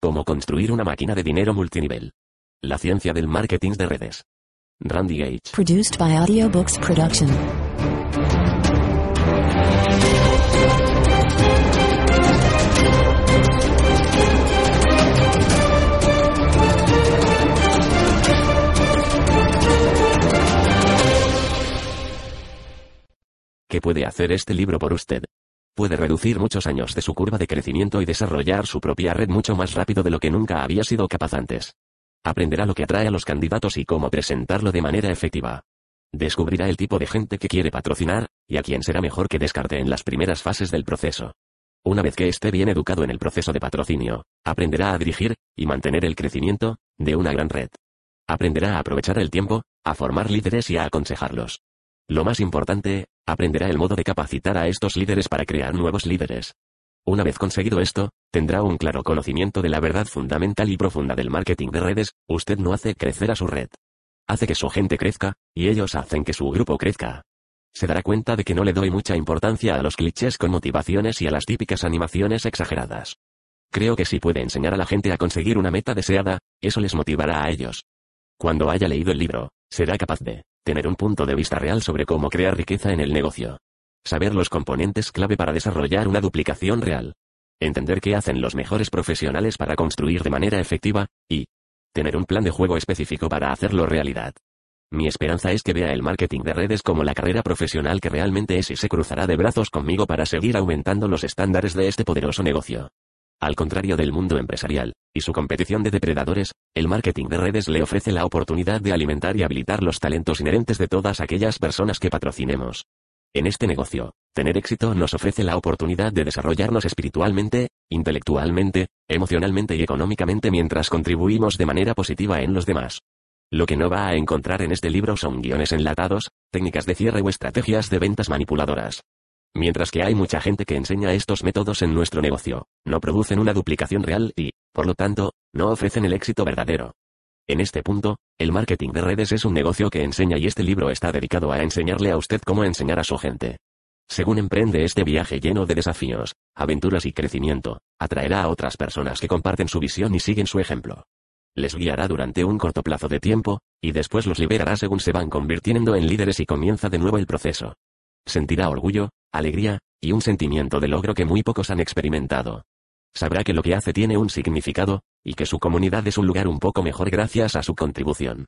Cómo construir una máquina de dinero multinivel. La ciencia del marketing de redes. Randy Gage. Produced by Audiobooks Production. ¿Qué puede hacer este libro por usted? Puede reducir muchos años de su curva de crecimiento y desarrollar su propia red mucho más rápido de lo que nunca había sido capaz antes. Aprenderá lo que atrae a los candidatos y cómo presentarlo de manera efectiva. Descubrirá el tipo de gente que quiere patrocinar, y a quien será mejor que descarte en las primeras fases del proceso. Una vez que esté bien educado en el proceso de patrocinio, aprenderá a dirigir, y mantener el crecimiento, de una gran red. Aprenderá a aprovechar el tiempo, a formar líderes y a aconsejarlos. Lo más importante, aprenderá el modo de capacitar a estos líderes para crear nuevos líderes. Una vez conseguido esto, tendrá un claro conocimiento de la verdad fundamental y profunda del marketing de redes, usted no hace crecer a su red. Hace que su gente crezca, y ellos hacen que su grupo crezca. Se dará cuenta de que no le doy mucha importancia a los clichés con motivaciones y a las típicas animaciones exageradas. Creo que si puede enseñar a la gente a conseguir una meta deseada, eso les motivará a ellos. Cuando haya leído el libro, será capaz de tener un punto de vista real sobre cómo crear riqueza en el negocio. Saber los componentes clave para desarrollar una duplicación real. Entender qué hacen los mejores profesionales para construir de manera efectiva, y tener un plan de juego específico para hacerlo realidad. Mi esperanza es que vea el marketing de redes como la carrera profesional que realmente es y se cruzará de brazos conmigo para seguir aumentando los estándares de este poderoso negocio. Al contrario del mundo empresarial, y su competición de depredadores, el marketing de redes le ofrece la oportunidad de alimentar y habilitar los talentos inherentes de todas aquellas personas que patrocinemos. En este negocio, tener éxito nos ofrece la oportunidad de desarrollarnos espiritualmente, intelectualmente, emocionalmente y económicamente mientras contribuimos de manera positiva en los demás. Lo que no va a encontrar en este libro son guiones enlatados, técnicas de cierre o estrategias de ventas manipuladoras. Mientras que hay mucha gente que enseña estos métodos en nuestro negocio, no producen una duplicación real y, por lo tanto, no ofrecen el éxito verdadero. En este punto, el marketing de redes es un negocio que enseña y este libro está dedicado a enseñarle a usted cómo enseñar a su gente. Según emprende este viaje lleno de desafíos, aventuras y crecimiento, atraerá a otras personas que comparten su visión y siguen su ejemplo. Les guiará durante un corto plazo de tiempo, y después los liberará según se van convirtiendo en líderes y comienza de nuevo el proceso. Sentirá orgullo, alegría, y un sentimiento de logro que muy pocos han experimentado. Sabrá que lo que hace tiene un significado, y que su comunidad es un lugar un poco mejor gracias a su contribución.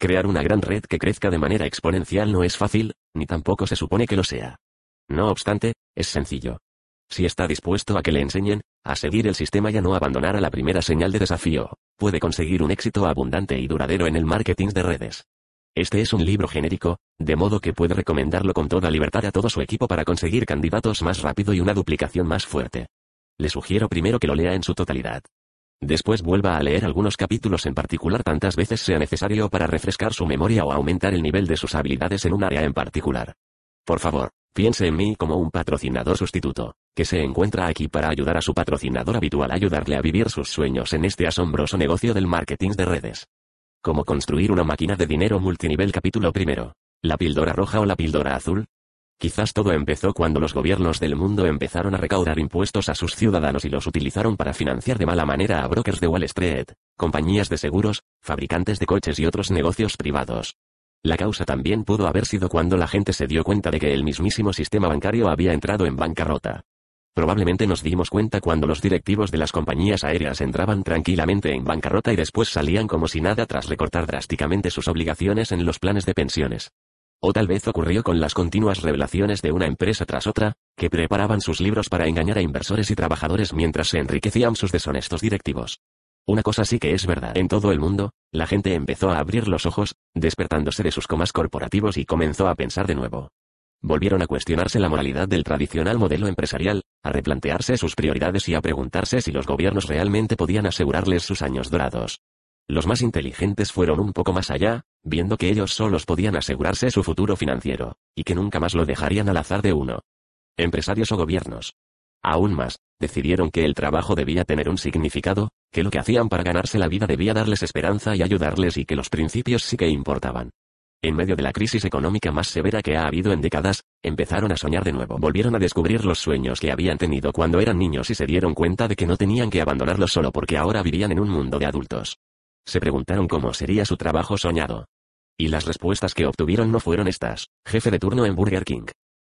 Crear una gran red que crezca de manera exponencial no es fácil, ni tampoco se supone que lo sea. No obstante, es sencillo. Si está dispuesto a que le enseñen, a seguir el sistema y a no abandonar a la primera señal de desafío, puede conseguir un éxito abundante y duradero en el marketing de redes. Este es un libro genérico, de modo que puede recomendarlo con toda libertad a todo su equipo para conseguir candidatos más rápido y una duplicación más fuerte. Le sugiero primero que lo lea en su totalidad. Después vuelva a leer algunos capítulos en particular tantas veces sea necesario para refrescar su memoria o aumentar el nivel de sus habilidades en un área en particular. Por favor, piense en mí como un patrocinador sustituto, que se encuentra aquí para ayudar a su patrocinador habitual a ayudarle a vivir sus sueños en este asombroso negocio del marketing de redes. Cómo construir una máquina de dinero multinivel capítulo primero. ¿La píldora roja o la píldora azul? Quizás todo empezó cuando los gobiernos del mundo empezaron a recaudar impuestos a sus ciudadanos y los utilizaron para financiar de mala manera a brokers de Wall Street, compañías de seguros, fabricantes de coches y otros negocios privados. La causa también pudo haber sido cuando la gente se dio cuenta de que el mismísimo sistema bancario había entrado en bancarrota. Probablemente nos dimos cuenta cuando los directivos de las compañías aéreas entraban tranquilamente en bancarrota y después salían como si nada tras recortar drásticamente sus obligaciones en los planes de pensiones. O tal vez ocurrió con las continuas revelaciones de una empresa tras otra, que preparaban sus libros para engañar a inversores y trabajadores mientras se enriquecían sus deshonestos directivos. Una cosa sí que es verdad. En todo el mundo, la gente empezó a abrir los ojos, despertándose de sus comas corporativos y comenzó a pensar de nuevo. Volvieron a cuestionarse la moralidad del tradicional modelo empresarial, a replantearse sus prioridades y a preguntarse si los gobiernos realmente podían asegurarles sus años dorados. Los más inteligentes fueron un poco más allá, viendo que ellos solos podían asegurarse su futuro financiero, y que nunca más lo dejarían al azar de uno. Empresarios o gobiernos. Aún más, decidieron que el trabajo debía tener un significado, que lo que hacían para ganarse la vida debía darles esperanza y ayudarles y que los principios sí que importaban. En medio de la crisis económica más severa que ha habido en décadas, empezaron a soñar de nuevo. Volvieron a descubrir los sueños que habían tenido cuando eran niños y se dieron cuenta de que no tenían que abandonarlos solo porque ahora vivían en un mundo de adultos. Se preguntaron cómo sería su trabajo soñado. Y las respuestas que obtuvieron no fueron estas. Jefe de turno en Burger King.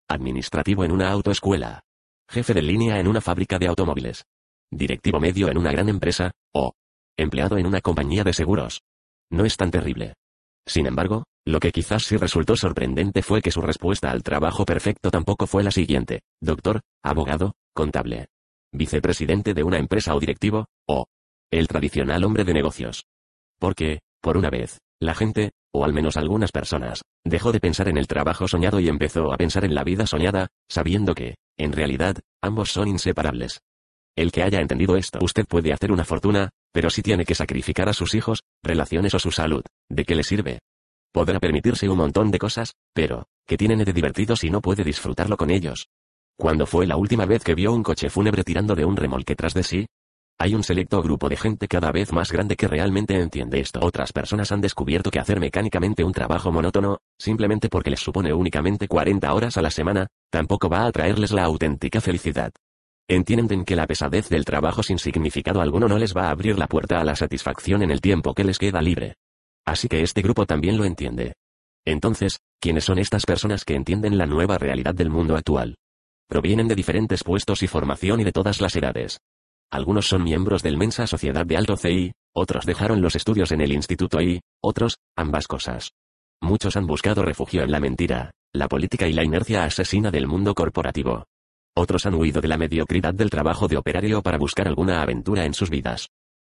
Administrativo en una autoescuela. Jefe de línea en una fábrica de automóviles. Directivo medio en una gran empresa, o empleado en una compañía de seguros. No es tan terrible. Sin embargo, lo que quizás sí resultó sorprendente fue que su respuesta al trabajo perfecto tampoco fue la siguiente, doctor, abogado, contable, vicepresidente de una empresa o directivo, o el tradicional hombre de negocios. Porque, por una vez, la gente, o al menos algunas personas, dejó de pensar en el trabajo soñado y empezó a pensar en la vida soñada, sabiendo que, en realidad, ambos son inseparables. El que haya entendido esto, usted puede hacer una fortuna, pero si tiene que sacrificar a sus hijos, relaciones o su salud, ¿de qué le sirve? Podrá permitirse un montón de cosas, pero, ¿qué tienen de divertido si no puede disfrutarlo con ellos? ¿Cuándo fue la última vez que vio un coche fúnebre tirando de un remolque tras de sí? Hay un selecto grupo de gente cada vez más grande que realmente entiende esto. Otras personas han descubierto que hacer mecánicamente un trabajo monótono, simplemente porque les supone únicamente 40 horas a la semana, tampoco va a traerles la auténtica felicidad. Entienden que la pesadez del trabajo sin significado alguno no les va a abrir la puerta a la satisfacción en el tiempo que les queda libre. Así que este grupo también lo entiende. Entonces, ¿quiénes son estas personas que entienden la nueva realidad del mundo actual? Provienen de diferentes puestos y formación y de todas las edades. Algunos son miembros del Mensa Sociedad de Alto CI, otros dejaron los estudios en el Instituto I, otros, ambas cosas. Muchos han buscado refugio en la mentira, la política y la inercia asesina del mundo corporativo. Otros han huido de la mediocridad del trabajo de operario para buscar alguna aventura en sus vidas.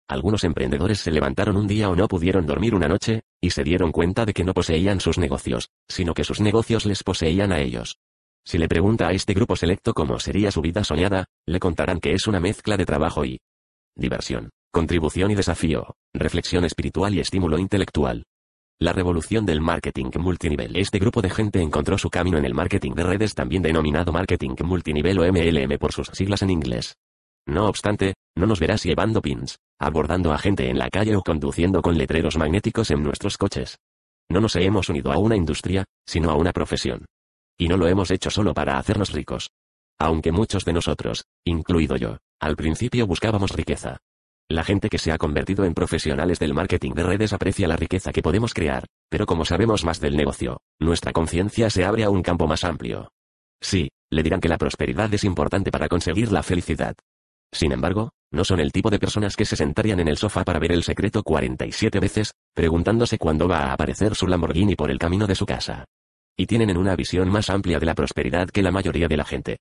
Algunos emprendedores se levantaron un día o no pudieron dormir una noche, y se dieron cuenta de que no poseían sus negocios, sino que sus negocios les poseían a ellos. Si le pregunta a este grupo selecto cómo sería su vida soñada, le contarán que es una mezcla de trabajo y diversión, contribución y desafío, reflexión espiritual y estímulo intelectual. La revolución del marketing multinivel. Este grupo de gente encontró su camino en el marketing de redes también denominado marketing multinivel o MLM por sus siglas en inglés. No obstante, no nos verás llevando pins, abordando a gente en la calle o conduciendo con letreros magnéticos en nuestros coches. No nos hemos unido a una industria, sino a una profesión. Y no lo hemos hecho solo para hacernos ricos. Aunque muchos de nosotros, incluido yo, al principio buscábamos riqueza. La gente que se ha convertido en profesionales del marketing de redes aprecia la riqueza que podemos crear, pero como sabemos más del negocio, nuestra conciencia se abre a un campo más amplio. Sí, le dirán que la prosperidad es importante para conseguir la felicidad, sin embargo, no son el tipo de personas que se sentarían en el sofá para ver el secreto 47 veces, preguntándose cuándo va a aparecer su Lamborghini por el camino de su casa. Y tienen una visión más amplia de la prosperidad que la mayoría de la gente.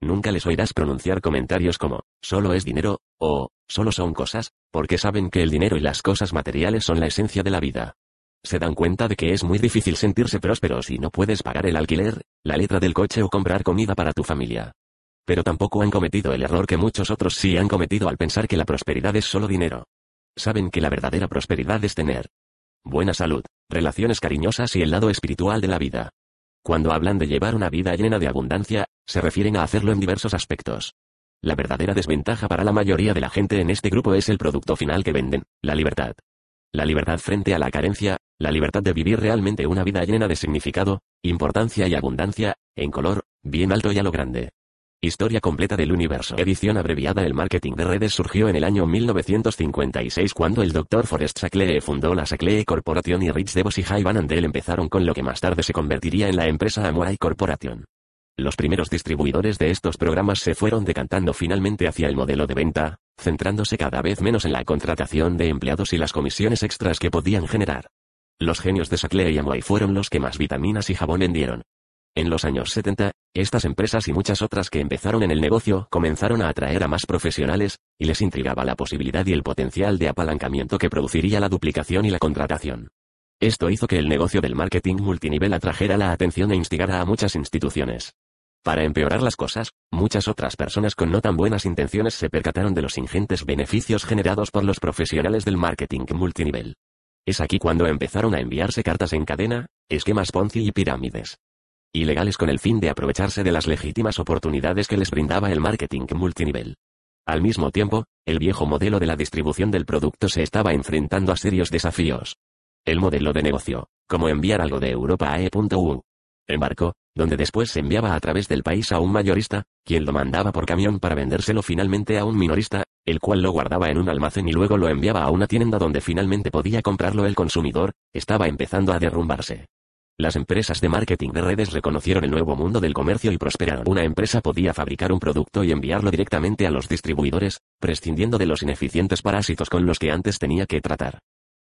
Nunca les oirás pronunciar comentarios como, solo es dinero, o, solo son cosas, porque saben que el dinero y las cosas materiales son la esencia de la vida. Se dan cuenta de que es muy difícil sentirse próspero si no puedes pagar el alquiler, la letra del coche o comprar comida para tu familia pero tampoco han cometido el error que muchos otros sí han cometido al pensar que la prosperidad es solo dinero. Saben que la verdadera prosperidad es tener buena salud, relaciones cariñosas y el lado espiritual de la vida. Cuando hablan de llevar una vida llena de abundancia, se refieren a hacerlo en diversos aspectos. La verdadera desventaja para la mayoría de la gente en este grupo es el producto final que venden, la libertad. La libertad frente a la carencia, la libertad de vivir realmente una vida llena de significado, importancia y abundancia, en color, bien alto y a lo grande. Historia completa del universo. Edición abreviada El marketing de redes surgió en el año 1956 cuando el Dr. Forrest Sacklee fundó la Sacklee Corporation y Rich DeVos y Jay Van Andel empezaron con lo que más tarde se convertiría en la empresa Amway Corporation. Los primeros distribuidores de estos programas se fueron decantando finalmente hacia el modelo de venta, centrándose cada vez menos en la contratación de empleados y las comisiones extras que podían generar. Los genios de Sacklee y Amway fueron los que más vitaminas y jabón vendieron. En los años 70, estas empresas y muchas otras que empezaron en el negocio comenzaron a atraer a más profesionales, y les intrigaba la posibilidad y el potencial de apalancamiento que produciría la duplicación y la contratación. Esto hizo que el negocio del marketing multinivel atrajera la atención e instigara a muchas instituciones. Para empeorar las cosas, muchas otras personas con no tan buenas intenciones se percataron de los ingentes beneficios generados por los profesionales del marketing multinivel. Es aquí cuando empezaron a enviarse cartas en cadena, esquemas Ponzi y pirámides ilegales con el fin de aprovecharse de las legítimas oportunidades que les brindaba el marketing multinivel. Al mismo tiempo, el viejo modelo de la distribución del producto se estaba enfrentando a serios desafíos. El modelo de negocio, como enviar algo de Europa a E.U. Embarco, donde después se enviaba a través del país a un mayorista, quien lo mandaba por camión para vendérselo finalmente a un minorista, el cual lo guardaba en un almacén y luego lo enviaba a una tienda donde finalmente podía comprarlo el consumidor, estaba empezando a derrumbarse. Las empresas de marketing de redes reconocieron el nuevo mundo del comercio y prosperaron. Una empresa podía fabricar un producto y enviarlo directamente a los distribuidores, prescindiendo de los ineficientes parásitos con los que antes tenía que tratar.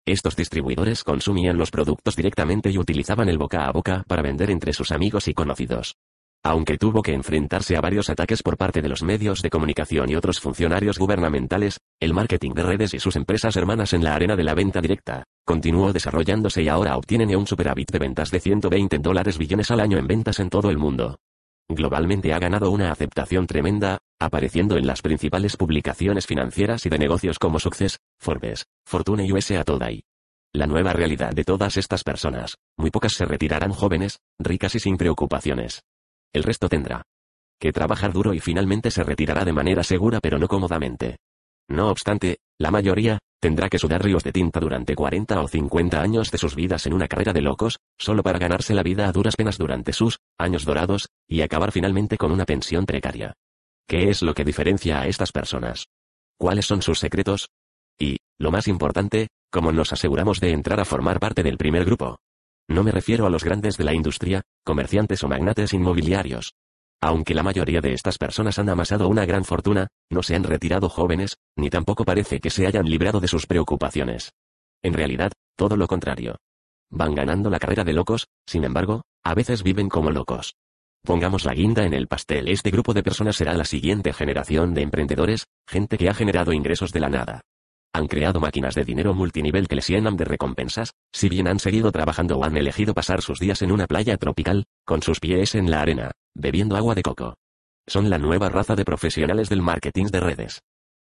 Estos distribuidores consumían los productos directamente y utilizaban el boca a boca para vender entre sus amigos y conocidos. Aunque tuvo que enfrentarse a varios ataques por parte de los medios de comunicación y otros funcionarios gubernamentales, el marketing de redes y sus empresas hermanas en la arena de la venta directa, continuó desarrollándose y ahora obtienen un superávit de ventas de 120 dólares billones al año en ventas en todo el mundo. Globalmente ha ganado una aceptación tremenda, apareciendo en las principales publicaciones financieras y de negocios como Success, Forbes, Fortune y USA Today. La nueva realidad de todas estas personas, muy pocas se retirarán jóvenes, ricas y sin preocupaciones. El resto tendrá que trabajar duro y finalmente se retirará de manera segura pero no cómodamente. No obstante, la mayoría, tendrá que sudar ríos de tinta durante 40 o 50 años de sus vidas en una carrera de locos, solo para ganarse la vida a duras penas durante sus años dorados, y acabar finalmente con una pensión precaria. ¿Qué es lo que diferencia a estas personas? ¿Cuáles son sus secretos? Y, lo más importante, ¿cómo nos aseguramos de entrar a formar parte del primer grupo? No me refiero a los grandes de la industria, comerciantes o magnates inmobiliarios. Aunque la mayoría de estas personas han amasado una gran fortuna, no se han retirado jóvenes, ni tampoco parece que se hayan librado de sus preocupaciones. En realidad, todo lo contrario. Van ganando la carrera de locos, sin embargo, a veces viven como locos. Pongamos la guinda en el pastel. Este grupo de personas será la siguiente generación de emprendedores, gente que ha generado ingresos de la nada. Han creado máquinas de dinero multinivel que les llenan de recompensas, si bien han seguido trabajando o han elegido pasar sus días en una playa tropical, con sus pies en la arena, bebiendo agua de coco. Son la nueva raza de profesionales del marketing de redes.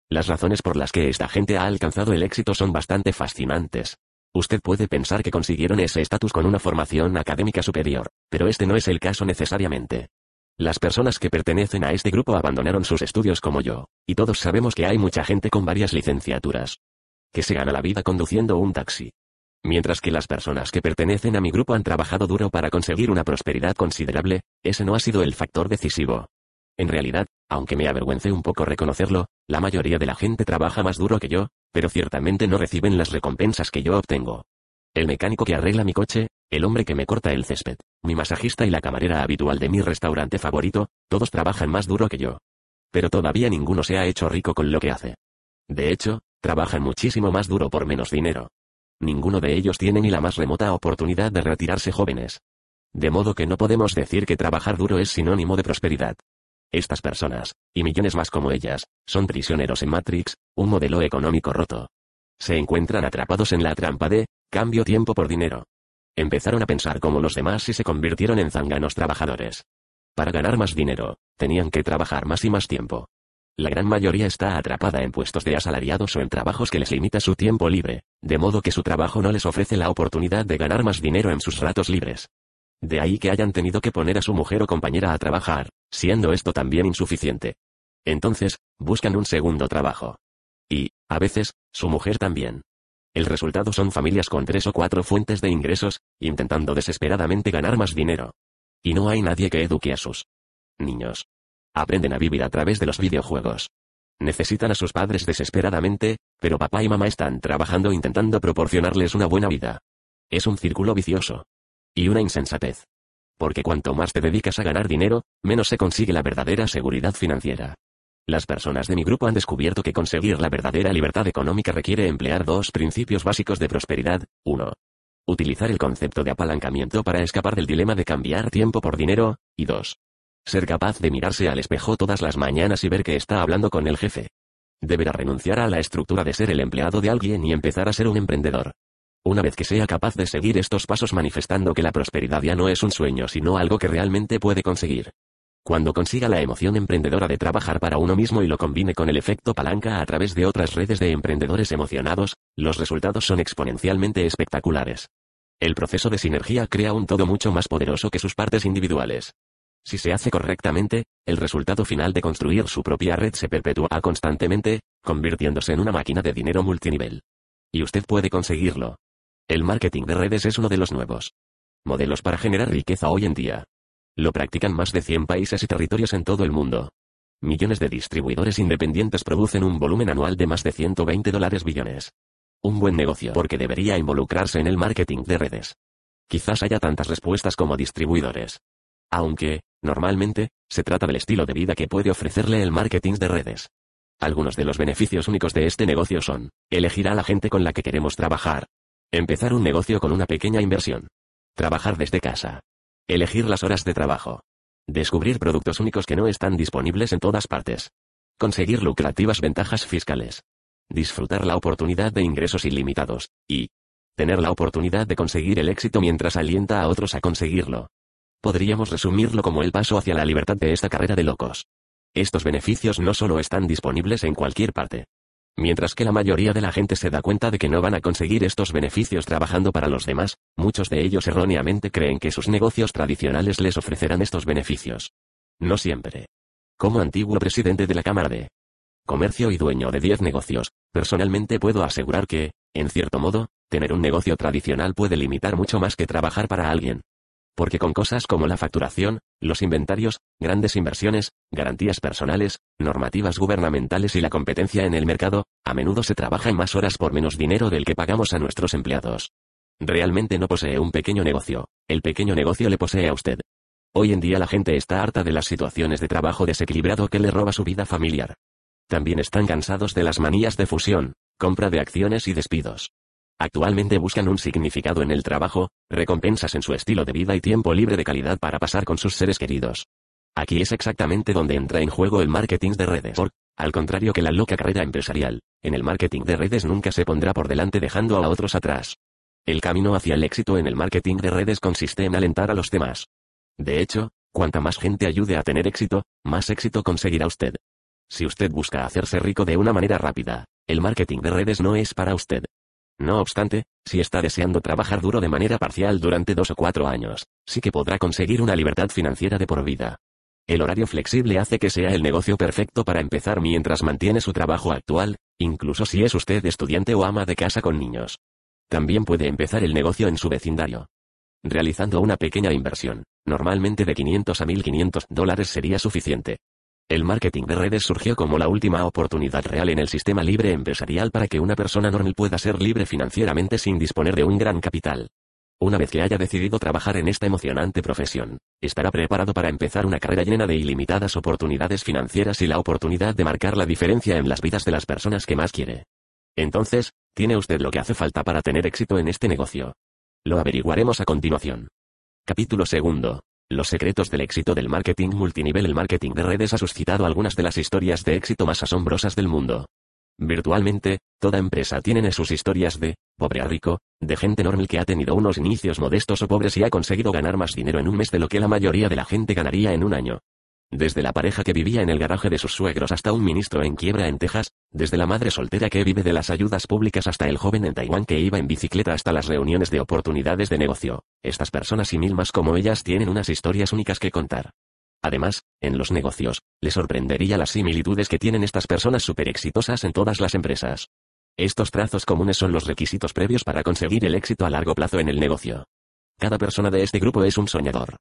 Las razones por las que esta gente ha alcanzado el éxito son bastante fascinantes. Usted puede pensar que consiguieron ese estatus con una formación académica superior, pero este no es el caso necesariamente. Las personas que pertenecen a este grupo abandonaron sus estudios como yo, y todos sabemos que hay mucha gente con varias licenciaturas. Que se gana la vida conduciendo un taxi. Mientras que las personas que pertenecen a mi grupo han trabajado duro para conseguir una prosperidad considerable, ese no ha sido el factor decisivo. En realidad, aunque me avergüence un poco reconocerlo, la mayoría de la gente trabaja más duro que yo, pero ciertamente no reciben las recompensas que yo obtengo. El mecánico que arregla mi coche, el hombre que me corta el césped, mi masajista y la camarera habitual de mi restaurante favorito, todos trabajan más duro que yo. Pero todavía ninguno se ha hecho rico con lo que hace. De hecho, trabajan muchísimo más duro por menos dinero. Ninguno de ellos tiene ni la más remota oportunidad de retirarse jóvenes. De modo que no podemos decir que trabajar duro es sinónimo de prosperidad. Estas personas, y millones más como ellas, son prisioneros en Matrix, un modelo económico roto. Se encuentran atrapados en la trampa de, cambio tiempo por dinero. Empezaron a pensar como los demás y se convirtieron en zánganos trabajadores. Para ganar más dinero, tenían que trabajar más y más tiempo. La gran mayoría está atrapada en puestos de asalariados o en trabajos que les limita su tiempo libre, de modo que su trabajo no les ofrece la oportunidad de ganar más dinero en sus ratos libres. De ahí que hayan tenido que poner a su mujer o compañera a trabajar, siendo esto también insuficiente. Entonces, buscan un segundo trabajo. Y, a veces, su mujer también. El resultado son familias con tres o cuatro fuentes de ingresos, intentando desesperadamente ganar más dinero. Y no hay nadie que eduque a sus niños. Aprenden a vivir a través de los videojuegos. Necesitan a sus padres desesperadamente, pero papá y mamá están trabajando intentando proporcionarles una buena vida. Es un círculo vicioso. Y una insensatez. Porque cuanto más te dedicas a ganar dinero, menos se consigue la verdadera seguridad financiera. Las personas de mi grupo han descubierto que conseguir la verdadera libertad económica requiere emplear dos principios básicos de prosperidad. 1. Utilizar el concepto de apalancamiento para escapar del dilema de cambiar tiempo por dinero, y 2. Ser capaz de mirarse al espejo todas las mañanas y ver que está hablando con el jefe. Deberá renunciar a la estructura de ser el empleado de alguien y empezar a ser un emprendedor. Una vez que sea capaz de seguir estos pasos manifestando que la prosperidad ya no es un sueño sino algo que realmente puede conseguir. Cuando consiga la emoción emprendedora de trabajar para uno mismo y lo combine con el efecto palanca a través de otras redes de emprendedores emocionados, los resultados son exponencialmente espectaculares. El proceso de sinergia crea un todo mucho más poderoso que sus partes individuales. Si se hace correctamente, el resultado final de construir su propia red se perpetúa constantemente, convirtiéndose en una máquina de dinero multinivel. Y usted puede conseguirlo. El marketing de redes es uno de los nuevos modelos para generar riqueza hoy en día. Lo practican más de 100 países y territorios en todo el mundo. Millones de distribuidores independientes producen un volumen anual de más de 120 dólares billones. Un buen negocio porque debería involucrarse en el marketing de redes. Quizás haya tantas respuestas como distribuidores. Aunque, normalmente, se trata del estilo de vida que puede ofrecerle el marketing de redes. Algunos de los beneficios únicos de este negocio son, elegir a la gente con la que queremos trabajar. Empezar un negocio con una pequeña inversión. Trabajar desde casa. Elegir las horas de trabajo. Descubrir productos únicos que no están disponibles en todas partes. Conseguir lucrativas ventajas fiscales. Disfrutar la oportunidad de ingresos ilimitados. Y, tener la oportunidad de conseguir el éxito mientras alienta a otros a conseguirlo. Podríamos resumirlo como el paso hacia la libertad de esta carrera de locos. Estos beneficios no solo están disponibles en cualquier parte. Mientras que la mayoría de la gente se da cuenta de que no van a conseguir estos beneficios trabajando para los demás, muchos de ellos erróneamente creen que sus negocios tradicionales les ofrecerán estos beneficios. No siempre. Como antiguo presidente de la Cámara de Comercio y dueño de 10 negocios, personalmente puedo asegurar que, en cierto modo, tener un negocio tradicional puede limitar mucho más que trabajar para alguien. Porque con cosas como la facturación, los inventarios, grandes inversiones, garantías personales, normativas gubernamentales y la competencia en el mercado, a menudo se trabaja más horas por menos dinero del que pagamos a nuestros empleados. Realmente no posee un pequeño negocio, el pequeño negocio le posee a usted. Hoy en día la gente está harta de las situaciones de trabajo desequilibrado que le roba su vida familiar. También están cansados de las manías de fusión, compra de acciones y despidos. Actualmente buscan un significado en el trabajo, recompensas en su estilo de vida y tiempo libre de calidad para pasar con sus seres queridos. Aquí es exactamente donde entra en juego el marketing de redes. Al contrario que la loca carrera empresarial, en el marketing de redes nunca se pondrá por delante dejando a otros atrás. El camino hacia el éxito en el marketing de redes consiste en alentar a los demás. De hecho, cuanta más gente ayude a tener éxito, más éxito conseguirá usted. Si usted busca hacerse rico de una manera rápida, el marketing de redes no es para usted. No obstante, si está deseando trabajar duro de manera parcial durante dos o cuatro años, sí que podrá conseguir una libertad financiera de por vida. El horario flexible hace que sea el negocio perfecto para empezar mientras mantiene su trabajo actual, incluso si es usted estudiante o ama de casa con niños. También puede empezar el negocio en su vecindario. Realizando una pequeña inversión, normalmente de 500 a 1500 dólares sería suficiente, el marketing de redes surgió como la última oportunidad real en el sistema libre empresarial para que una persona normal pueda ser libre financieramente sin disponer de un gran capital. Una vez que haya decidido trabajar en esta emocionante profesión, estará preparado para empezar una carrera llena de ilimitadas oportunidades financieras y la oportunidad de marcar la diferencia en las vidas de las personas que más quiere. Entonces, tiene usted lo que hace falta para tener éxito en este negocio. Lo averiguaremos a continuación. Capítulo segundo. Los secretos del éxito del marketing multinivel El marketing de redes ha suscitado algunas de las historias de éxito más asombrosas del mundo. Virtualmente, toda empresa tiene sus historias de, pobre a rico, de gente normal que ha tenido unos inicios modestos o pobres y ha conseguido ganar más dinero en un mes de lo que la mayoría de la gente ganaría en un año. Desde la pareja que vivía en el garaje de sus suegros hasta un ministro en quiebra en Texas, desde la madre soltera que vive de las ayudas públicas hasta el joven en Taiwán que iba en bicicleta hasta las reuniones de oportunidades de negocio, estas personas y mil más como ellas tienen unas historias únicas que contar. Además, en los negocios, le sorprendería las similitudes que tienen estas personas súper exitosas en todas las empresas. Estos trazos comunes son los requisitos previos para conseguir el éxito a largo plazo en el negocio. Cada persona de este grupo es un soñador.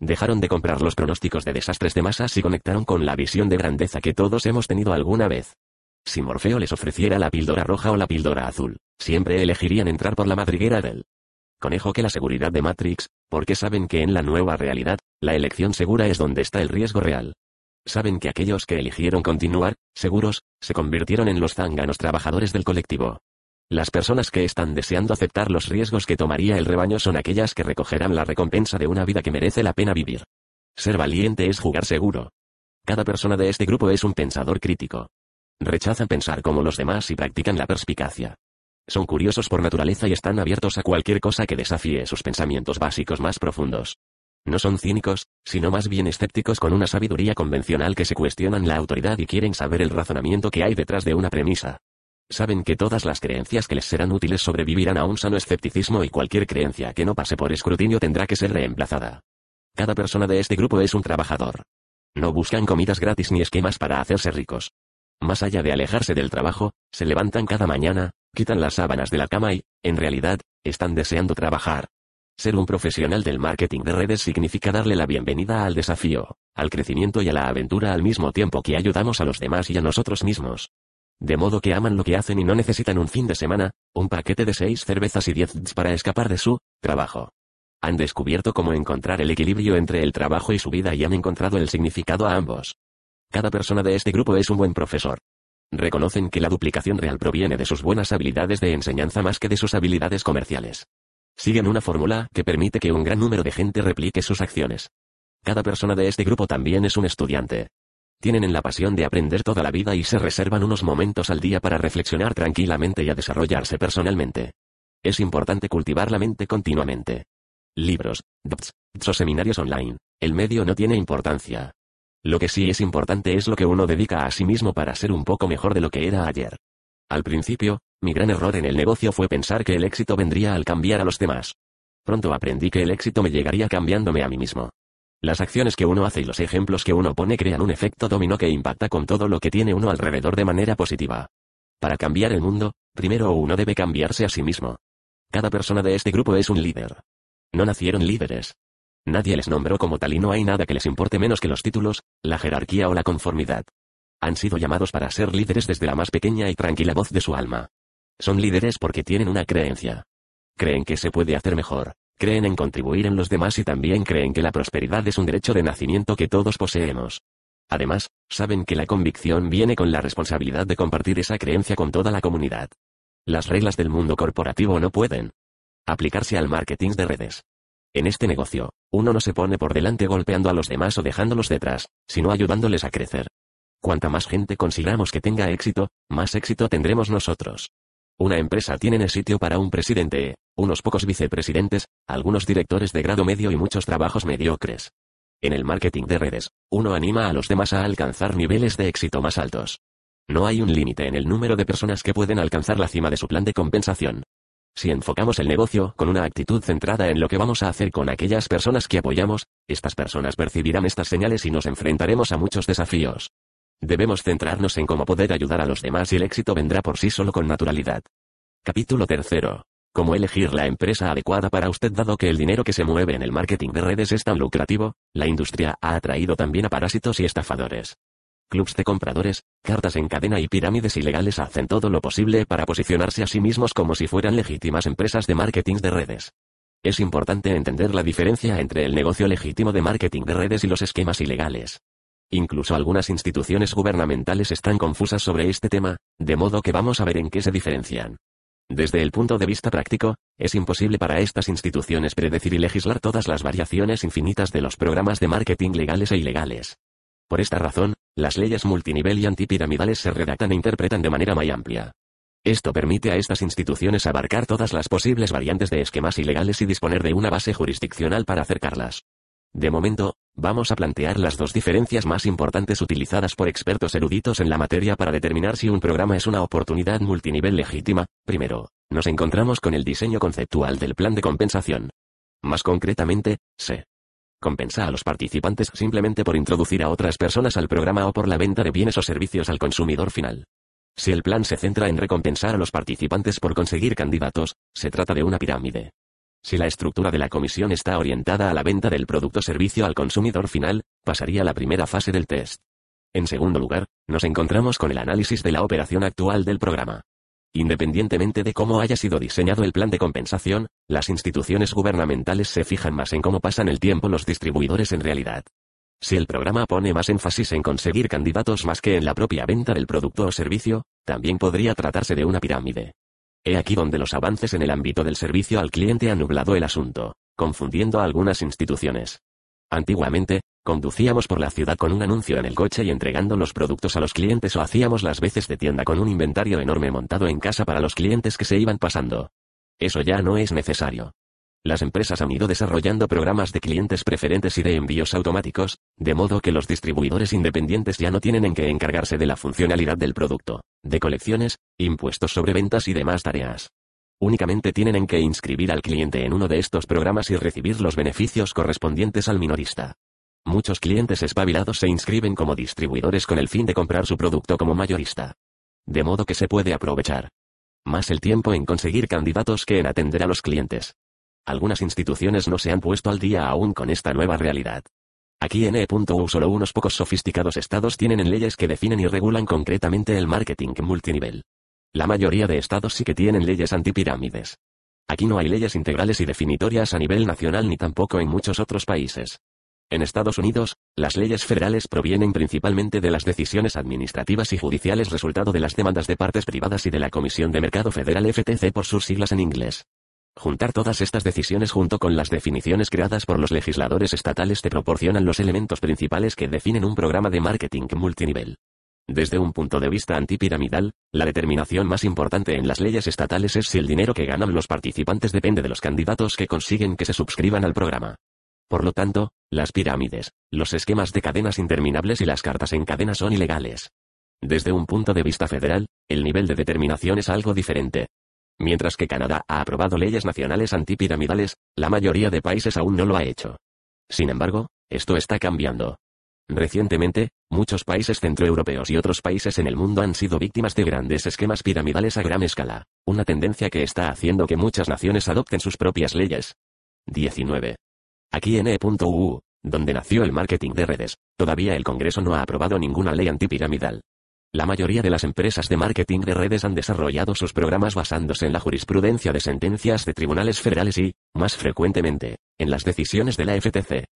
Dejaron de comprar los pronósticos de desastres de masas y conectaron con la visión de grandeza que todos hemos tenido alguna vez. Si Morfeo les ofreciera la píldora roja o la píldora azul, siempre elegirían entrar por la madriguera del conejo que la seguridad de Matrix, porque saben que en la nueva realidad, la elección segura es donde está el riesgo real. Saben que aquellos que eligieron continuar, seguros, se convirtieron en los zánganos trabajadores del colectivo. Las personas que están deseando aceptar los riesgos que tomaría el rebaño son aquellas que recogerán la recompensa de una vida que merece la pena vivir. Ser valiente es jugar seguro. Cada persona de este grupo es un pensador crítico. Rechazan pensar como los demás y practican la perspicacia. Son curiosos por naturaleza y están abiertos a cualquier cosa que desafíe sus pensamientos básicos más profundos. No son cínicos, sino más bien escépticos con una sabiduría convencional que se cuestionan la autoridad y quieren saber el razonamiento que hay detrás de una premisa. Saben que todas las creencias que les serán útiles sobrevivirán a un sano escepticismo y cualquier creencia que no pase por escrutinio tendrá que ser reemplazada. Cada persona de este grupo es un trabajador. No buscan comidas gratis ni esquemas para hacerse ricos. Más allá de alejarse del trabajo, se levantan cada mañana, quitan las sábanas de la cama y, en realidad, están deseando trabajar. Ser un profesional del marketing de redes significa darle la bienvenida al desafío, al crecimiento y a la aventura al mismo tiempo que ayudamos a los demás y a nosotros mismos. De modo que aman lo que hacen y no necesitan un fin de semana, un paquete de seis cervezas y diez para escapar de su trabajo. Han descubierto cómo encontrar el equilibrio entre el trabajo y su vida y han encontrado el significado a ambos. Cada persona de este grupo es un buen profesor. Reconocen que la duplicación real proviene de sus buenas habilidades de enseñanza más que de sus habilidades comerciales. Siguen una fórmula que permite que un gran número de gente replique sus acciones. Cada persona de este grupo también es un estudiante. Tienen en la pasión de aprender toda la vida y se reservan unos momentos al día para reflexionar tranquilamente y a desarrollarse personalmente. Es importante cultivar la mente continuamente. Libros, DOTS, o seminarios online. El medio no tiene importancia. Lo que sí es importante es lo que uno dedica a sí mismo para ser un poco mejor de lo que era ayer. Al principio, mi gran error en el negocio fue pensar que el éxito vendría al cambiar a los demás. Pronto aprendí que el éxito me llegaría cambiándome a mí mismo. Las acciones que uno hace y los ejemplos que uno pone crean un efecto dominó que impacta con todo lo que tiene uno alrededor de manera positiva. Para cambiar el mundo, primero uno debe cambiarse a sí mismo. Cada persona de este grupo es un líder. No nacieron líderes. Nadie les nombró como tal y no hay nada que les importe menos que los títulos, la jerarquía o la conformidad. Han sido llamados para ser líderes desde la más pequeña y tranquila voz de su alma. Son líderes porque tienen una creencia. Creen que se puede hacer mejor, creen en contribuir en los demás y también creen que la prosperidad es un derecho de nacimiento que todos poseemos. Además, saben que la convicción viene con la responsabilidad de compartir esa creencia con toda la comunidad. Las reglas del mundo corporativo no pueden aplicarse al marketing de redes. En este negocio, uno no se pone por delante golpeando a los demás o dejándolos detrás, sino ayudándoles a crecer. Cuanta más gente consigamos que tenga éxito, más éxito tendremos nosotros. Una empresa tiene sitio para un presidente, unos pocos vicepresidentes, algunos directores de grado medio y muchos trabajos mediocres. En el marketing de redes, uno anima a los demás a alcanzar niveles de éxito más altos. No hay un límite en el número de personas que pueden alcanzar la cima de su plan de compensación. Si enfocamos el negocio con una actitud centrada en lo que vamos a hacer con aquellas personas que apoyamos, estas personas percibirán estas señales y nos enfrentaremos a muchos desafíos. Debemos centrarnos en cómo poder ayudar a los demás y el éxito vendrá por sí solo con naturalidad. Capítulo tercero. Cómo elegir la empresa adecuada para usted dado que el dinero que se mueve en el marketing de redes es tan lucrativo, la industria ha atraído también a parásitos y estafadores. Clubs de compradores, cartas en cadena y pirámides ilegales hacen todo lo posible para posicionarse a sí mismos como si fueran legítimas empresas de marketing de redes. Es importante entender la diferencia entre el negocio legítimo de marketing de redes y los esquemas ilegales. Incluso algunas instituciones gubernamentales están confusas sobre este tema, de modo que vamos a ver en qué se diferencian. Desde el punto de vista práctico, es imposible para estas instituciones predecir y legislar todas las variaciones infinitas de los programas de marketing legales e ilegales. Por esta razón, las leyes multinivel y antipiramidales se redactan e interpretan de manera muy amplia. Esto permite a estas instituciones abarcar todas las posibles variantes de esquemas ilegales y disponer de una base jurisdiccional para acercarlas. De momento, vamos a plantear las dos diferencias más importantes utilizadas por expertos eruditos en la materia para determinar si un programa es una oportunidad multinivel legítima. Primero, nos encontramos con el diseño conceptual del plan de compensación. Más concretamente, se compensa a los participantes simplemente por introducir a otras personas al programa o por la venta de bienes o servicios al consumidor final. Si el plan se centra en recompensar a los participantes por conseguir candidatos, se trata de una pirámide. Si la estructura de la comisión está orientada a la venta del producto servicio al consumidor final, pasaría la primera fase del test. En segundo lugar, nos encontramos con el análisis de la operación actual del programa. Independientemente de cómo haya sido diseñado el plan de compensación, las instituciones gubernamentales se fijan más en cómo pasan el tiempo los distribuidores en realidad. Si el programa pone más énfasis en conseguir candidatos más que en la propia venta del producto o servicio, también podría tratarse de una pirámide. He aquí donde los avances en el ámbito del servicio al cliente han nublado el asunto, confundiendo a algunas instituciones. Antiguamente, conducíamos por la ciudad con un anuncio en el coche y entregando los productos a los clientes o hacíamos las veces de tienda con un inventario enorme montado en casa para los clientes que se iban pasando. Eso ya no es necesario. Las empresas han ido desarrollando programas de clientes preferentes y de envíos automáticos, de modo que los distribuidores independientes ya no tienen en qué encargarse de la funcionalidad del producto, de colecciones, impuestos sobre ventas y demás tareas. Únicamente tienen en que inscribir al cliente en uno de estos programas y recibir los beneficios correspondientes al minorista. Muchos clientes espabilados se inscriben como distribuidores con el fin de comprar su producto como mayorista. De modo que se puede aprovechar más el tiempo en conseguir candidatos que en atender a los clientes. Algunas instituciones no se han puesto al día aún con esta nueva realidad. Aquí en E.U. solo unos pocos sofisticados estados tienen en leyes que definen y regulan concretamente el marketing multinivel. La mayoría de estados sí que tienen leyes antipirámides. Aquí no hay leyes integrales y definitorias a nivel nacional ni tampoco en muchos otros países. En Estados Unidos, las leyes federales provienen principalmente de las decisiones administrativas y judiciales resultado de las demandas de partes privadas y de la Comisión de Mercado Federal FTC por sus siglas en inglés. Juntar todas estas decisiones junto con las definiciones creadas por los legisladores estatales te proporcionan los elementos principales que definen un programa de marketing multinivel. Desde un punto de vista antipiramidal, la determinación más importante en las leyes estatales es si el dinero que ganan los participantes depende de los candidatos que consiguen que se suscriban al programa. Por lo tanto, las pirámides, los esquemas de cadenas interminables y las cartas en cadena son ilegales. Desde un punto de vista federal, el nivel de determinación es algo diferente. Mientras que Canadá ha aprobado leyes nacionales antipiramidales, la mayoría de países aún no lo ha hecho. Sin embargo, esto está cambiando. Recientemente, muchos países centroeuropeos y otros países en el mundo han sido víctimas de grandes esquemas piramidales a gran escala, una tendencia que está haciendo que muchas naciones adopten sus propias leyes. 19. Aquí en E.U., donde nació el marketing de redes, todavía el Congreso no ha aprobado ninguna ley antipiramidal. La mayoría de las empresas de marketing de redes han desarrollado sus programas basándose en la jurisprudencia de sentencias de tribunales federales y, más frecuentemente, en las decisiones de la FTC.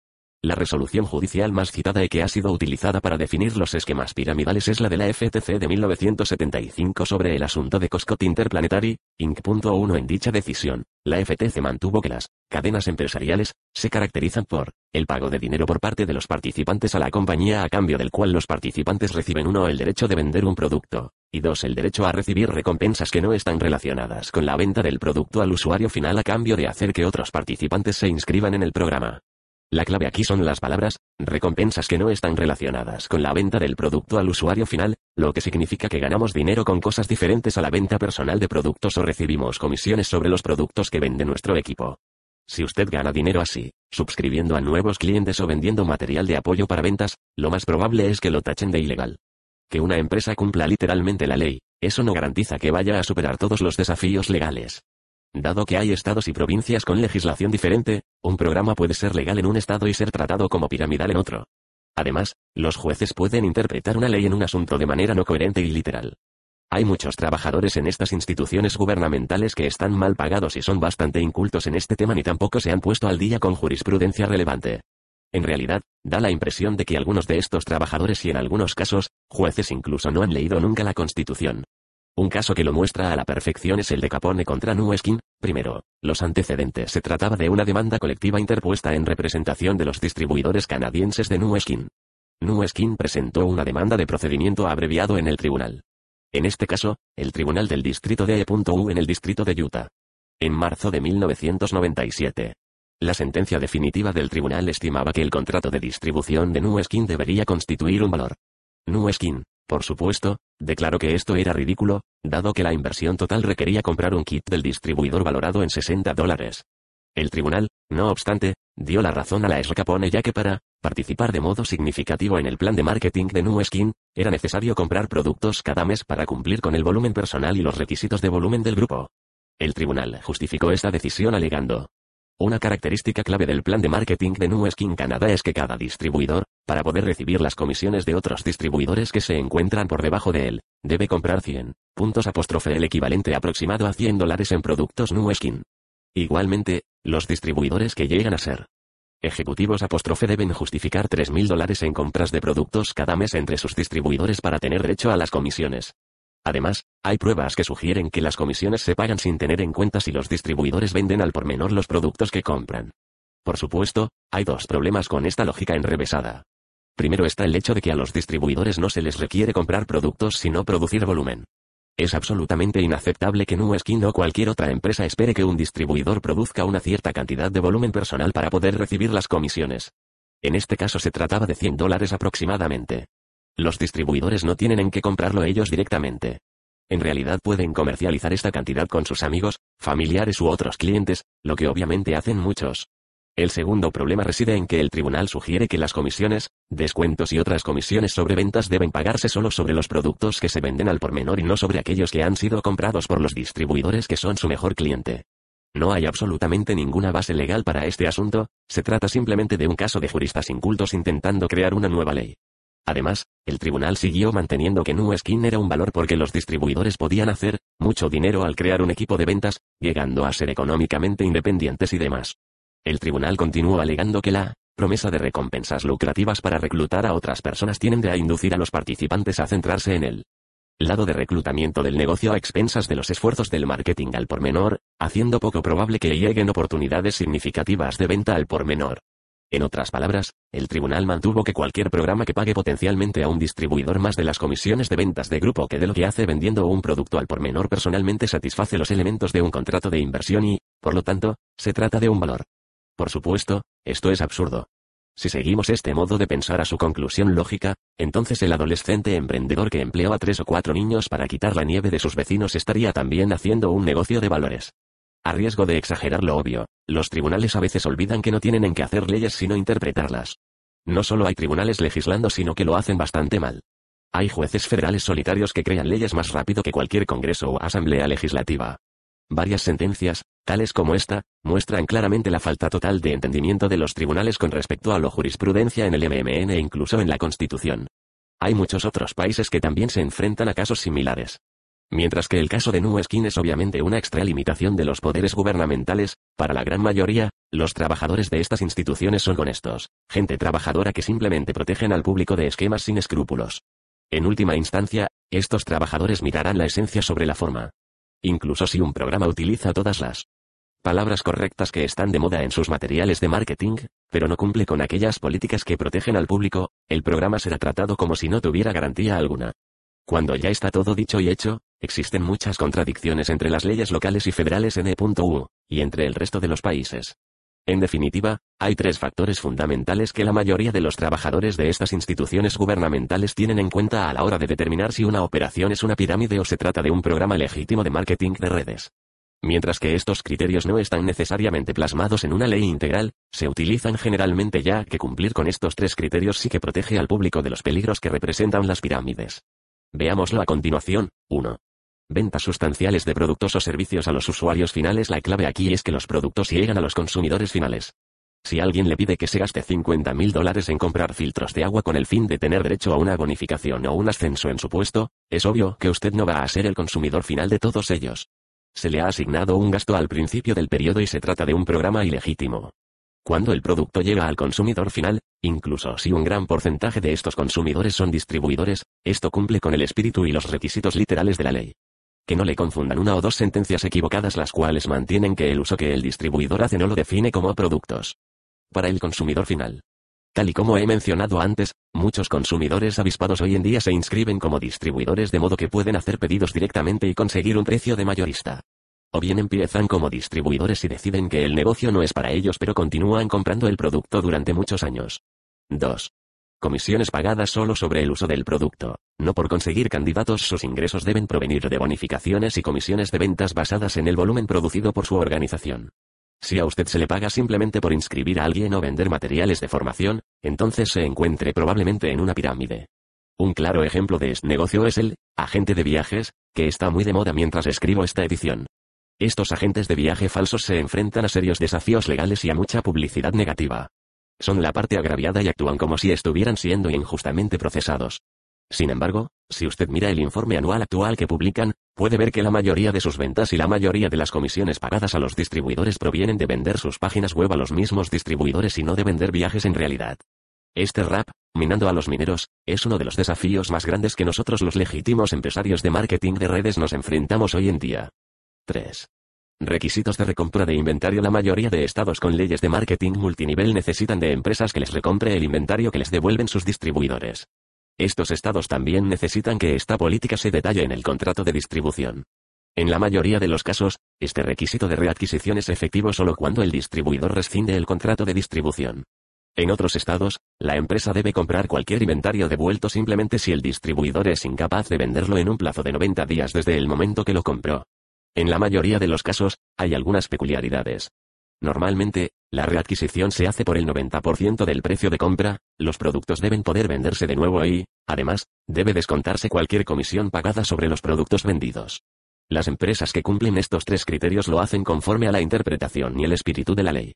La resolución judicial más citada y que ha sido utilizada para definir los esquemas piramidales es la de la FTC de 1975 sobre el asunto de Coscot Interplanetary, Inc.1 en dicha decisión, la FTC mantuvo que las cadenas empresariales se caracterizan por el pago de dinero por parte de los participantes a la compañía a cambio del cual los participantes reciben uno el derecho de vender un producto, y dos el derecho a recibir recompensas que no están relacionadas con la venta del producto al usuario final a cambio de hacer que otros participantes se inscriban en el programa. La clave aquí son las palabras, recompensas que no están relacionadas con la venta del producto al usuario final, lo que significa que ganamos dinero con cosas diferentes a la venta personal de productos o recibimos comisiones sobre los productos que vende nuestro equipo. Si usted gana dinero así, suscribiendo a nuevos clientes o vendiendo material de apoyo para ventas, lo más probable es que lo tachen de ilegal. Que una empresa cumpla literalmente la ley, eso no garantiza que vaya a superar todos los desafíos legales. Dado que hay estados y provincias con legislación diferente, un programa puede ser legal en un estado y ser tratado como piramidal en otro. Además, los jueces pueden interpretar una ley en un asunto de manera no coherente y literal. Hay muchos trabajadores en estas instituciones gubernamentales que están mal pagados y son bastante incultos en este tema ni tampoco se han puesto al día con jurisprudencia relevante. En realidad, da la impresión de que algunos de estos trabajadores y en algunos casos, jueces incluso no han leído nunca la Constitución. Un caso que lo muestra a la perfección es el de Capone contra Nueskin. Primero, los antecedentes. Se trataba de una demanda colectiva interpuesta en representación de los distribuidores canadienses de Nueskin. Nueskin presentó una demanda de procedimiento abreviado en el tribunal. En este caso, el tribunal del distrito de E.U. en el distrito de Utah. En marzo de 1997. La sentencia definitiva del tribunal estimaba que el contrato de distribución de Nueskin debería constituir un valor. Nueskin, por supuesto, declaró que esto era ridículo, dado que la inversión total requería comprar un kit del distribuidor valorado en 60 dólares. El tribunal, no obstante, dio la razón a la Capone ya que para participar de modo significativo en el plan de marketing de New Skin, era necesario comprar productos cada mes para cumplir con el volumen personal y los requisitos de volumen del grupo. El tribunal justificó esta decisión alegando, una característica clave del plan de marketing de New Skin Canadá es que cada distribuidor, para poder recibir las comisiones de otros distribuidores que se encuentran por debajo de él, debe comprar 100 puntos apóstrofe el equivalente aproximado a 100 dólares en productos New Skin. Igualmente, los distribuidores que llegan a ser ejecutivos apóstrofe deben justificar 3.000 dólares en compras de productos cada mes entre sus distribuidores para tener derecho a las comisiones. Además, hay pruebas que sugieren que las comisiones se pagan sin tener en cuenta si los distribuidores venden al por menor los productos que compran. Por supuesto, hay dos problemas con esta lógica enrevesada. Primero está el hecho de que a los distribuidores no se les requiere comprar productos sino producir volumen. Es absolutamente inaceptable que Nueskin o cualquier otra empresa espere que un distribuidor produzca una cierta cantidad de volumen personal para poder recibir las comisiones. En este caso se trataba de 100 dólares aproximadamente. Los distribuidores no tienen en qué comprarlo ellos directamente. En realidad pueden comercializar esta cantidad con sus amigos, familiares u otros clientes, lo que obviamente hacen muchos. El segundo problema reside en que el tribunal sugiere que las comisiones, descuentos y otras comisiones sobre ventas deben pagarse solo sobre los productos que se venden al por menor y no sobre aquellos que han sido comprados por los distribuidores que son su mejor cliente. No hay absolutamente ninguna base legal para este asunto, se trata simplemente de un caso de juristas incultos intentando crear una nueva ley. Además, el tribunal siguió manteniendo que Nu Skin era un valor porque los distribuidores podían hacer mucho dinero al crear un equipo de ventas, llegando a ser económicamente independientes y demás. El tribunal continuó alegando que la promesa de recompensas lucrativas para reclutar a otras personas tienden a inducir a los participantes a centrarse en el lado de reclutamiento del negocio a expensas de los esfuerzos del marketing al por menor, haciendo poco probable que lleguen oportunidades significativas de venta al por menor. En otras palabras, el tribunal mantuvo que cualquier programa que pague potencialmente a un distribuidor más de las comisiones de ventas de grupo que de lo que hace vendiendo un producto al por menor personalmente satisface los elementos de un contrato de inversión y, por lo tanto, se trata de un valor. Por supuesto, esto es absurdo. Si seguimos este modo de pensar a su conclusión lógica, entonces el adolescente emprendedor que empleó a tres o cuatro niños para quitar la nieve de sus vecinos estaría también haciendo un negocio de valores. A riesgo de exagerar lo obvio, los tribunales a veces olvidan que no tienen en qué hacer leyes sino interpretarlas. No solo hay tribunales legislando sino que lo hacen bastante mal. Hay jueces federales solitarios que crean leyes más rápido que cualquier Congreso o Asamblea Legislativa. Varias sentencias, tales como esta, muestran claramente la falta total de entendimiento de los tribunales con respecto a la jurisprudencia en el MMN e incluso en la Constitución. Hay muchos otros países que también se enfrentan a casos similares. Mientras que el caso de Nu Skin es obviamente una extralimitación de los poderes gubernamentales, para la gran mayoría, los trabajadores de estas instituciones son honestos, gente trabajadora que simplemente protegen al público de esquemas sin escrúpulos. En última instancia, estos trabajadores mirarán la esencia sobre la forma. Incluso si un programa utiliza todas las palabras correctas que están de moda en sus materiales de marketing, pero no cumple con aquellas políticas que protegen al público, el programa será tratado como si no tuviera garantía alguna. Cuando ya está todo dicho y hecho, existen muchas contradicciones entre las leyes locales y federales en E.U, y entre el resto de los países. En definitiva, hay tres factores fundamentales que la mayoría de los trabajadores de estas instituciones gubernamentales tienen en cuenta a la hora de determinar si una operación es una pirámide o se trata de un programa legítimo de marketing de redes. Mientras que estos criterios no están necesariamente plasmados en una ley integral, se utilizan generalmente ya que cumplir con estos tres criterios sí que protege al público de los peligros que representan las pirámides. Veámoslo a continuación. 1. Ventas sustanciales de productos o servicios a los usuarios finales. La clave aquí es que los productos llegan a los consumidores finales. Si alguien le pide que se gaste 50 mil dólares en comprar filtros de agua con el fin de tener derecho a una bonificación o un ascenso en su puesto, es obvio que usted no va a ser el consumidor final de todos ellos. Se le ha asignado un gasto al principio del periodo y se trata de un programa ilegítimo. Cuando el producto llega al consumidor final, incluso si un gran porcentaje de estos consumidores son distribuidores, esto cumple con el espíritu y los requisitos literales de la ley. Que no le confundan una o dos sentencias equivocadas las cuales mantienen que el uso que el distribuidor hace no lo define como productos. Para el consumidor final. Tal y como he mencionado antes, muchos consumidores avispados hoy en día se inscriben como distribuidores de modo que pueden hacer pedidos directamente y conseguir un precio de mayorista. O bien empiezan como distribuidores y deciden que el negocio no es para ellos pero continúan comprando el producto durante muchos años. 2. Comisiones pagadas solo sobre el uso del producto. No por conseguir candidatos sus ingresos deben provenir de bonificaciones y comisiones de ventas basadas en el volumen producido por su organización. Si a usted se le paga simplemente por inscribir a alguien o vender materiales de formación, entonces se encuentre probablemente en una pirámide. Un claro ejemplo de este negocio es el agente de viajes, que está muy de moda mientras escribo esta edición. Estos agentes de viaje falsos se enfrentan a serios desafíos legales y a mucha publicidad negativa. Son la parte agraviada y actúan como si estuvieran siendo injustamente procesados. Sin embargo, si usted mira el informe anual actual que publican, puede ver que la mayoría de sus ventas y la mayoría de las comisiones pagadas a los distribuidores provienen de vender sus páginas web a los mismos distribuidores y no de vender viajes en realidad. Este rap, minando a los mineros, es uno de los desafíos más grandes que nosotros los legítimos empresarios de marketing de redes nos enfrentamos hoy en día. 3. Requisitos de recompra de inventario La mayoría de estados con leyes de marketing multinivel necesitan de empresas que les recompre el inventario que les devuelven sus distribuidores. Estos estados también necesitan que esta política se detalle en el contrato de distribución. En la mayoría de los casos, este requisito de readquisición es efectivo solo cuando el distribuidor rescinde el contrato de distribución. En otros estados, la empresa debe comprar cualquier inventario devuelto simplemente si el distribuidor es incapaz de venderlo en un plazo de 90 días desde el momento que lo compró. En la mayoría de los casos, hay algunas peculiaridades. Normalmente, la readquisición se hace por el 90% del precio de compra, los productos deben poder venderse de nuevo y, además, debe descontarse cualquier comisión pagada sobre los productos vendidos. Las empresas que cumplen estos tres criterios lo hacen conforme a la interpretación y el espíritu de la ley.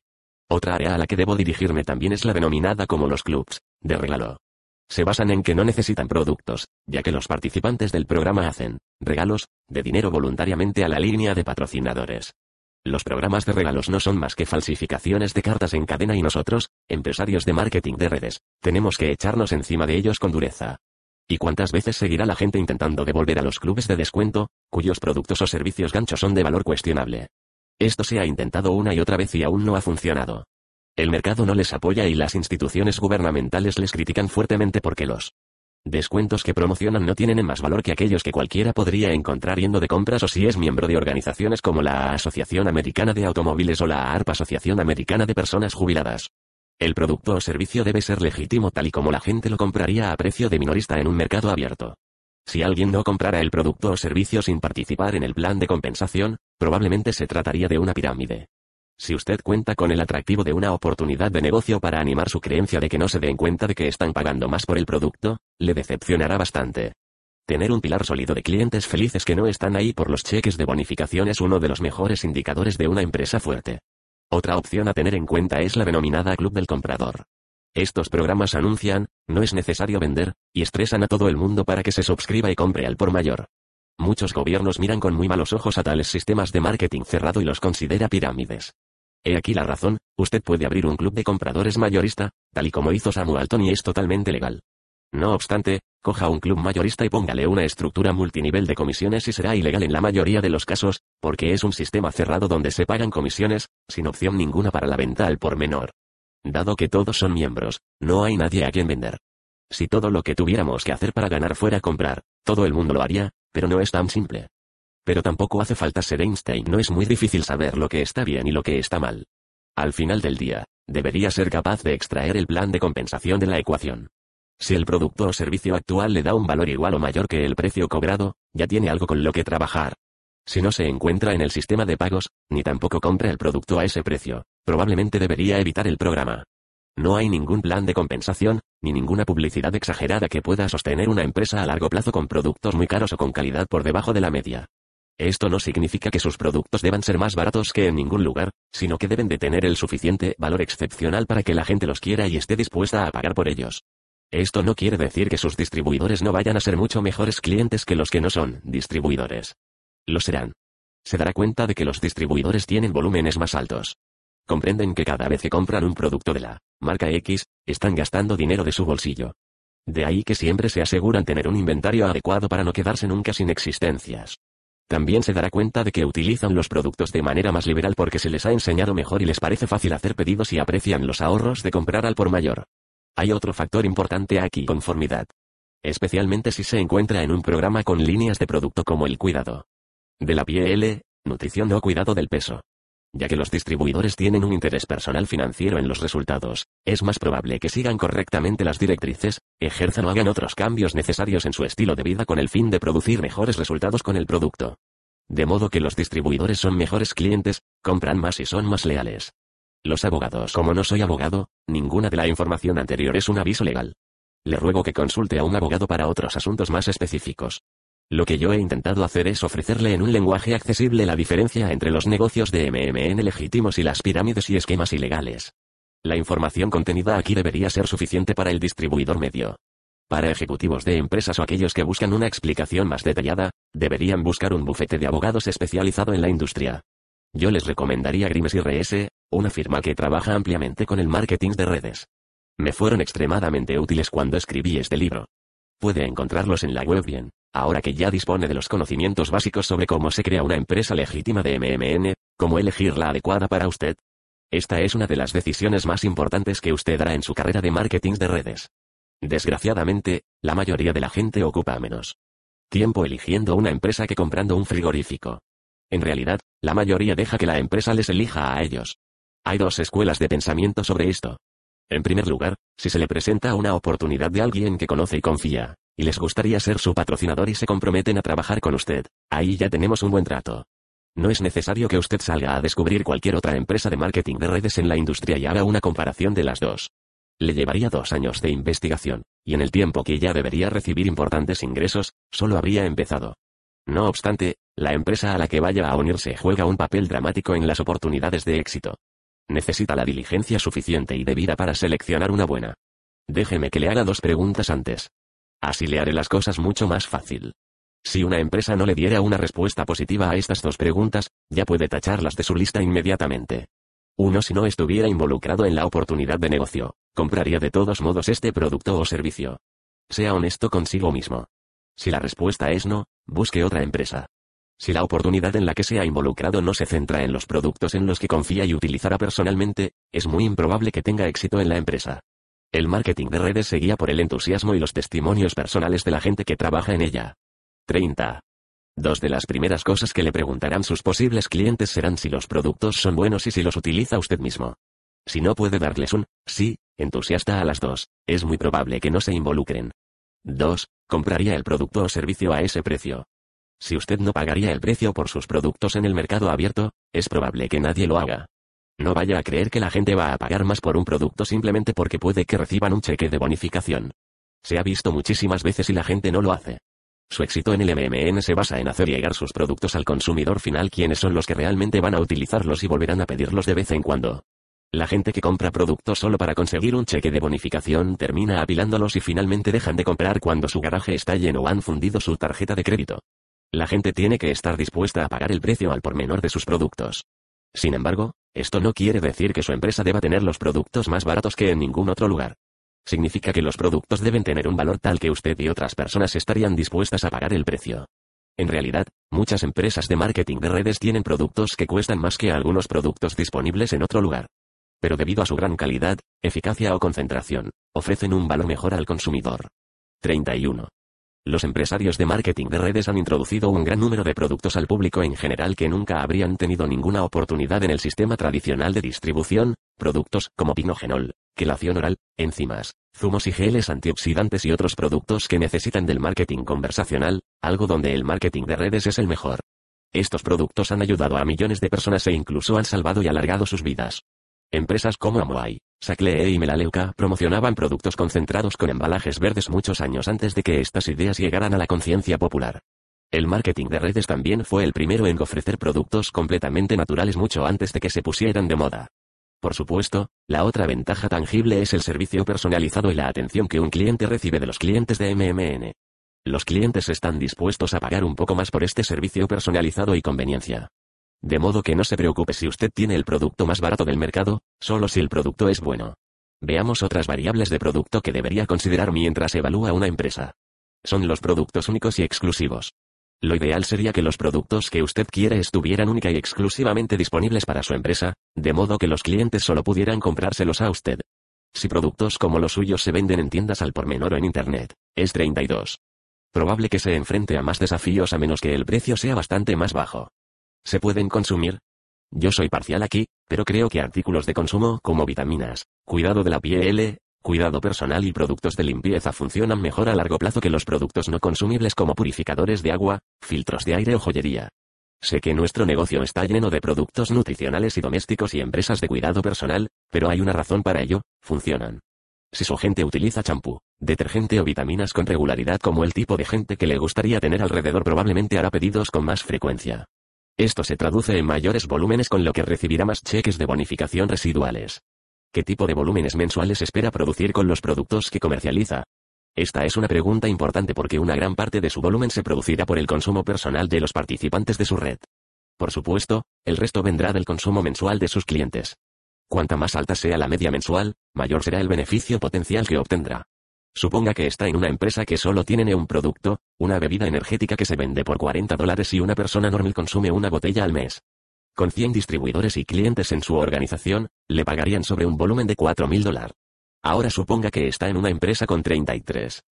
Otra área a la que debo dirigirme también es la denominada como los clubs, de regalo. Se basan en que no necesitan productos, ya que los participantes del programa hacen regalos de dinero voluntariamente a la línea de patrocinadores. Los programas de regalos no son más que falsificaciones de cartas en cadena y nosotros, empresarios de marketing de redes, tenemos que echarnos encima de ellos con dureza. ¿Y cuántas veces seguirá la gente intentando devolver a los clubes de descuento, cuyos productos o servicios ganchos son de valor cuestionable? Esto se ha intentado una y otra vez y aún no ha funcionado. El mercado no les apoya y las instituciones gubernamentales les critican fuertemente porque los descuentos que promocionan no tienen más valor que aquellos que cualquiera podría encontrar yendo de compras o si es miembro de organizaciones como la Asociación Americana de Automóviles o la ARP Asociación Americana de Personas Jubiladas. El producto o servicio debe ser legítimo tal y como la gente lo compraría a precio de minorista en un mercado abierto. Si alguien no comprara el producto o servicio sin participar en el plan de compensación, probablemente se trataría de una pirámide. Si usted cuenta con el atractivo de una oportunidad de negocio para animar su creencia de que no se den cuenta de que están pagando más por el producto, le decepcionará bastante. Tener un pilar sólido de clientes felices que no están ahí por los cheques de bonificación es uno de los mejores indicadores de una empresa fuerte. Otra opción a tener en cuenta es la denominada Club del Comprador. Estos programas anuncian, no es necesario vender, y estresan a todo el mundo para que se suscriba y compre al por mayor. Muchos gobiernos miran con muy malos ojos a tales sistemas de marketing cerrado y los considera pirámides. He aquí la razón, usted puede abrir un club de compradores mayorista, tal y como hizo Samuelton y es totalmente legal. No obstante, coja un club mayorista y póngale una estructura multinivel de comisiones y será ilegal en la mayoría de los casos, porque es un sistema cerrado donde se pagan comisiones, sin opción ninguna para la venta al por menor. Dado que todos son miembros, no hay nadie a quien vender. Si todo lo que tuviéramos que hacer para ganar fuera comprar, todo el mundo lo haría, pero no es tan simple. Pero tampoco hace falta ser Einstein, no es muy difícil saber lo que está bien y lo que está mal. Al final del día, debería ser capaz de extraer el plan de compensación de la ecuación. Si el producto o servicio actual le da un valor igual o mayor que el precio cobrado, ya tiene algo con lo que trabajar. Si no se encuentra en el sistema de pagos, ni tampoco compra el producto a ese precio, probablemente debería evitar el programa. No hay ningún plan de compensación, ni ninguna publicidad exagerada que pueda sostener una empresa a largo plazo con productos muy caros o con calidad por debajo de la media. Esto no significa que sus productos deban ser más baratos que en ningún lugar, sino que deben de tener el suficiente valor excepcional para que la gente los quiera y esté dispuesta a pagar por ellos. Esto no quiere decir que sus distribuidores no vayan a ser mucho mejores clientes que los que no son distribuidores. Lo serán. Se dará cuenta de que los distribuidores tienen volúmenes más altos. Comprenden que cada vez que compran un producto de la marca X, están gastando dinero de su bolsillo. De ahí que siempre se aseguran tener un inventario adecuado para no quedarse nunca sin existencias. También se dará cuenta de que utilizan los productos de manera más liberal porque se les ha enseñado mejor y les parece fácil hacer pedidos y aprecian los ahorros de comprar al por mayor. Hay otro factor importante aquí, conformidad. Especialmente si se encuentra en un programa con líneas de producto como el cuidado de la piel, nutrición o cuidado del peso. Ya que los distribuidores tienen un interés personal financiero en los resultados, es más probable que sigan correctamente las directrices, ejerzan o hagan otros cambios necesarios en su estilo de vida con el fin de producir mejores resultados con el producto. De modo que los distribuidores son mejores clientes, compran más y son más leales. Los abogados, como no soy abogado, ninguna de la información anterior es un aviso legal. Le ruego que consulte a un abogado para otros asuntos más específicos. Lo que yo he intentado hacer es ofrecerle en un lenguaje accesible la diferencia entre los negocios de MMN legítimos y las pirámides y esquemas ilegales. La información contenida aquí debería ser suficiente para el distribuidor medio. Para ejecutivos de empresas o aquellos que buscan una explicación más detallada, deberían buscar un bufete de abogados especializado en la industria. Yo les recomendaría Grimes RS, una firma que trabaja ampliamente con el marketing de redes. Me fueron extremadamente útiles cuando escribí este libro. Puede encontrarlos en la web bien. Ahora que ya dispone de los conocimientos básicos sobre cómo se crea una empresa legítima de MMN, cómo elegir la adecuada para usted. Esta es una de las decisiones más importantes que usted hará en su carrera de marketing de redes. Desgraciadamente, la mayoría de la gente ocupa menos tiempo eligiendo una empresa que comprando un frigorífico. En realidad, la mayoría deja que la empresa les elija a ellos. Hay dos escuelas de pensamiento sobre esto. En primer lugar, si se le presenta una oportunidad de alguien que conoce y confía, y les gustaría ser su patrocinador y se comprometen a trabajar con usted, ahí ya tenemos un buen trato. No es necesario que usted salga a descubrir cualquier otra empresa de marketing de redes en la industria y haga una comparación de las dos. Le llevaría dos años de investigación, y en el tiempo que ya debería recibir importantes ingresos, solo habría empezado. No obstante, la empresa a la que vaya a unirse juega un papel dramático en las oportunidades de éxito. Necesita la diligencia suficiente y debida para seleccionar una buena. Déjeme que le haga dos preguntas antes. Así le haré las cosas mucho más fácil. Si una empresa no le diera una respuesta positiva a estas dos preguntas, ya puede tacharlas de su lista inmediatamente. Uno si no estuviera involucrado en la oportunidad de negocio, compraría de todos modos este producto o servicio. Sea honesto consigo mismo. Si la respuesta es no, busque otra empresa. Si la oportunidad en la que se ha involucrado no se centra en los productos en los que confía y utilizará personalmente, es muy improbable que tenga éxito en la empresa. El marketing de redes se guía por el entusiasmo y los testimonios personales de la gente que trabaja en ella. 30. Dos de las primeras cosas que le preguntarán sus posibles clientes serán si los productos son buenos y si los utiliza usted mismo. Si no puede darles un sí entusiasta a las dos, es muy probable que no se involucren. 2. Compraría el producto o servicio a ese precio. Si usted no pagaría el precio por sus productos en el mercado abierto, es probable que nadie lo haga. No vaya a creer que la gente va a pagar más por un producto simplemente porque puede que reciban un cheque de bonificación. Se ha visto muchísimas veces y la gente no lo hace. Su éxito en el MMN se basa en hacer llegar sus productos al consumidor final quienes son los que realmente van a utilizarlos y volverán a pedirlos de vez en cuando. La gente que compra productos solo para conseguir un cheque de bonificación termina apilándolos y finalmente dejan de comprar cuando su garaje está lleno o han fundido su tarjeta de crédito. La gente tiene que estar dispuesta a pagar el precio al por menor de sus productos. Sin embargo, esto no quiere decir que su empresa deba tener los productos más baratos que en ningún otro lugar significa que los productos deben tener un valor tal que usted y otras personas estarían dispuestas a pagar el precio. En realidad, muchas empresas de marketing de redes tienen productos que cuestan más que algunos productos disponibles en otro lugar. Pero debido a su gran calidad, eficacia o concentración, ofrecen un valor mejor al consumidor. 31. Los empresarios de marketing de redes han introducido un gran número de productos al público en general que nunca habrían tenido ninguna oportunidad en el sistema tradicional de distribución, productos como pinogenol, quelación oral, enzimas, zumos y geles antioxidantes y otros productos que necesitan del marketing conversacional, algo donde el marketing de redes es el mejor. Estos productos han ayudado a millones de personas e incluso han salvado y alargado sus vidas. Empresas como Amoai, Saclee y Melaleuca promocionaban productos concentrados con embalajes verdes muchos años antes de que estas ideas llegaran a la conciencia popular. El marketing de redes también fue el primero en ofrecer productos completamente naturales mucho antes de que se pusieran de moda. Por supuesto, la otra ventaja tangible es el servicio personalizado y la atención que un cliente recibe de los clientes de MMN. Los clientes están dispuestos a pagar un poco más por este servicio personalizado y conveniencia. De modo que no se preocupe si usted tiene el producto más barato del mercado, solo si el producto es bueno. Veamos otras variables de producto que debería considerar mientras evalúa una empresa. Son los productos únicos y exclusivos. Lo ideal sería que los productos que usted quiere estuvieran única y exclusivamente disponibles para su empresa, de modo que los clientes solo pudieran comprárselos a usted. Si productos como los suyos se venden en tiendas al por menor o en Internet, es 32. Probable que se enfrente a más desafíos a menos que el precio sea bastante más bajo se pueden consumir. Yo soy parcial aquí, pero creo que artículos de consumo como vitaminas, cuidado de la piel, cuidado personal y productos de limpieza funcionan mejor a largo plazo que los productos no consumibles como purificadores de agua, filtros de aire o joyería. Sé que nuestro negocio está lleno de productos nutricionales y domésticos y empresas de cuidado personal, pero hay una razón para ello, funcionan. Si su gente utiliza champú, detergente o vitaminas con regularidad como el tipo de gente que le gustaría tener alrededor probablemente hará pedidos con más frecuencia. Esto se traduce en mayores volúmenes con lo que recibirá más cheques de bonificación residuales. ¿Qué tipo de volúmenes mensuales espera producir con los productos que comercializa? Esta es una pregunta importante porque una gran parte de su volumen se producirá por el consumo personal de los participantes de su red. Por supuesto, el resto vendrá del consumo mensual de sus clientes. Cuanta más alta sea la media mensual, mayor será el beneficio potencial que obtendrá. Suponga que está en una empresa que solo tiene un producto, una bebida energética que se vende por 40 dólares y una persona normal consume una botella al mes. Con 100 distribuidores y clientes en su organización, le pagarían sobre un volumen de 4.000 dólares. Ahora suponga que está en una empresa con 33.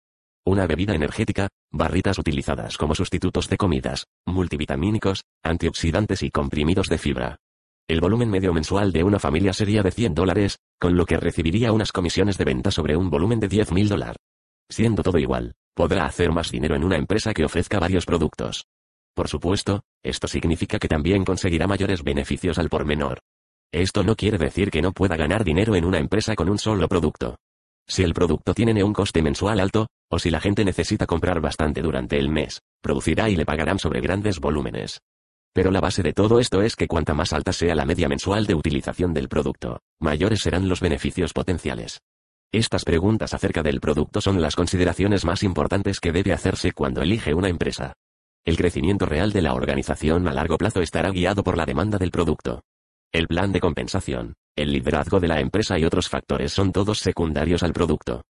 Una bebida energética, barritas utilizadas como sustitutos de comidas, multivitamínicos, antioxidantes y comprimidos de fibra. El volumen medio mensual de una familia sería de 100 dólares, con lo que recibiría unas comisiones de venta sobre un volumen de 10 mil dólares. Siendo todo igual, podrá hacer más dinero en una empresa que ofrezca varios productos. Por supuesto, esto significa que también conseguirá mayores beneficios al por menor. Esto no quiere decir que no pueda ganar dinero en una empresa con un solo producto. Si el producto tiene un coste mensual alto, o si la gente necesita comprar bastante durante el mes, producirá y le pagarán sobre grandes volúmenes. Pero la base de todo esto es que cuanta más alta sea la media mensual de utilización del producto, mayores serán los beneficios potenciales. Estas preguntas acerca del producto son las consideraciones más importantes que debe hacerse cuando elige una empresa. El crecimiento real de la organización a largo plazo estará guiado por la demanda del producto. El plan de compensación, el liderazgo de la empresa y otros factores son todos secundarios al producto.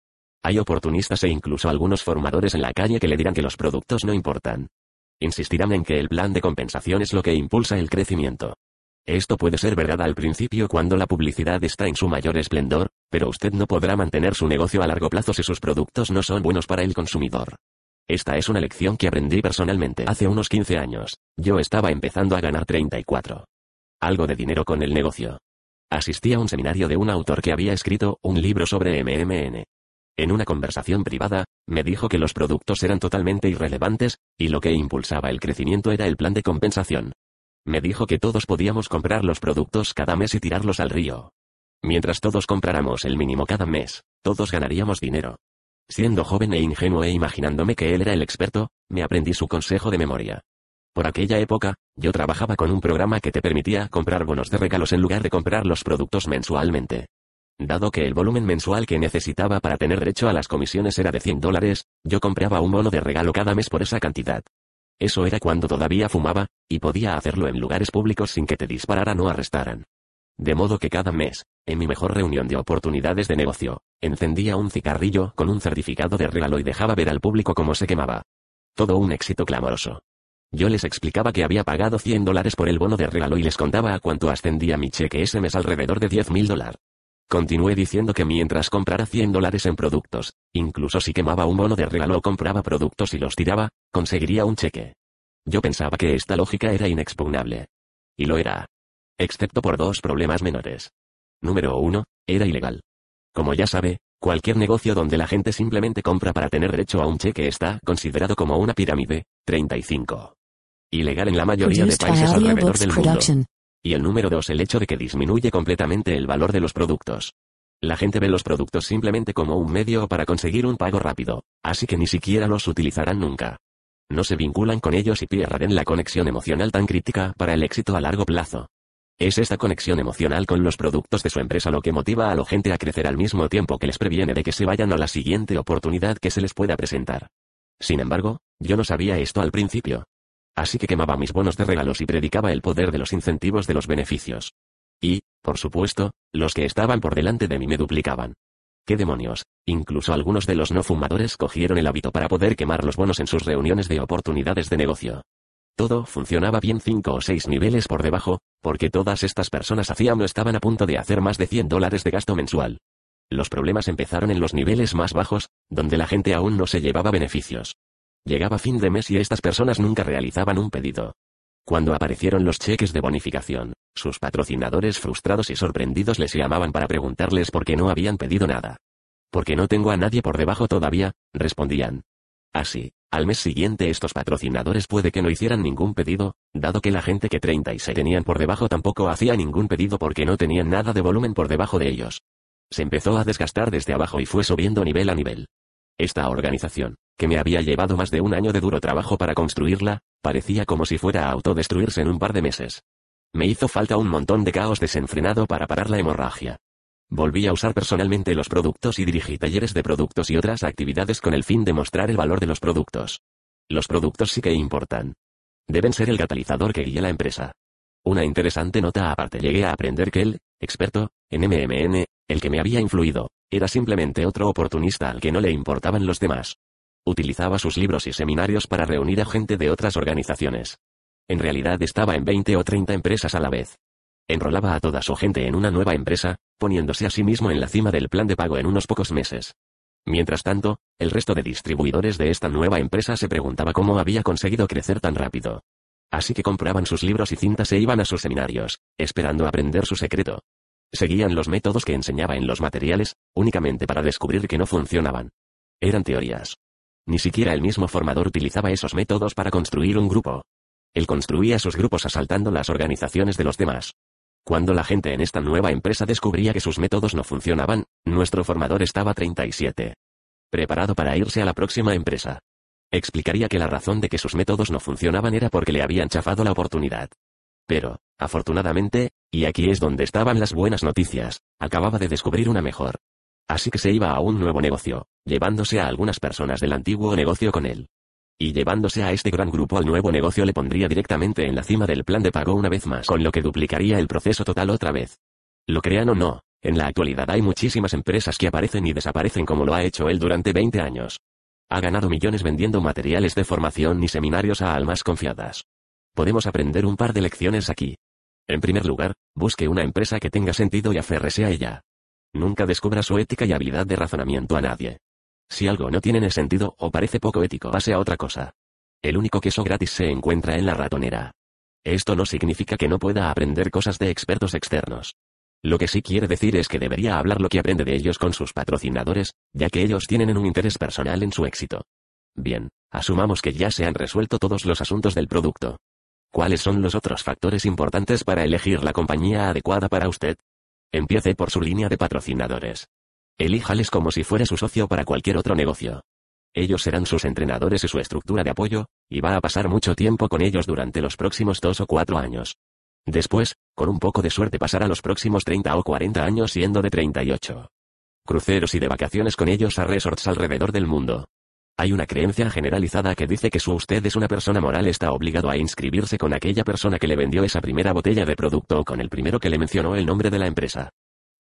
Hay oportunistas e incluso algunos formadores en la calle que le dirán que los productos no importan. Insistirán en que el plan de compensación es lo que impulsa el crecimiento. Esto puede ser verdad al principio cuando la publicidad está en su mayor esplendor, pero usted no podrá mantener su negocio a largo plazo si sus productos no son buenos para el consumidor. Esta es una lección que aprendí personalmente hace unos 15 años. Yo estaba empezando a ganar 34. Algo de dinero con el negocio. Asistí a un seminario de un autor que había escrito un libro sobre MMN. En una conversación privada, me dijo que los productos eran totalmente irrelevantes, y lo que impulsaba el crecimiento era el plan de compensación. Me dijo que todos podíamos comprar los productos cada mes y tirarlos al río. Mientras todos compráramos el mínimo cada mes, todos ganaríamos dinero. Siendo joven e ingenuo e imaginándome que él era el experto, me aprendí su consejo de memoria. Por aquella época, yo trabajaba con un programa que te permitía comprar bonos de regalos en lugar de comprar los productos mensualmente. Dado que el volumen mensual que necesitaba para tener derecho a las comisiones era de 100 dólares, yo compraba un bono de regalo cada mes por esa cantidad. Eso era cuando todavía fumaba, y podía hacerlo en lugares públicos sin que te dispararan o arrestaran. De modo que cada mes, en mi mejor reunión de oportunidades de negocio, encendía un cigarrillo con un certificado de regalo y dejaba ver al público cómo se quemaba. Todo un éxito clamoroso. Yo les explicaba que había pagado 100 dólares por el bono de regalo y les contaba a cuánto ascendía mi cheque ese mes alrededor de 10 mil dólares. Continué diciendo que mientras comprara 100 dólares en productos, incluso si quemaba un bono de regalo o compraba productos y los tiraba, conseguiría un cheque. Yo pensaba que esta lógica era inexpugnable. Y lo era excepto por dos problemas menores. Número 1, era ilegal. Como ya sabe, cualquier negocio donde la gente simplemente compra para tener derecho a un cheque está considerado como una pirámide. 35. Ilegal en la mayoría de países alrededor del mundo. Y el número 2, el hecho de que disminuye completamente el valor de los productos. La gente ve los productos simplemente como un medio para conseguir un pago rápido, así que ni siquiera los utilizarán nunca. No se vinculan con ellos y pierden la conexión emocional tan crítica para el éxito a largo plazo. Es esta conexión emocional con los productos de su empresa lo que motiva a la gente a crecer al mismo tiempo que les previene de que se vayan a la siguiente oportunidad que se les pueda presentar. Sin embargo, yo no sabía esto al principio. Así que quemaba mis bonos de regalos y predicaba el poder de los incentivos de los beneficios. Y, por supuesto, los que estaban por delante de mí me duplicaban. ¿Qué demonios? Incluso algunos de los no fumadores cogieron el hábito para poder quemar los bonos en sus reuniones de oportunidades de negocio. Todo funcionaba bien cinco o seis niveles por debajo, porque todas estas personas hacían o estaban a punto de hacer más de 100 dólares de gasto mensual. Los problemas empezaron en los niveles más bajos, donde la gente aún no se llevaba beneficios. Llegaba fin de mes y estas personas nunca realizaban un pedido. Cuando aparecieron los cheques de bonificación, sus patrocinadores frustrados y sorprendidos les llamaban para preguntarles por qué no habían pedido nada. Porque no tengo a nadie por debajo todavía, respondían. Así, al mes siguiente estos patrocinadores puede que no hicieran ningún pedido, dado que la gente que 36 tenían por debajo tampoco hacía ningún pedido porque no tenían nada de volumen por debajo de ellos. Se empezó a desgastar desde abajo y fue subiendo nivel a nivel. Esta organización, que me había llevado más de un año de duro trabajo para construirla, parecía como si fuera a autodestruirse en un par de meses. Me hizo falta un montón de caos desenfrenado para parar la hemorragia. Volví a usar personalmente los productos y dirigí talleres de productos y otras actividades con el fin de mostrar el valor de los productos. Los productos sí que importan. Deben ser el catalizador que guía la empresa. Una interesante nota aparte llegué a aprender que el, experto, en MMN, el que me había influido, era simplemente otro oportunista al que no le importaban los demás. Utilizaba sus libros y seminarios para reunir a gente de otras organizaciones. En realidad estaba en 20 o 30 empresas a la vez. Enrolaba a toda su gente en una nueva empresa, poniéndose a sí mismo en la cima del plan de pago en unos pocos meses. Mientras tanto, el resto de distribuidores de esta nueva empresa se preguntaba cómo había conseguido crecer tan rápido. Así que compraban sus libros y cintas e iban a sus seminarios, esperando aprender su secreto. Seguían los métodos que enseñaba en los materiales, únicamente para descubrir que no funcionaban. Eran teorías. Ni siquiera el mismo formador utilizaba esos métodos para construir un grupo. Él construía sus grupos asaltando las organizaciones de los demás. Cuando la gente en esta nueva empresa descubría que sus métodos no funcionaban, nuestro formador estaba 37. Preparado para irse a la próxima empresa. Explicaría que la razón de que sus métodos no funcionaban era porque le habían chafado la oportunidad. Pero, afortunadamente, y aquí es donde estaban las buenas noticias, acababa de descubrir una mejor. Así que se iba a un nuevo negocio, llevándose a algunas personas del antiguo negocio con él. Y llevándose a este gran grupo al nuevo negocio le pondría directamente en la cima del plan de pago una vez más, con lo que duplicaría el proceso total otra vez. Lo crean o no, en la actualidad hay muchísimas empresas que aparecen y desaparecen como lo ha hecho él durante 20 años. Ha ganado millones vendiendo materiales de formación y seminarios a almas confiadas. Podemos aprender un par de lecciones aquí. En primer lugar, busque una empresa que tenga sentido y aférrese a ella. Nunca descubra su ética y habilidad de razonamiento a nadie. Si algo no tiene sentido o parece poco ético, pase a otra cosa. El único queso gratis se encuentra en la ratonera. Esto no significa que no pueda aprender cosas de expertos externos. Lo que sí quiere decir es que debería hablar lo que aprende de ellos con sus patrocinadores, ya que ellos tienen un interés personal en su éxito. Bien, asumamos que ya se han resuelto todos los asuntos del producto. ¿Cuáles son los otros factores importantes para elegir la compañía adecuada para usted? Empiece por su línea de patrocinadores. Elíjales como si fuera su socio para cualquier otro negocio. Ellos serán sus entrenadores y su estructura de apoyo, y va a pasar mucho tiempo con ellos durante los próximos dos o cuatro años. Después, con un poco de suerte pasará los próximos 30 o 40 años siendo de 38. Cruceros y de vacaciones con ellos a resorts alrededor del mundo. Hay una creencia generalizada que dice que si usted es una persona moral está obligado a inscribirse con aquella persona que le vendió esa primera botella de producto o con el primero que le mencionó el nombre de la empresa.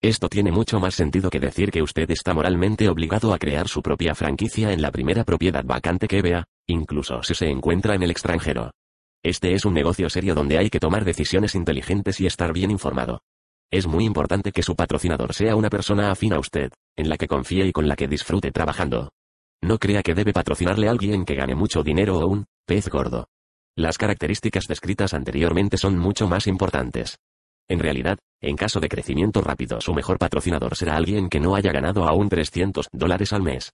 Esto tiene mucho más sentido que decir que usted está moralmente obligado a crear su propia franquicia en la primera propiedad vacante que vea, incluso si se encuentra en el extranjero. Este es un negocio serio donde hay que tomar decisiones inteligentes y estar bien informado. Es muy importante que su patrocinador sea una persona afín a usted, en la que confíe y con la que disfrute trabajando. No crea que debe patrocinarle a alguien que gane mucho dinero o un pez gordo. Las características descritas anteriormente son mucho más importantes. En realidad, en caso de crecimiento rápido, su mejor patrocinador será alguien que no haya ganado aún 300 dólares al mes.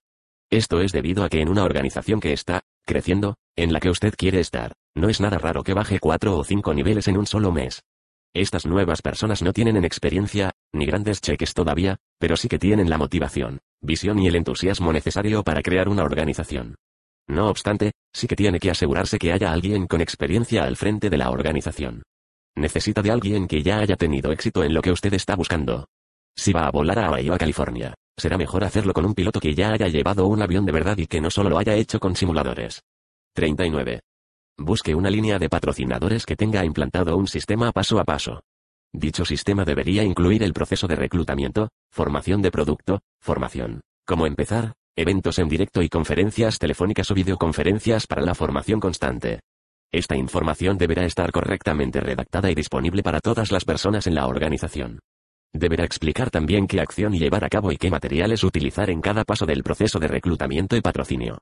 Esto es debido a que en una organización que está creciendo, en la que usted quiere estar, no es nada raro que baje cuatro o cinco niveles en un solo mes. Estas nuevas personas no tienen en experiencia, ni grandes cheques todavía, pero sí que tienen la motivación, visión y el entusiasmo necesario para crear una organización. No obstante, sí que tiene que asegurarse que haya alguien con experiencia al frente de la organización. Necesita de alguien que ya haya tenido éxito en lo que usted está buscando. Si va a volar a Ohio, California, será mejor hacerlo con un piloto que ya haya llevado un avión de verdad y que no solo lo haya hecho con simuladores. 39. Busque una línea de patrocinadores que tenga implantado un sistema paso a paso. Dicho sistema debería incluir el proceso de reclutamiento, formación de producto, formación, cómo empezar, eventos en directo y conferencias telefónicas o videoconferencias para la formación constante. Esta información deberá estar correctamente redactada y disponible para todas las personas en la organización. Deberá explicar también qué acción llevar a cabo y qué materiales utilizar en cada paso del proceso de reclutamiento y patrocinio.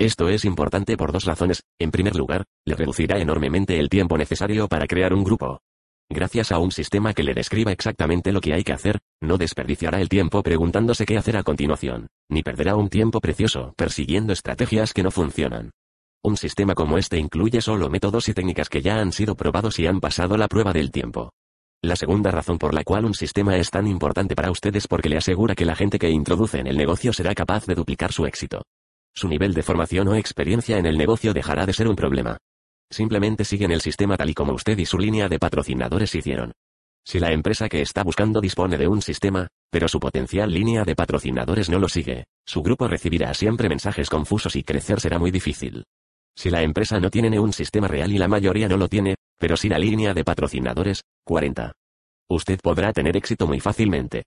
Esto es importante por dos razones. En primer lugar, le reducirá enormemente el tiempo necesario para crear un grupo. Gracias a un sistema que le describa exactamente lo que hay que hacer, no desperdiciará el tiempo preguntándose qué hacer a continuación, ni perderá un tiempo precioso persiguiendo estrategias que no funcionan. Un sistema como este incluye solo métodos y técnicas que ya han sido probados y han pasado la prueba del tiempo. La segunda razón por la cual un sistema es tan importante para usted es porque le asegura que la gente que introduce en el negocio será capaz de duplicar su éxito. Su nivel de formación o experiencia en el negocio dejará de ser un problema. Simplemente siguen el sistema tal y como usted y su línea de patrocinadores hicieron. Si la empresa que está buscando dispone de un sistema, pero su potencial línea de patrocinadores no lo sigue, su grupo recibirá siempre mensajes confusos y crecer será muy difícil. Si la empresa no tiene un sistema real y la mayoría no lo tiene, pero si la línea de patrocinadores, 40. Usted podrá tener éxito muy fácilmente.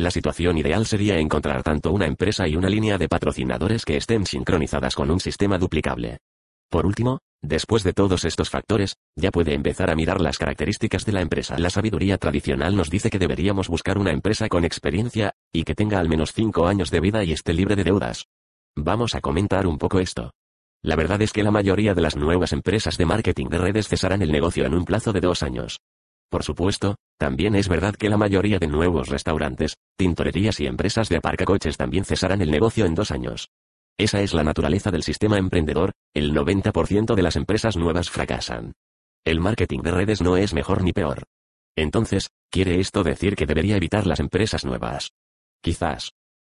La situación ideal sería encontrar tanto una empresa y una línea de patrocinadores que estén sincronizadas con un sistema duplicable. Por último, después de todos estos factores, ya puede empezar a mirar las características de la empresa. La sabiduría tradicional nos dice que deberíamos buscar una empresa con experiencia, y que tenga al menos 5 años de vida y esté libre de deudas. Vamos a comentar un poco esto. La verdad es que la mayoría de las nuevas empresas de marketing de redes cesarán el negocio en un plazo de dos años. Por supuesto, también es verdad que la mayoría de nuevos restaurantes, tintorerías y empresas de aparcacoches también cesarán el negocio en dos años. Esa es la naturaleza del sistema emprendedor, el 90% de las empresas nuevas fracasan. El marketing de redes no es mejor ni peor. Entonces, ¿quiere esto decir que debería evitar las empresas nuevas? Quizás.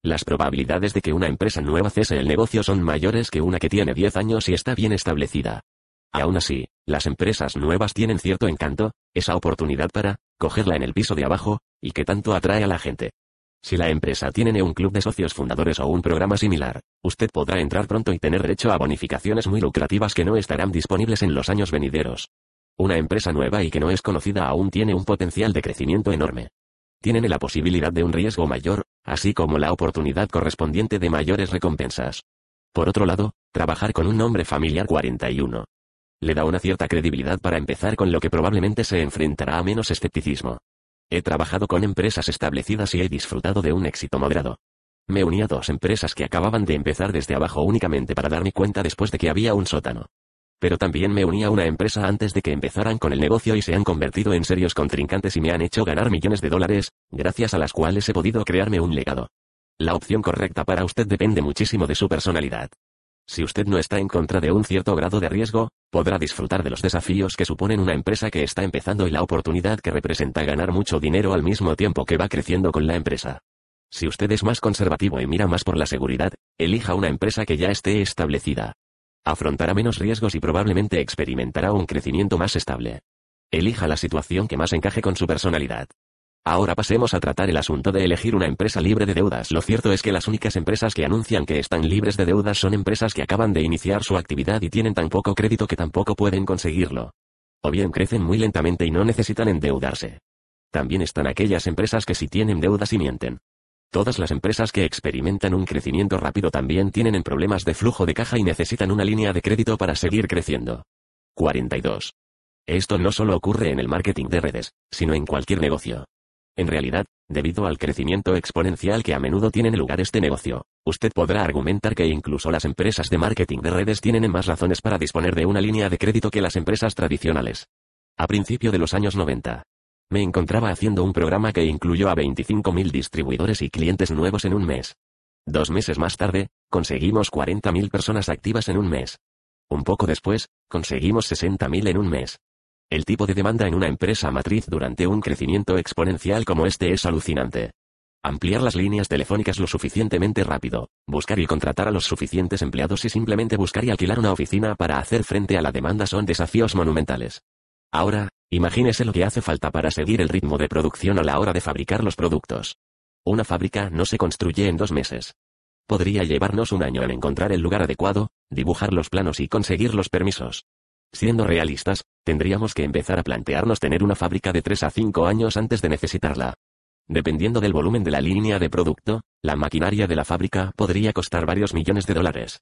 Las probabilidades de que una empresa nueva cese el negocio son mayores que una que tiene 10 años y está bien establecida. Aún así, las empresas nuevas tienen cierto encanto, esa oportunidad para, cogerla en el piso de abajo, y que tanto atrae a la gente. Si la empresa tiene un club de socios fundadores o un programa similar, usted podrá entrar pronto y tener derecho a bonificaciones muy lucrativas que no estarán disponibles en los años venideros. Una empresa nueva y que no es conocida aún tiene un potencial de crecimiento enorme. Tienen la posibilidad de un riesgo mayor, así como la oportunidad correspondiente de mayores recompensas. Por otro lado, trabajar con un nombre familiar 41 le da una cierta credibilidad para empezar con lo que probablemente se enfrentará a menos escepticismo. He trabajado con empresas establecidas y he disfrutado de un éxito moderado. Me uní a dos empresas que acababan de empezar desde abajo únicamente para darme cuenta después de que había un sótano. Pero también me uní a una empresa antes de que empezaran con el negocio y se han convertido en serios contrincantes y me han hecho ganar millones de dólares, gracias a las cuales he podido crearme un legado. La opción correcta para usted depende muchísimo de su personalidad. Si usted no está en contra de un cierto grado de riesgo, podrá disfrutar de los desafíos que suponen una empresa que está empezando y la oportunidad que representa ganar mucho dinero al mismo tiempo que va creciendo con la empresa. Si usted es más conservativo y mira más por la seguridad, elija una empresa que ya esté establecida. Afrontará menos riesgos y probablemente experimentará un crecimiento más estable. Elija la situación que más encaje con su personalidad. Ahora pasemos a tratar el asunto de elegir una empresa libre de deudas. Lo cierto es que las únicas empresas que anuncian que están libres de deudas son empresas que acaban de iniciar su actividad y tienen tan poco crédito que tampoco pueden conseguirlo. O bien crecen muy lentamente y no necesitan endeudarse. También están aquellas empresas que sí tienen deudas y mienten. Todas las empresas que experimentan un crecimiento rápido también tienen problemas de flujo de caja y necesitan una línea de crédito para seguir creciendo. 42. Esto no solo ocurre en el marketing de redes, sino en cualquier negocio. En realidad, debido al crecimiento exponencial que a menudo tiene lugar este negocio, usted podrá argumentar que incluso las empresas de marketing de redes tienen más razones para disponer de una línea de crédito que las empresas tradicionales. A principio de los años 90, me encontraba haciendo un programa que incluyó a 25.000 distribuidores y clientes nuevos en un mes. Dos meses más tarde, conseguimos 40.000 personas activas en un mes. Un poco después, conseguimos 60.000 en un mes. El tipo de demanda en una empresa matriz durante un crecimiento exponencial como este es alucinante. Ampliar las líneas telefónicas lo suficientemente rápido, buscar y contratar a los suficientes empleados y simplemente buscar y alquilar una oficina para hacer frente a la demanda son desafíos monumentales. Ahora, imagínese lo que hace falta para seguir el ritmo de producción a la hora de fabricar los productos. Una fábrica no se construye en dos meses. Podría llevarnos un año en encontrar el lugar adecuado, dibujar los planos y conseguir los permisos. Siendo realistas, tendríamos que empezar a plantearnos tener una fábrica de 3 a 5 años antes de necesitarla. Dependiendo del volumen de la línea de producto, la maquinaria de la fábrica podría costar varios millones de dólares.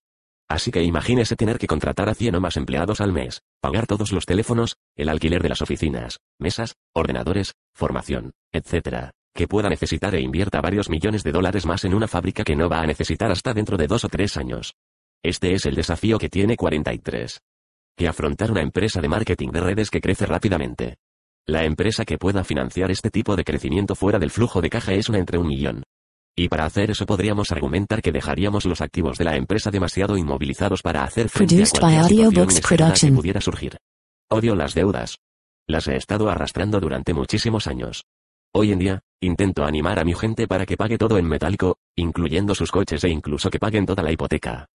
Así que imagínese tener que contratar a 100 o más empleados al mes, pagar todos los teléfonos, el alquiler de las oficinas, mesas, ordenadores, formación, etc., que pueda necesitar e invierta varios millones de dólares más en una fábrica que no va a necesitar hasta dentro de dos o tres años. Este es el desafío que tiene 43 que afrontar una empresa de marketing de redes que crece rápidamente. La empresa que pueda financiar este tipo de crecimiento fuera del flujo de caja es una entre un millón. Y para hacer eso podríamos argumentar que dejaríamos los activos de la empresa demasiado inmovilizados para hacer frente a cualquier situación que pudiera surgir. Odio las deudas. Las he estado arrastrando durante muchísimos años. Hoy en día, intento animar a mi gente para que pague todo en metálico, incluyendo sus coches e incluso que paguen toda la hipoteca.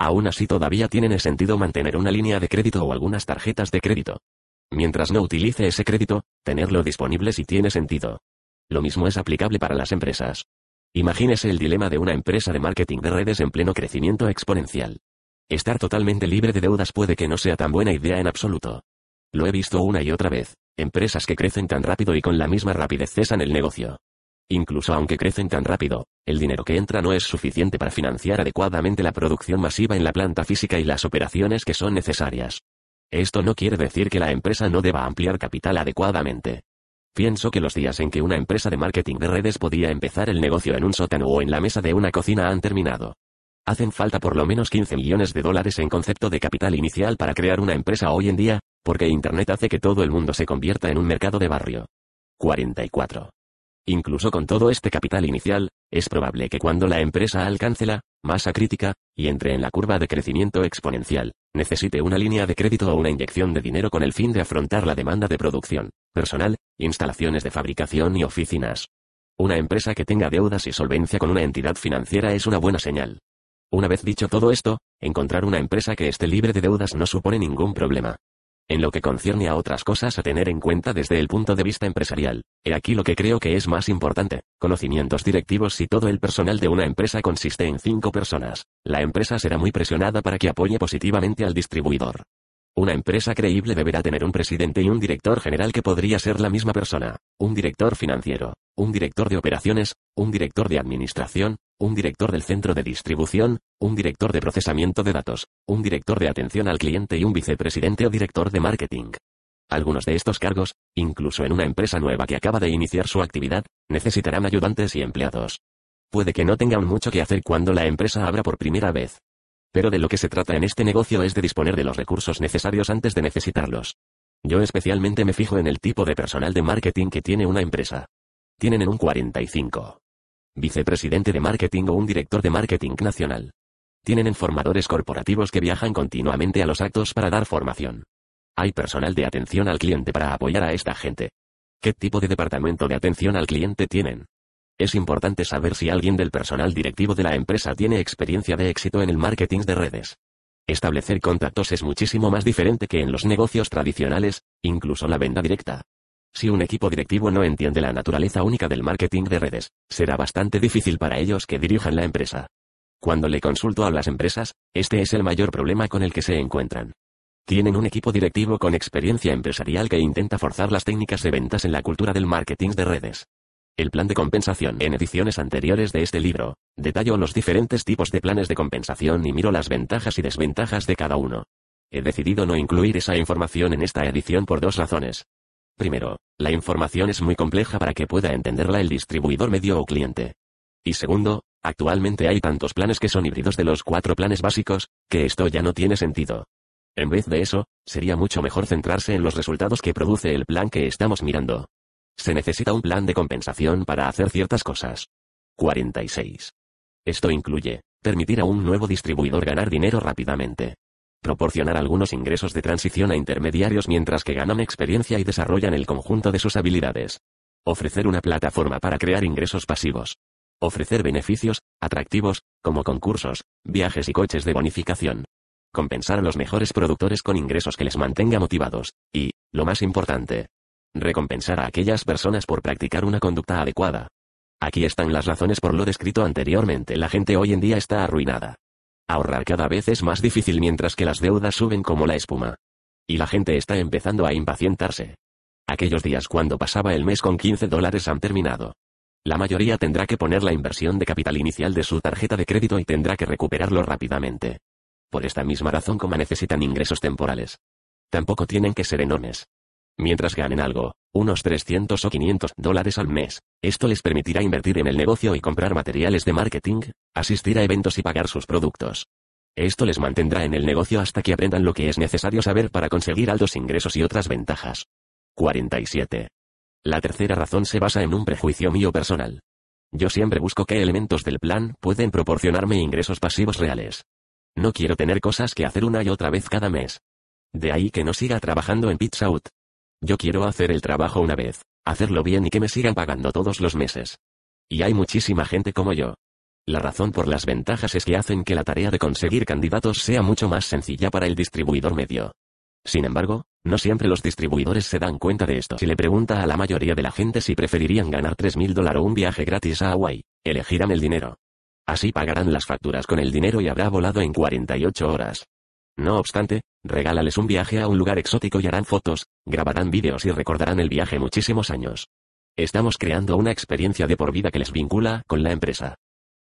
Aún así todavía tiene sentido mantener una línea de crédito o algunas tarjetas de crédito. Mientras no utilice ese crédito, tenerlo disponible si tiene sentido. Lo mismo es aplicable para las empresas. Imagínese el dilema de una empresa de marketing de redes en pleno crecimiento exponencial. Estar totalmente libre de deudas puede que no sea tan buena idea en absoluto. Lo he visto una y otra vez, empresas que crecen tan rápido y con la misma rapidez cesan el negocio. Incluso aunque crecen tan rápido, el dinero que entra no es suficiente para financiar adecuadamente la producción masiva en la planta física y las operaciones que son necesarias. Esto no quiere decir que la empresa no deba ampliar capital adecuadamente. Pienso que los días en que una empresa de marketing de redes podía empezar el negocio en un sótano o en la mesa de una cocina han terminado. Hacen falta por lo menos 15 millones de dólares en concepto de capital inicial para crear una empresa hoy en día, porque Internet hace que todo el mundo se convierta en un mercado de barrio. 44. Incluso con todo este capital inicial, es probable que cuando la empresa alcance la masa crítica, y entre en la curva de crecimiento exponencial, necesite una línea de crédito o una inyección de dinero con el fin de afrontar la demanda de producción, personal, instalaciones de fabricación y oficinas. Una empresa que tenga deudas y solvencia con una entidad financiera es una buena señal. Una vez dicho todo esto, encontrar una empresa que esté libre de deudas no supone ningún problema. En lo que concierne a otras cosas a tener en cuenta desde el punto de vista empresarial, he aquí lo que creo que es más importante, conocimientos directivos si todo el personal de una empresa consiste en cinco personas, la empresa será muy presionada para que apoye positivamente al distribuidor. Una empresa creíble deberá tener un presidente y un director general que podría ser la misma persona, un director financiero, un director de operaciones, un director de administración, un director del centro de distribución, un director de procesamiento de datos, un director de atención al cliente y un vicepresidente o director de marketing. Algunos de estos cargos, incluso en una empresa nueva que acaba de iniciar su actividad, necesitarán ayudantes y empleados. Puede que no tengan mucho que hacer cuando la empresa abra por primera vez. Pero de lo que se trata en este negocio es de disponer de los recursos necesarios antes de necesitarlos. Yo especialmente me fijo en el tipo de personal de marketing que tiene una empresa. Tienen en un 45 vicepresidente de marketing o un director de marketing nacional. Tienen en formadores corporativos que viajan continuamente a los actos para dar formación. Hay personal de atención al cliente para apoyar a esta gente. ¿Qué tipo de departamento de atención al cliente tienen? Es importante saber si alguien del personal directivo de la empresa tiene experiencia de éxito en el marketing de redes. Establecer contactos es muchísimo más diferente que en los negocios tradicionales, incluso la venta directa. Si un equipo directivo no entiende la naturaleza única del marketing de redes, será bastante difícil para ellos que dirijan la empresa. Cuando le consulto a las empresas, este es el mayor problema con el que se encuentran. Tienen un equipo directivo con experiencia empresarial que intenta forzar las técnicas de ventas en la cultura del marketing de redes. El plan de compensación. En ediciones anteriores de este libro, detallo los diferentes tipos de planes de compensación y miro las ventajas y desventajas de cada uno. He decidido no incluir esa información en esta edición por dos razones. Primero, la información es muy compleja para que pueda entenderla el distribuidor medio o cliente. Y segundo, actualmente hay tantos planes que son híbridos de los cuatro planes básicos, que esto ya no tiene sentido. En vez de eso, sería mucho mejor centrarse en los resultados que produce el plan que estamos mirando. Se necesita un plan de compensación para hacer ciertas cosas. 46. Esto incluye, permitir a un nuevo distribuidor ganar dinero rápidamente proporcionar algunos ingresos de transición a intermediarios mientras que ganan experiencia y desarrollan el conjunto de sus habilidades. Ofrecer una plataforma para crear ingresos pasivos. Ofrecer beneficios, atractivos, como concursos, viajes y coches de bonificación. Compensar a los mejores productores con ingresos que les mantenga motivados. Y, lo más importante, recompensar a aquellas personas por practicar una conducta adecuada. Aquí están las razones por lo descrito anteriormente. La gente hoy en día está arruinada. Ahorrar cada vez es más difícil mientras que las deudas suben como la espuma. Y la gente está empezando a impacientarse. Aquellos días cuando pasaba el mes con 15 dólares han terminado. La mayoría tendrá que poner la inversión de capital inicial de su tarjeta de crédito y tendrá que recuperarlo rápidamente. Por esta misma razón como necesitan ingresos temporales. Tampoco tienen que ser enormes. Mientras ganen algo, unos 300 o 500 dólares al mes, esto les permitirá invertir en el negocio y comprar materiales de marketing, asistir a eventos y pagar sus productos. Esto les mantendrá en el negocio hasta que aprendan lo que es necesario saber para conseguir altos ingresos y otras ventajas. 47. La tercera razón se basa en un prejuicio mío personal. Yo siempre busco qué elementos del plan pueden proporcionarme ingresos pasivos reales. No quiero tener cosas que hacer una y otra vez cada mes. De ahí que no siga trabajando en Pizza Out. Yo quiero hacer el trabajo una vez, hacerlo bien y que me sigan pagando todos los meses. Y hay muchísima gente como yo. La razón por las ventajas es que hacen que la tarea de conseguir candidatos sea mucho más sencilla para el distribuidor medio. Sin embargo, no siempre los distribuidores se dan cuenta de esto. Si le pregunta a la mayoría de la gente si preferirían ganar 3.000 dólares o un viaje gratis a Hawaii, elegirán el dinero. Así pagarán las facturas con el dinero y habrá volado en 48 horas. No obstante, regálales un viaje a un lugar exótico y harán fotos, grabarán vídeos y recordarán el viaje muchísimos años. Estamos creando una experiencia de por vida que les vincula con la empresa.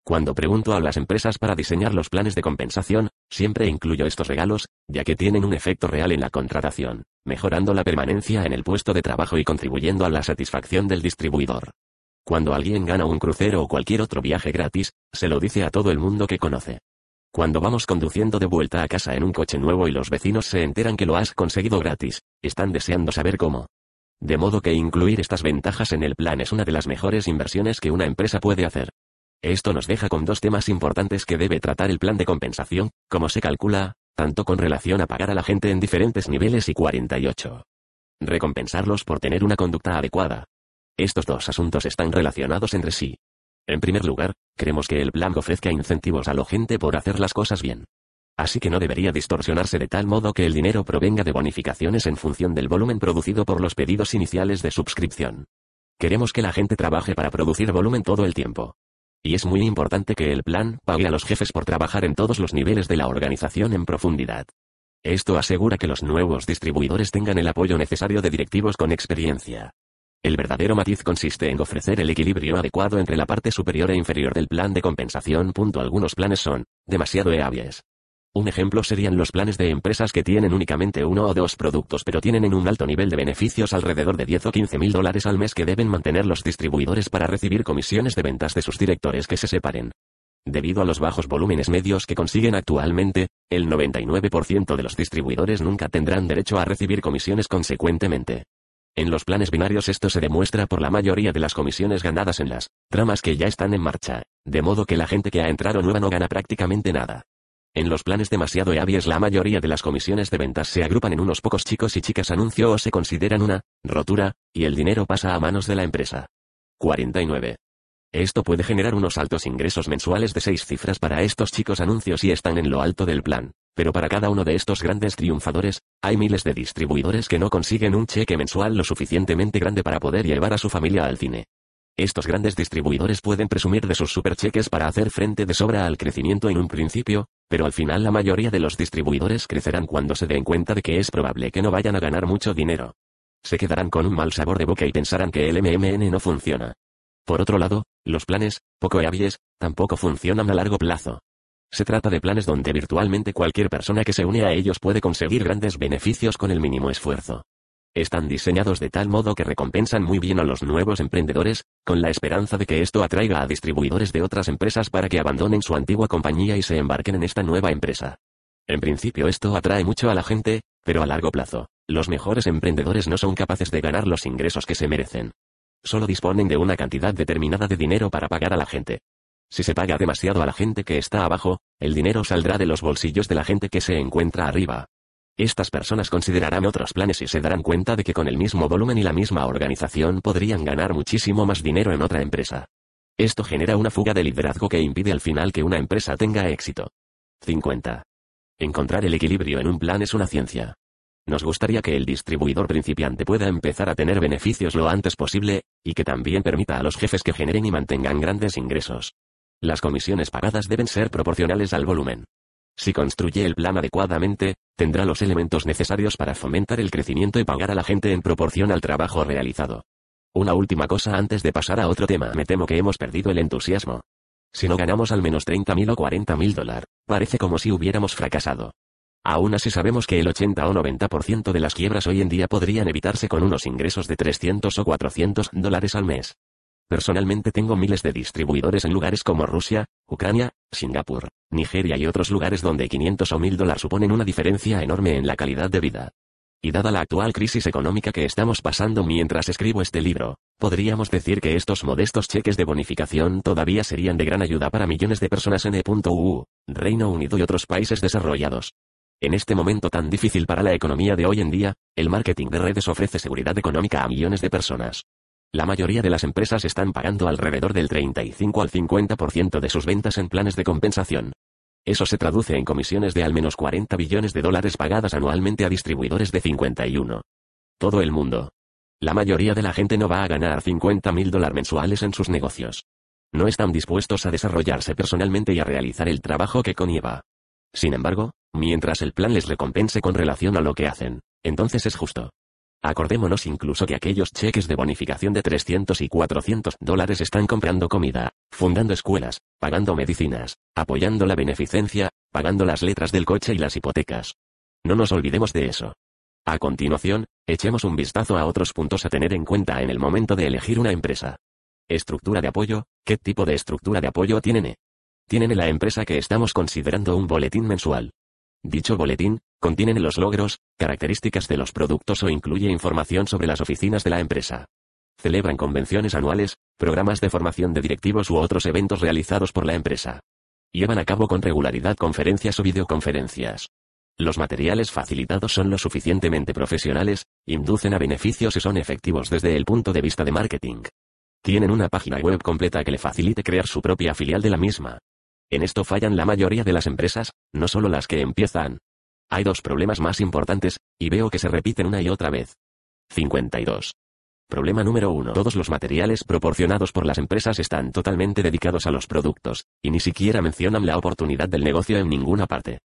Cuando pregunto a las empresas para diseñar los planes de compensación, siempre incluyo estos regalos, ya que tienen un efecto real en la contratación, mejorando la permanencia en el puesto de trabajo y contribuyendo a la satisfacción del distribuidor. Cuando alguien gana un crucero o cualquier otro viaje gratis, se lo dice a todo el mundo que conoce. Cuando vamos conduciendo de vuelta a casa en un coche nuevo y los vecinos se enteran que lo has conseguido gratis, están deseando saber cómo. De modo que incluir estas ventajas en el plan es una de las mejores inversiones que una empresa puede hacer. Esto nos deja con dos temas importantes que debe tratar el plan de compensación, como se calcula, tanto con relación a pagar a la gente en diferentes niveles y 48. Recompensarlos por tener una conducta adecuada. Estos dos asuntos están relacionados entre sí. En primer lugar, queremos que el plan ofrezca incentivos a la gente por hacer las cosas bien. Así que no debería distorsionarse de tal modo que el dinero provenga de bonificaciones en función del volumen producido por los pedidos iniciales de suscripción. Queremos que la gente trabaje para producir volumen todo el tiempo. Y es muy importante que el plan pague a los jefes por trabajar en todos los niveles de la organización en profundidad. Esto asegura que los nuevos distribuidores tengan el apoyo necesario de directivos con experiencia. El verdadero matiz consiste en ofrecer el equilibrio adecuado entre la parte superior e inferior del plan de compensación. Algunos planes son demasiado eables. Un ejemplo serían los planes de empresas que tienen únicamente uno o dos productos pero tienen en un alto nivel de beneficios alrededor de 10 o 15 mil dólares al mes que deben mantener los distribuidores para recibir comisiones de ventas de sus directores que se separen. Debido a los bajos volúmenes medios que consiguen actualmente, el 99% de los distribuidores nunca tendrán derecho a recibir comisiones consecuentemente. En los planes binarios esto se demuestra por la mayoría de las comisiones ganadas en las tramas que ya están en marcha, de modo que la gente que ha entrado nueva no gana prácticamente nada. En los planes demasiado heavies la mayoría de las comisiones de ventas se agrupan en unos pocos chicos y chicas anuncio o se consideran una rotura, y el dinero pasa a manos de la empresa. 49. Esto puede generar unos altos ingresos mensuales de seis cifras para estos chicos anuncios y están en lo alto del plan. Pero para cada uno de estos grandes triunfadores, hay miles de distribuidores que no consiguen un cheque mensual lo suficientemente grande para poder llevar a su familia al cine. Estos grandes distribuidores pueden presumir de sus supercheques para hacer frente de sobra al crecimiento en un principio, pero al final la mayoría de los distribuidores crecerán cuando se den cuenta de que es probable que no vayan a ganar mucho dinero. Se quedarán con un mal sabor de boca y pensarán que el MMN no funciona. Por otro lado, los planes, poco hábiles, tampoco funcionan a largo plazo. Se trata de planes donde virtualmente cualquier persona que se une a ellos puede conseguir grandes beneficios con el mínimo esfuerzo. Están diseñados de tal modo que recompensan muy bien a los nuevos emprendedores, con la esperanza de que esto atraiga a distribuidores de otras empresas para que abandonen su antigua compañía y se embarquen en esta nueva empresa. En principio esto atrae mucho a la gente, pero a largo plazo, los mejores emprendedores no son capaces de ganar los ingresos que se merecen solo disponen de una cantidad determinada de dinero para pagar a la gente. Si se paga demasiado a la gente que está abajo, el dinero saldrá de los bolsillos de la gente que se encuentra arriba. Estas personas considerarán otros planes y se darán cuenta de que con el mismo volumen y la misma organización podrían ganar muchísimo más dinero en otra empresa. Esto genera una fuga de liderazgo que impide al final que una empresa tenga éxito. 50. Encontrar el equilibrio en un plan es una ciencia. Nos gustaría que el distribuidor principiante pueda empezar a tener beneficios lo antes posible, y que también permita a los jefes que generen y mantengan grandes ingresos. Las comisiones pagadas deben ser proporcionales al volumen. Si construye el plan adecuadamente, tendrá los elementos necesarios para fomentar el crecimiento y pagar a la gente en proporción al trabajo realizado. Una última cosa antes de pasar a otro tema. Me temo que hemos perdido el entusiasmo. Si no ganamos al menos 30.000 o 40.000 dólares, parece como si hubiéramos fracasado. Aún así sabemos que el 80 o 90% de las quiebras hoy en día podrían evitarse con unos ingresos de 300 o 400 dólares al mes. Personalmente tengo miles de distribuidores en lugares como Rusia, Ucrania, Singapur, Nigeria y otros lugares donde 500 o 1000 dólares suponen una diferencia enorme en la calidad de vida. Y dada la actual crisis económica que estamos pasando mientras escribo este libro, podríamos decir que estos modestos cheques de bonificación todavía serían de gran ayuda para millones de personas en EU, Reino Unido y otros países desarrollados. En este momento tan difícil para la economía de hoy en día, el marketing de redes ofrece seguridad económica a millones de personas. La mayoría de las empresas están pagando alrededor del 35 al 50% de sus ventas en planes de compensación. Eso se traduce en comisiones de al menos 40 billones de dólares pagadas anualmente a distribuidores de 51. Todo el mundo. La mayoría de la gente no va a ganar 50 mil dólares mensuales en sus negocios. No están dispuestos a desarrollarse personalmente y a realizar el trabajo que conlleva. Sin embargo, mientras el plan les recompense con relación a lo que hacen, entonces es justo. Acordémonos incluso que aquellos cheques de bonificación de 300 y 400 dólares están comprando comida, fundando escuelas, pagando medicinas, apoyando la beneficencia, pagando las letras del coche y las hipotecas. No nos olvidemos de eso. A continuación, echemos un vistazo a otros puntos a tener en cuenta en el momento de elegir una empresa. Estructura de apoyo, ¿qué tipo de estructura de apoyo tienen? Tienen en la empresa que estamos considerando un boletín mensual. Dicho boletín, contiene los logros, características de los productos o incluye información sobre las oficinas de la empresa. Celebran convenciones anuales, programas de formación de directivos u otros eventos realizados por la empresa. Llevan a cabo con regularidad conferencias o videoconferencias. Los materiales facilitados son lo suficientemente profesionales, inducen a beneficios y son efectivos desde el punto de vista de marketing. Tienen una página web completa que le facilite crear su propia filial de la misma. En esto fallan la mayoría de las empresas, no solo las que empiezan. Hay dos problemas más importantes, y veo que se repiten una y otra vez. 52. Problema número 1. Todos los materiales proporcionados por las empresas están totalmente dedicados a los productos, y ni siquiera mencionan la oportunidad del negocio en ninguna parte.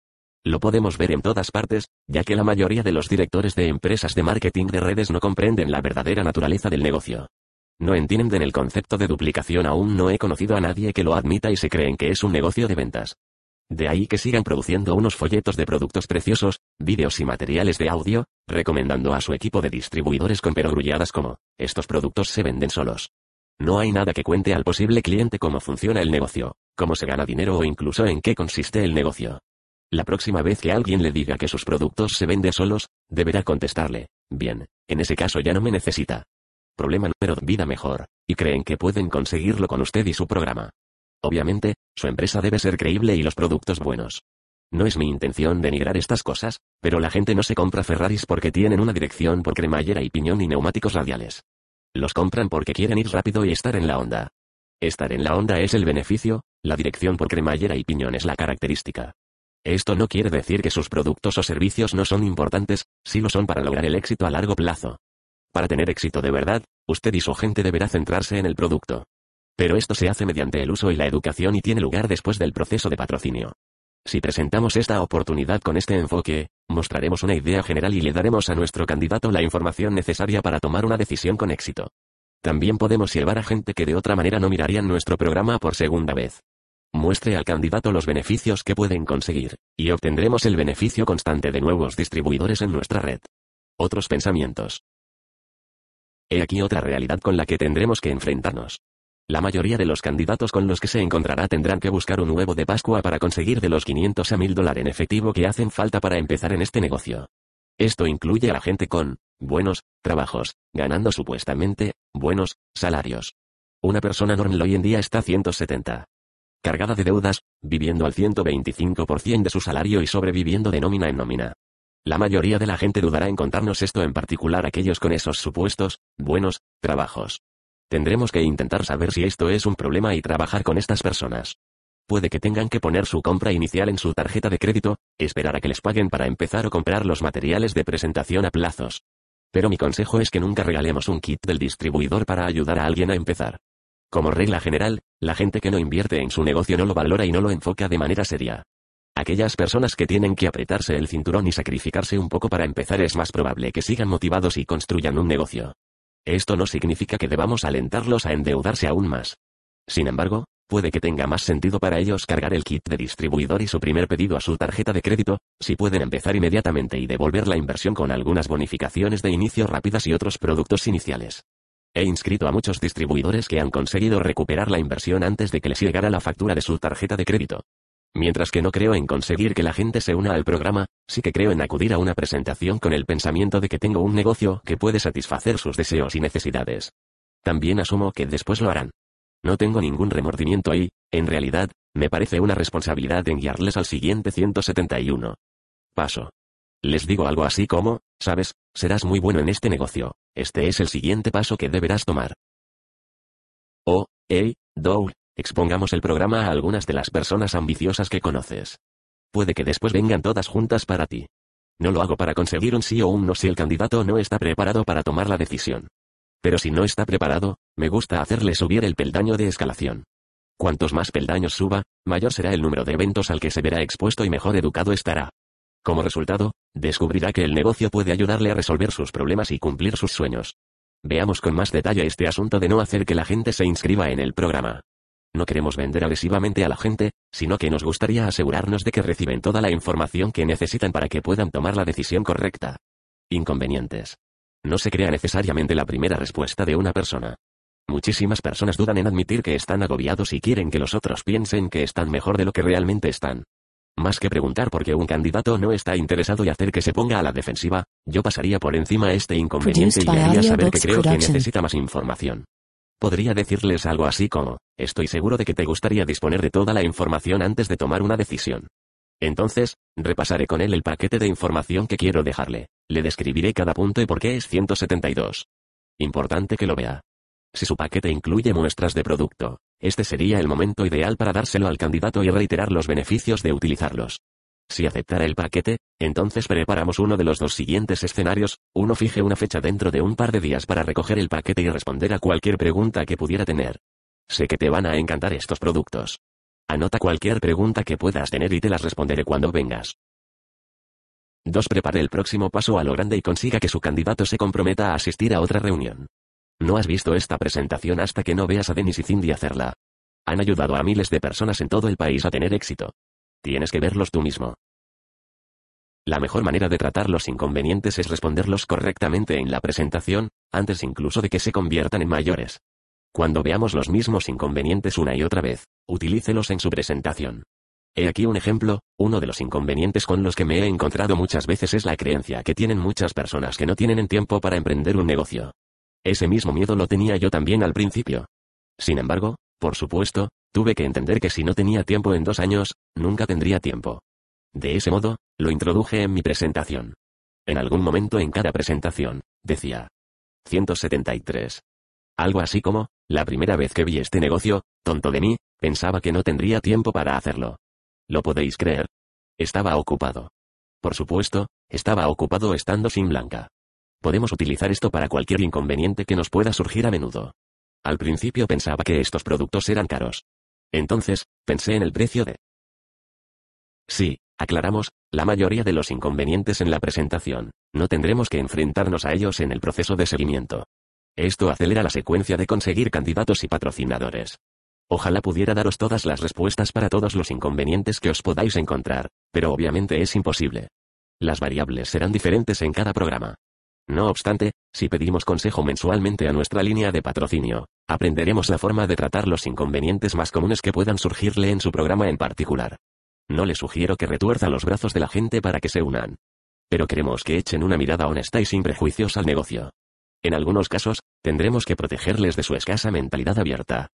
Lo podemos ver en todas partes, ya que la mayoría de los directores de empresas de marketing de redes no comprenden la verdadera naturaleza del negocio. No entienden el concepto de duplicación aún no he conocido a nadie que lo admita y se creen que es un negocio de ventas. De ahí que sigan produciendo unos folletos de productos preciosos, vídeos y materiales de audio, recomendando a su equipo de distribuidores con perogrulladas como, estos productos se venden solos. No hay nada que cuente al posible cliente cómo funciona el negocio, cómo se gana dinero o incluso en qué consiste el negocio. La próxima vez que alguien le diga que sus productos se venden solos, deberá contestarle, bien, en ese caso ya no me necesita. Problema número vida mejor, y creen que pueden conseguirlo con usted y su programa. Obviamente, su empresa debe ser creíble y los productos buenos. No es mi intención denigrar estas cosas, pero la gente no se compra Ferraris porque tienen una dirección por cremallera y piñón y neumáticos radiales. Los compran porque quieren ir rápido y estar en la onda. Estar en la onda es el beneficio, la dirección por cremallera y piñón es la característica. Esto no quiere decir que sus productos o servicios no son importantes, si lo son para lograr el éxito a largo plazo. Para tener éxito de verdad, usted y su gente deberá centrarse en el producto. Pero esto se hace mediante el uso y la educación y tiene lugar después del proceso de patrocinio. Si presentamos esta oportunidad con este enfoque, mostraremos una idea general y le daremos a nuestro candidato la información necesaria para tomar una decisión con éxito. También podemos llevar a gente que de otra manera no mirarían nuestro programa por segunda vez. Muestre al candidato los beneficios que pueden conseguir, y obtendremos el beneficio constante de nuevos distribuidores en nuestra red. Otros pensamientos. He aquí otra realidad con la que tendremos que enfrentarnos. La mayoría de los candidatos con los que se encontrará tendrán que buscar un huevo de Pascua para conseguir de los 500 a 1000 dólares en efectivo que hacen falta para empezar en este negocio. Esto incluye a la gente con buenos trabajos, ganando supuestamente buenos salarios. Una persona normal hoy en día está 170. Cargada de deudas, viviendo al 125% de su salario y sobreviviendo de nómina en nómina. La mayoría de la gente dudará en contarnos esto en particular aquellos con esos supuestos, buenos, trabajos. Tendremos que intentar saber si esto es un problema y trabajar con estas personas. Puede que tengan que poner su compra inicial en su tarjeta de crédito, esperar a que les paguen para empezar o comprar los materiales de presentación a plazos. Pero mi consejo es que nunca regalemos un kit del distribuidor para ayudar a alguien a empezar. Como regla general, la gente que no invierte en su negocio no lo valora y no lo enfoca de manera seria. Aquellas personas que tienen que apretarse el cinturón y sacrificarse un poco para empezar es más probable que sigan motivados y construyan un negocio. Esto no significa que debamos alentarlos a endeudarse aún más. Sin embargo, puede que tenga más sentido para ellos cargar el kit de distribuidor y su primer pedido a su tarjeta de crédito, si pueden empezar inmediatamente y devolver la inversión con algunas bonificaciones de inicio rápidas y otros productos iniciales. He inscrito a muchos distribuidores que han conseguido recuperar la inversión antes de que les llegara la factura de su tarjeta de crédito. Mientras que no creo en conseguir que la gente se una al programa, sí que creo en acudir a una presentación con el pensamiento de que tengo un negocio que puede satisfacer sus deseos y necesidades. También asumo que después lo harán. No tengo ningún remordimiento ahí, en realidad, me parece una responsabilidad en guiarles al siguiente 171. Paso. Les digo algo así como, sabes, serás muy bueno en este negocio, este es el siguiente paso que deberás tomar. Oh, hey, Dow, Expongamos el programa a algunas de las personas ambiciosas que conoces. Puede que después vengan todas juntas para ti. No lo hago para conseguir un sí o un no si el candidato no está preparado para tomar la decisión. Pero si no está preparado, me gusta hacerle subir el peldaño de escalación. Cuantos más peldaños suba, mayor será el número de eventos al que se verá expuesto y mejor educado estará. Como resultado, descubrirá que el negocio puede ayudarle a resolver sus problemas y cumplir sus sueños. Veamos con más detalle este asunto de no hacer que la gente se inscriba en el programa. No queremos vender agresivamente a la gente, sino que nos gustaría asegurarnos de que reciben toda la información que necesitan para que puedan tomar la decisión correcta. Inconvenientes. No se crea necesariamente la primera respuesta de una persona. Muchísimas personas dudan en admitir que están agobiados y quieren que los otros piensen que están mejor de lo que realmente están. Más que preguntar por qué un candidato no está interesado y hacer que se ponga a la defensiva, yo pasaría por encima este inconveniente y haría saber que creo que necesita más información. Podría decirles algo así como, estoy seguro de que te gustaría disponer de toda la información antes de tomar una decisión. Entonces, repasaré con él el paquete de información que quiero dejarle. Le describiré cada punto y por qué es 172. Importante que lo vea. Si su paquete incluye muestras de producto, este sería el momento ideal para dárselo al candidato y reiterar los beneficios de utilizarlos. Si aceptara el paquete, entonces preparamos uno de los dos siguientes escenarios, uno fije una fecha dentro de un par de días para recoger el paquete y responder a cualquier pregunta que pudiera tener. Sé que te van a encantar estos productos. Anota cualquier pregunta que puedas tener y te las responderé cuando vengas. 2. Prepare el próximo paso a lo grande y consiga que su candidato se comprometa a asistir a otra reunión. No has visto esta presentación hasta que no veas a Denis y Cindy hacerla. Han ayudado a miles de personas en todo el país a tener éxito. Tienes que verlos tú mismo. La mejor manera de tratar los inconvenientes es responderlos correctamente en la presentación, antes incluso de que se conviertan en mayores. Cuando veamos los mismos inconvenientes una y otra vez, utilícelos en su presentación. He aquí un ejemplo, uno de los inconvenientes con los que me he encontrado muchas veces es la creencia que tienen muchas personas que no tienen en tiempo para emprender un negocio. Ese mismo miedo lo tenía yo también al principio. Sin embargo, por supuesto, tuve que entender que si no tenía tiempo en dos años, nunca tendría tiempo. De ese modo, lo introduje en mi presentación. En algún momento en cada presentación, decía. 173. Algo así como, la primera vez que vi este negocio, tonto de mí, pensaba que no tendría tiempo para hacerlo. ¿Lo podéis creer? Estaba ocupado. Por supuesto, estaba ocupado estando sin blanca. Podemos utilizar esto para cualquier inconveniente que nos pueda surgir a menudo. Al principio pensaba que estos productos eran caros. Entonces, pensé en el precio de... Sí, aclaramos, la mayoría de los inconvenientes en la presentación, no tendremos que enfrentarnos a ellos en el proceso de seguimiento. Esto acelera la secuencia de conseguir candidatos y patrocinadores. Ojalá pudiera daros todas las respuestas para todos los inconvenientes que os podáis encontrar, pero obviamente es imposible. Las variables serán diferentes en cada programa. No obstante, si pedimos consejo mensualmente a nuestra línea de patrocinio, aprenderemos la forma de tratar los inconvenientes más comunes que puedan surgirle en su programa en particular. No le sugiero que retuerza los brazos de la gente para que se unan. Pero queremos que echen una mirada honesta y sin prejuicios al negocio. En algunos casos, tendremos que protegerles de su escasa mentalidad abierta.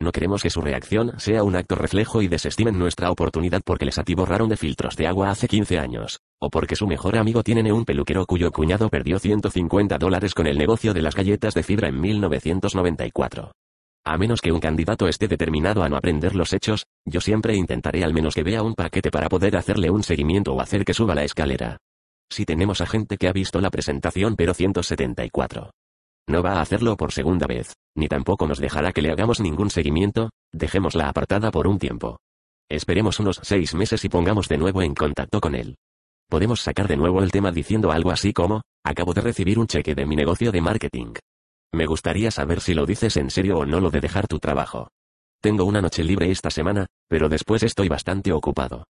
No queremos que su reacción sea un acto reflejo y desestimen nuestra oportunidad porque les atiborraron de filtros de agua hace 15 años, o porque su mejor amigo tiene un peluquero cuyo cuñado perdió 150 dólares con el negocio de las galletas de fibra en 1994. A menos que un candidato esté determinado a no aprender los hechos, yo siempre intentaré al menos que vea un paquete para poder hacerle un seguimiento o hacer que suba la escalera. Si tenemos a gente que ha visto la presentación pero 174. No va a hacerlo por segunda vez, ni tampoco nos dejará que le hagamos ningún seguimiento, dejémosla apartada por un tiempo. Esperemos unos seis meses y pongamos de nuevo en contacto con él. Podemos sacar de nuevo el tema diciendo algo así como, acabo de recibir un cheque de mi negocio de marketing. Me gustaría saber si lo dices en serio o no lo de dejar tu trabajo. Tengo una noche libre esta semana, pero después estoy bastante ocupado.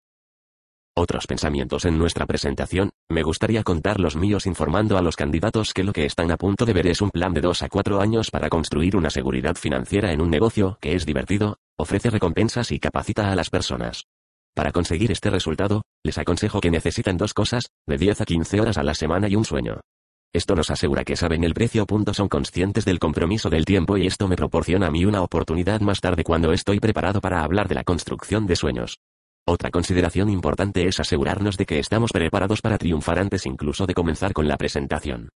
Otros pensamientos en nuestra presentación, me gustaría contar los míos informando a los candidatos que lo que están a punto de ver es un plan de 2 a 4 años para construir una seguridad financiera en un negocio que es divertido, ofrece recompensas y capacita a las personas. Para conseguir este resultado, les aconsejo que necesitan dos cosas, de 10 a 15 horas a la semana y un sueño. Esto nos asegura que saben el precio. Son conscientes del compromiso del tiempo y esto me proporciona a mí una oportunidad más tarde cuando estoy preparado para hablar de la construcción de sueños. Otra consideración importante es asegurarnos de que estamos preparados para triunfar antes incluso de comenzar con la presentación.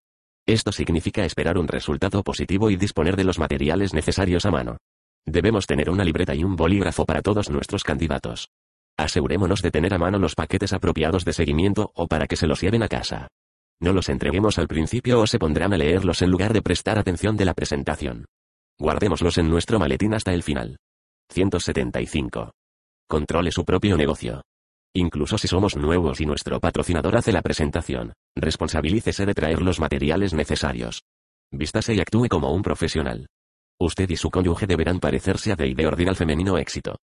Esto significa esperar un resultado positivo y disponer de los materiales necesarios a mano. Debemos tener una libreta y un bolígrafo para todos nuestros candidatos. Asegurémonos de tener a mano los paquetes apropiados de seguimiento o para que se los lleven a casa. No los entreguemos al principio o se pondrán a leerlos en lugar de prestar atención de la presentación. Guardémoslos en nuestro maletín hasta el final. 175. Controle su propio negocio. Incluso si somos nuevos y nuestro patrocinador hace la presentación, responsabilícese de traer los materiales necesarios. Vístase y actúe como un profesional. Usted y su cónyuge deberán parecerse a de ordinal femenino éxito.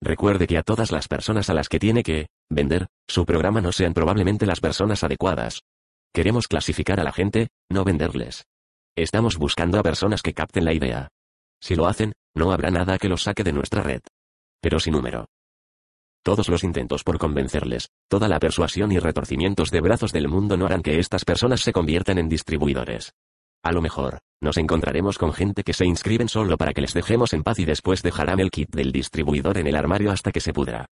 Recuerde que a todas las personas a las que tiene que vender su programa no sean probablemente las personas adecuadas. Queremos clasificar a la gente, no venderles. Estamos buscando a personas que capten la idea. Si lo hacen, no habrá nada que los saque de nuestra red. Pero sin número. Todos los intentos por convencerles, toda la persuasión y retorcimientos de brazos del mundo no harán que estas personas se conviertan en distribuidores. A lo mejor, nos encontraremos con gente que se inscriben solo para que les dejemos en paz y después dejarán el kit del distribuidor en el armario hasta que se pudra.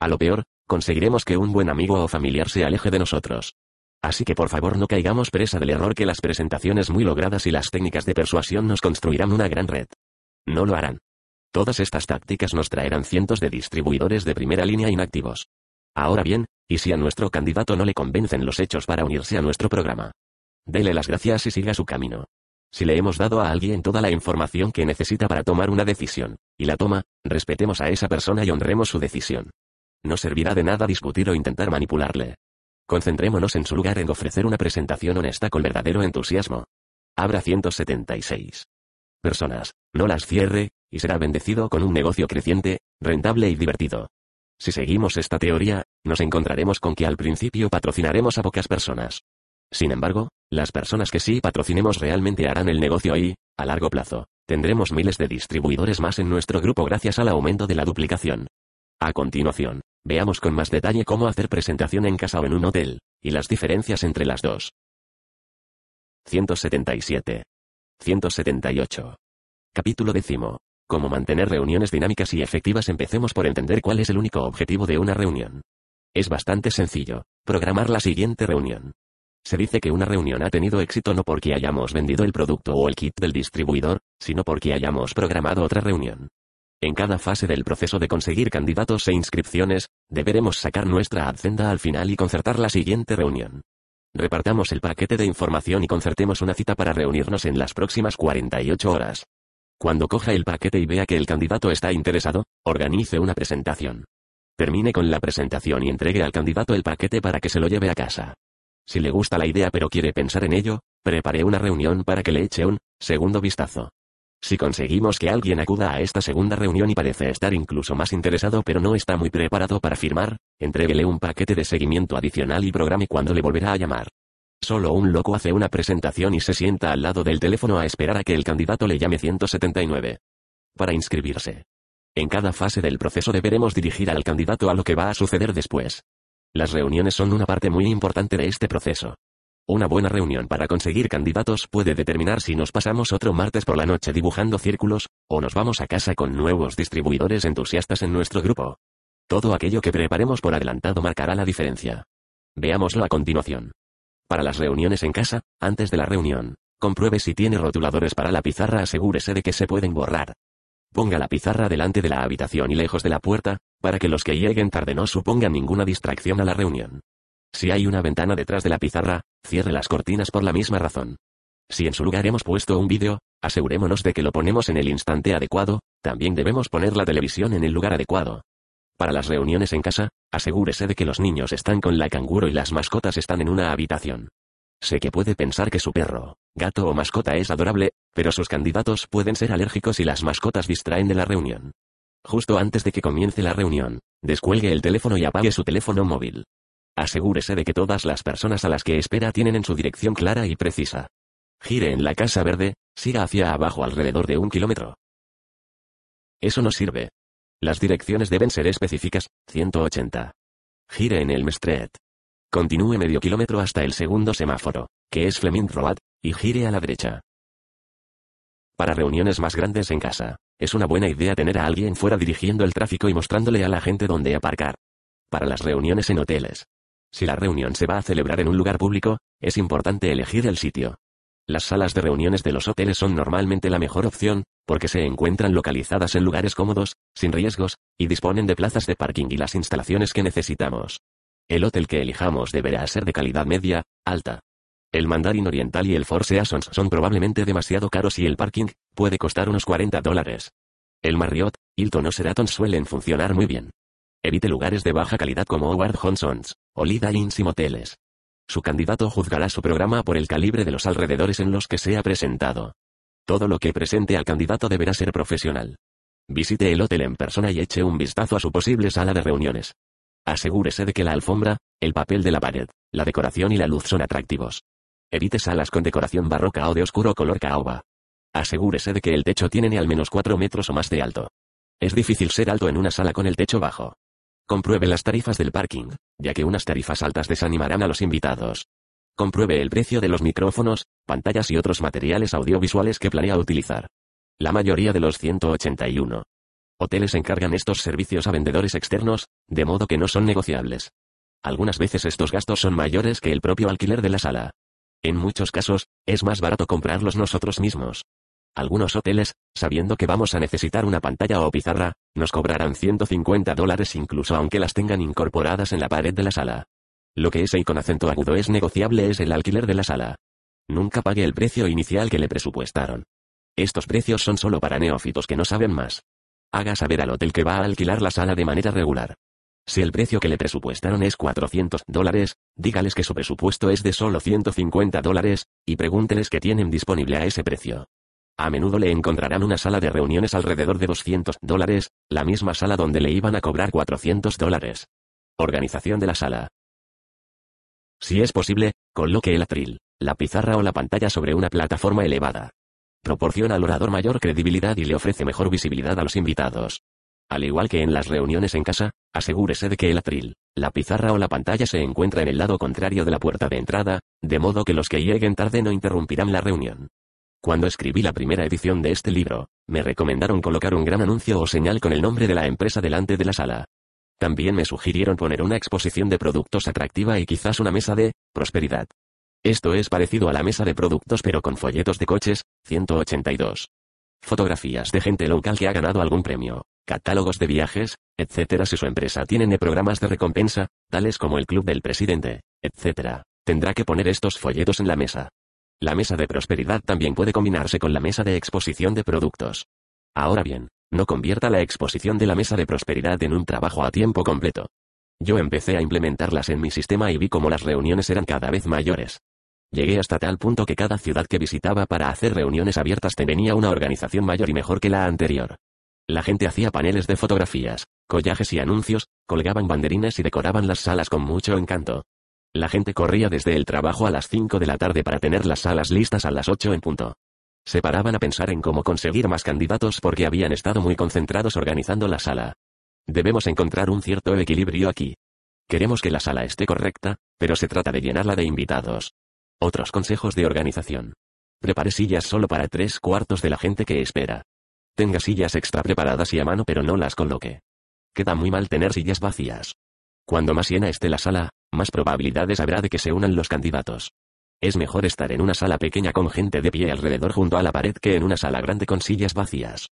A lo peor, conseguiremos que un buen amigo o familiar se aleje de nosotros. Así que por favor no caigamos presa del error que las presentaciones muy logradas y las técnicas de persuasión nos construirán una gran red. No lo harán. Todas estas tácticas nos traerán cientos de distribuidores de primera línea inactivos. Ahora bien, ¿y si a nuestro candidato no le convencen los hechos para unirse a nuestro programa? Dele las gracias y siga su camino. Si le hemos dado a alguien toda la información que necesita para tomar una decisión, y la toma, respetemos a esa persona y honremos su decisión. No servirá de nada discutir o intentar manipularle. Concentrémonos en su lugar en ofrecer una presentación honesta con verdadero entusiasmo. Abra 176. Personas, no las cierre, y será bendecido con un negocio creciente, rentable y divertido. Si seguimos esta teoría, nos encontraremos con que al principio patrocinaremos a pocas personas. Sin embargo, las personas que sí patrocinemos realmente harán el negocio y, a largo plazo, tendremos miles de distribuidores más en nuestro grupo gracias al aumento de la duplicación. A continuación, veamos con más detalle cómo hacer presentación en casa o en un hotel, y las diferencias entre las dos. 177. 178. Capítulo décimo. Cómo mantener reuniones dinámicas y efectivas. Empecemos por entender cuál es el único objetivo de una reunión. Es bastante sencillo, programar la siguiente reunión. Se dice que una reunión ha tenido éxito no porque hayamos vendido el producto o el kit del distribuidor, sino porque hayamos programado otra reunión. En cada fase del proceso de conseguir candidatos e inscripciones, deberemos sacar nuestra agenda al final y concertar la siguiente reunión. Repartamos el paquete de información y concertemos una cita para reunirnos en las próximas 48 horas. Cuando coja el paquete y vea que el candidato está interesado, organice una presentación. Termine con la presentación y entregue al candidato el paquete para que se lo lleve a casa. Si le gusta la idea pero quiere pensar en ello, prepare una reunión para que le eche un segundo vistazo. Si conseguimos que alguien acuda a esta segunda reunión y parece estar incluso más interesado pero no está muy preparado para firmar, entréguele un paquete de seguimiento adicional y programe cuando le volverá a llamar. Solo un loco hace una presentación y se sienta al lado del teléfono a esperar a que el candidato le llame 179. Para inscribirse. En cada fase del proceso deberemos dirigir al candidato a lo que va a suceder después. Las reuniones son una parte muy importante de este proceso. Una buena reunión para conseguir candidatos puede determinar si nos pasamos otro martes por la noche dibujando círculos, o nos vamos a casa con nuevos distribuidores entusiastas en nuestro grupo. Todo aquello que preparemos por adelantado marcará la diferencia. Veámoslo a continuación. Para las reuniones en casa, antes de la reunión, compruebe si tiene rotuladores para la pizarra, asegúrese de que se pueden borrar. Ponga la pizarra delante de la habitación y lejos de la puerta, para que los que lleguen tarde no supongan ninguna distracción a la reunión. Si hay una ventana detrás de la pizarra, cierre las cortinas por la misma razón. Si en su lugar hemos puesto un vídeo, asegurémonos de que lo ponemos en el instante adecuado, también debemos poner la televisión en el lugar adecuado. Para las reuniones en casa, asegúrese de que los niños están con la canguro y las mascotas están en una habitación. Sé que puede pensar que su perro, gato o mascota es adorable, pero sus candidatos pueden ser alérgicos y las mascotas distraen de la reunión. Justo antes de que comience la reunión, descuelgue el teléfono y apague su teléfono móvil. Asegúrese de que todas las personas a las que espera tienen en su dirección clara y precisa. Gire en la casa verde, siga hacia abajo alrededor de un kilómetro. Eso no sirve. Las direcciones deben ser específicas, 180. Gire en el Street. Continúe medio kilómetro hasta el segundo semáforo, que es Fleming Road, y gire a la derecha. Para reuniones más grandes en casa, es una buena idea tener a alguien fuera dirigiendo el tráfico y mostrándole a la gente dónde aparcar. Para las reuniones en hoteles, si la reunión se va a celebrar en un lugar público, es importante elegir el sitio. Las salas de reuniones de los hoteles son normalmente la mejor opción, porque se encuentran localizadas en lugares cómodos, sin riesgos, y disponen de plazas de parking y las instalaciones que necesitamos. El hotel que elijamos deberá ser de calidad media, alta. El Mandarin Oriental y el Four Seasons son probablemente demasiado caros y el parking puede costar unos 40 dólares. El Marriott, Hilton o Sheraton suelen funcionar muy bien. Evite lugares de baja calidad como Howard Johnson's, o Lida Inns y moteles. Su candidato juzgará su programa por el calibre de los alrededores en los que se ha presentado. Todo lo que presente al candidato deberá ser profesional. Visite el hotel en persona y eche un vistazo a su posible sala de reuniones. Asegúrese de que la alfombra, el papel de la pared, la decoración y la luz son atractivos. Evite salas con decoración barroca o de oscuro color caoba. Asegúrese de que el techo tiene al menos 4 metros o más de alto. Es difícil ser alto en una sala con el techo bajo. Compruebe las tarifas del parking, ya que unas tarifas altas desanimarán a los invitados. Compruebe el precio de los micrófonos, pantallas y otros materiales audiovisuales que planea utilizar. La mayoría de los 181 hoteles encargan estos servicios a vendedores externos, de modo que no son negociables. Algunas veces estos gastos son mayores que el propio alquiler de la sala. En muchos casos, es más barato comprarlos nosotros mismos. Algunos hoteles, sabiendo que vamos a necesitar una pantalla o pizarra, nos cobrarán 150 dólares incluso aunque las tengan incorporadas en la pared de la sala. Lo que es y con acento agudo es negociable es el alquiler de la sala. Nunca pague el precio inicial que le presupuestaron. Estos precios son solo para neófitos que no saben más. Haga saber al hotel que va a alquilar la sala de manera regular. Si el precio que le presupuestaron es 400 dólares, dígales que su presupuesto es de solo 150 dólares, y pregúnteles qué tienen disponible a ese precio. A menudo le encontrarán una sala de reuniones alrededor de 200 dólares, la misma sala donde le iban a cobrar 400 dólares. Organización de la sala. Si es posible, coloque el atril, la pizarra o la pantalla sobre una plataforma elevada. Proporciona al orador mayor credibilidad y le ofrece mejor visibilidad a los invitados. Al igual que en las reuniones en casa, asegúrese de que el atril, la pizarra o la pantalla se encuentra en el lado contrario de la puerta de entrada, de modo que los que lleguen tarde no interrumpirán la reunión. Cuando escribí la primera edición de este libro, me recomendaron colocar un gran anuncio o señal con el nombre de la empresa delante de la sala. También me sugirieron poner una exposición de productos atractiva y quizás una mesa de prosperidad. Esto es parecido a la mesa de productos pero con folletos de coches, 182. Fotografías de gente local que ha ganado algún premio, catálogos de viajes, etc. Si su empresa tiene programas de recompensa, tales como el Club del Presidente, etc. Tendrá que poner estos folletos en la mesa. La mesa de prosperidad también puede combinarse con la mesa de exposición de productos. Ahora bien, no convierta la exposición de la mesa de prosperidad en un trabajo a tiempo completo. Yo empecé a implementarlas en mi sistema y vi cómo las reuniones eran cada vez mayores. Llegué hasta tal punto que cada ciudad que visitaba para hacer reuniones abiertas tenía una organización mayor y mejor que la anterior. La gente hacía paneles de fotografías, collajes y anuncios, colgaban banderines y decoraban las salas con mucho encanto. La gente corría desde el trabajo a las 5 de la tarde para tener las salas listas a las 8 en punto. Se paraban a pensar en cómo conseguir más candidatos porque habían estado muy concentrados organizando la sala. Debemos encontrar un cierto equilibrio aquí. Queremos que la sala esté correcta, pero se trata de llenarla de invitados. Otros consejos de organización. Prepare sillas solo para tres cuartos de la gente que espera. Tenga sillas extra preparadas y a mano pero no las coloque. Queda muy mal tener sillas vacías. Cuando más llena esté la sala, más probabilidades habrá de que se unan los candidatos. Es mejor estar en una sala pequeña con gente de pie alrededor junto a la pared que en una sala grande con sillas vacías.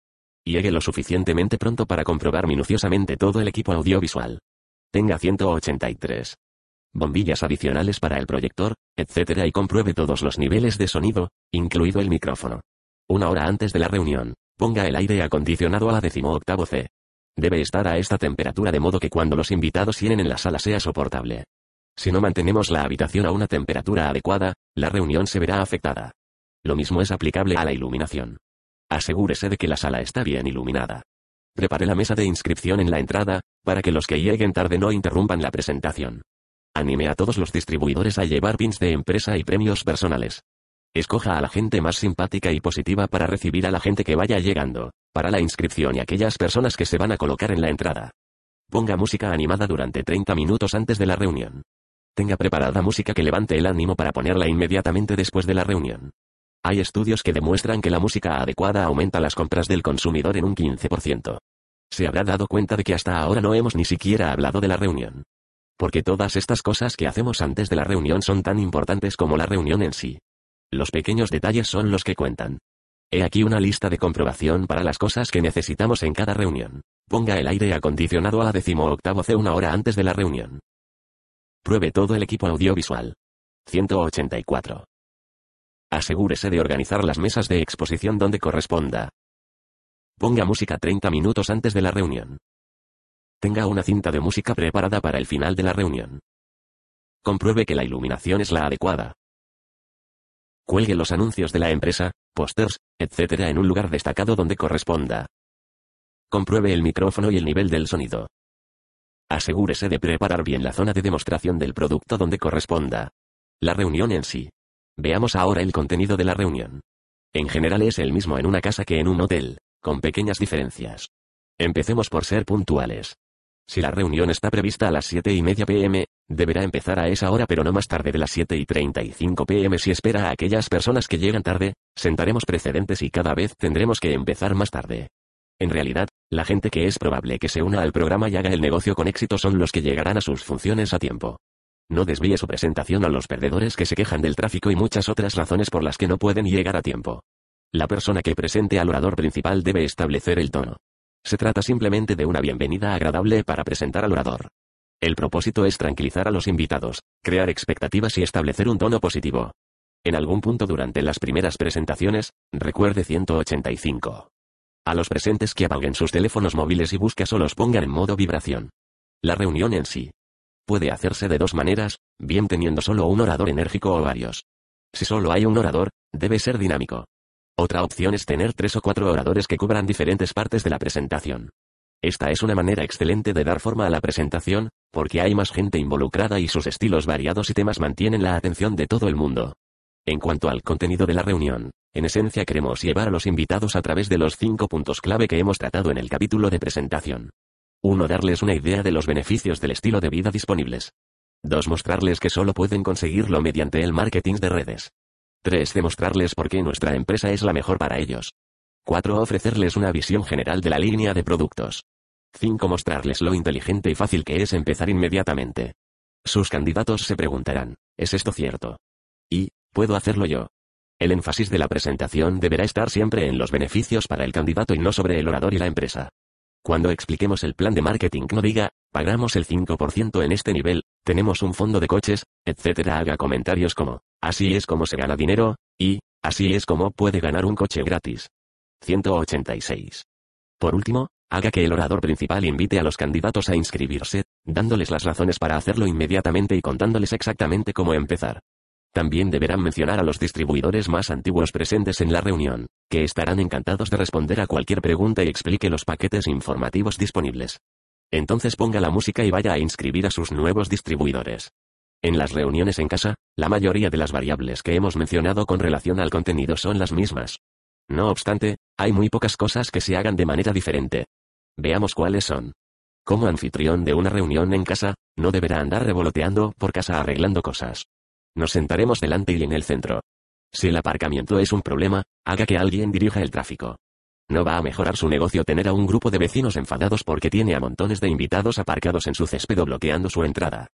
Llegue lo suficientemente pronto para comprobar minuciosamente todo el equipo audiovisual. Tenga 183 bombillas adicionales para el proyector, etc. y compruebe todos los niveles de sonido, incluido el micrófono. Una hora antes de la reunión, ponga el aire acondicionado a la decimoctavo C. Debe estar a esta temperatura de modo que cuando los invitados llenen en la sala sea soportable. Si no mantenemos la habitación a una temperatura adecuada, la reunión se verá afectada. Lo mismo es aplicable a la iluminación. Asegúrese de que la sala está bien iluminada. Prepare la mesa de inscripción en la entrada, para que los que lleguen tarde no interrumpan la presentación. Anime a todos los distribuidores a llevar pins de empresa y premios personales. Escoja a la gente más simpática y positiva para recibir a la gente que vaya llegando, para la inscripción y aquellas personas que se van a colocar en la entrada. Ponga música animada durante 30 minutos antes de la reunión. Tenga preparada música que levante el ánimo para ponerla inmediatamente después de la reunión. Hay estudios que demuestran que la música adecuada aumenta las compras del consumidor en un 15%. Se habrá dado cuenta de que hasta ahora no hemos ni siquiera hablado de la reunión. Porque todas estas cosas que hacemos antes de la reunión son tan importantes como la reunión en sí. Los pequeños detalles son los que cuentan. He aquí una lista de comprobación para las cosas que necesitamos en cada reunión. Ponga el aire acondicionado a la decimoctavo C una hora antes de la reunión. Pruebe todo el equipo audiovisual. 184. Asegúrese de organizar las mesas de exposición donde corresponda. Ponga música 30 minutos antes de la reunión. Tenga una cinta de música preparada para el final de la reunión. Compruebe que la iluminación es la adecuada. Cuelgue los anuncios de la empresa, pósters, etc. en un lugar destacado donde corresponda. Compruebe el micrófono y el nivel del sonido. Asegúrese de preparar bien la zona de demostración del producto donde corresponda. La reunión en sí. Veamos ahora el contenido de la reunión. En general es el mismo en una casa que en un hotel, con pequeñas diferencias. Empecemos por ser puntuales. Si la reunión está prevista a las 7 y media pm, deberá empezar a esa hora pero no más tarde de las 7 y 35 pm si espera a aquellas personas que llegan tarde, sentaremos precedentes y cada vez tendremos que empezar más tarde. En realidad, la gente que es probable que se una al programa y haga el negocio con éxito son los que llegarán a sus funciones a tiempo. No desvíe su presentación a los perdedores que se quejan del tráfico y muchas otras razones por las que no pueden llegar a tiempo. La persona que presente al orador principal debe establecer el tono. Se trata simplemente de una bienvenida agradable para presentar al orador. El propósito es tranquilizar a los invitados, crear expectativas y establecer un tono positivo. En algún punto durante las primeras presentaciones, recuerde 185. A los presentes que apaguen sus teléfonos móviles y busque o los pongan en modo vibración. La reunión en sí. Puede hacerse de dos maneras, bien teniendo solo un orador enérgico o varios. Si solo hay un orador, debe ser dinámico. Otra opción es tener tres o cuatro oradores que cubran diferentes partes de la presentación. Esta es una manera excelente de dar forma a la presentación, porque hay más gente involucrada y sus estilos variados y temas mantienen la atención de todo el mundo. En cuanto al contenido de la reunión, en esencia queremos llevar a los invitados a través de los cinco puntos clave que hemos tratado en el capítulo de presentación. 1. Darles una idea de los beneficios del estilo de vida disponibles. 2. Mostrarles que solo pueden conseguirlo mediante el marketing de redes. 3. Demostrarles por qué nuestra empresa es la mejor para ellos. 4. Ofrecerles una visión general de la línea de productos. 5. Mostrarles lo inteligente y fácil que es empezar inmediatamente. Sus candidatos se preguntarán, ¿es esto cierto? Y, ¿puedo hacerlo yo? El énfasis de la presentación deberá estar siempre en los beneficios para el candidato y no sobre el orador y la empresa. Cuando expliquemos el plan de marketing no diga, pagamos el 5% en este nivel, tenemos un fondo de coches, etc. Haga comentarios como, así es como se gana dinero, y, así es como puede ganar un coche gratis. 186. Por último, haga que el orador principal invite a los candidatos a inscribirse, dándoles las razones para hacerlo inmediatamente y contándoles exactamente cómo empezar. También deberán mencionar a los distribuidores más antiguos presentes en la reunión, que estarán encantados de responder a cualquier pregunta y explique los paquetes informativos disponibles. Entonces ponga la música y vaya a inscribir a sus nuevos distribuidores. En las reuniones en casa, la mayoría de las variables que hemos mencionado con relación al contenido son las mismas. No obstante, hay muy pocas cosas que se hagan de manera diferente. Veamos cuáles son. Como anfitrión de una reunión en casa, no deberá andar revoloteando por casa arreglando cosas. Nos sentaremos delante y en el centro. Si el aparcamiento es un problema, haga que alguien dirija el tráfico. No va a mejorar su negocio tener a un grupo de vecinos enfadados porque tiene a montones de invitados aparcados en su césped bloqueando su entrada.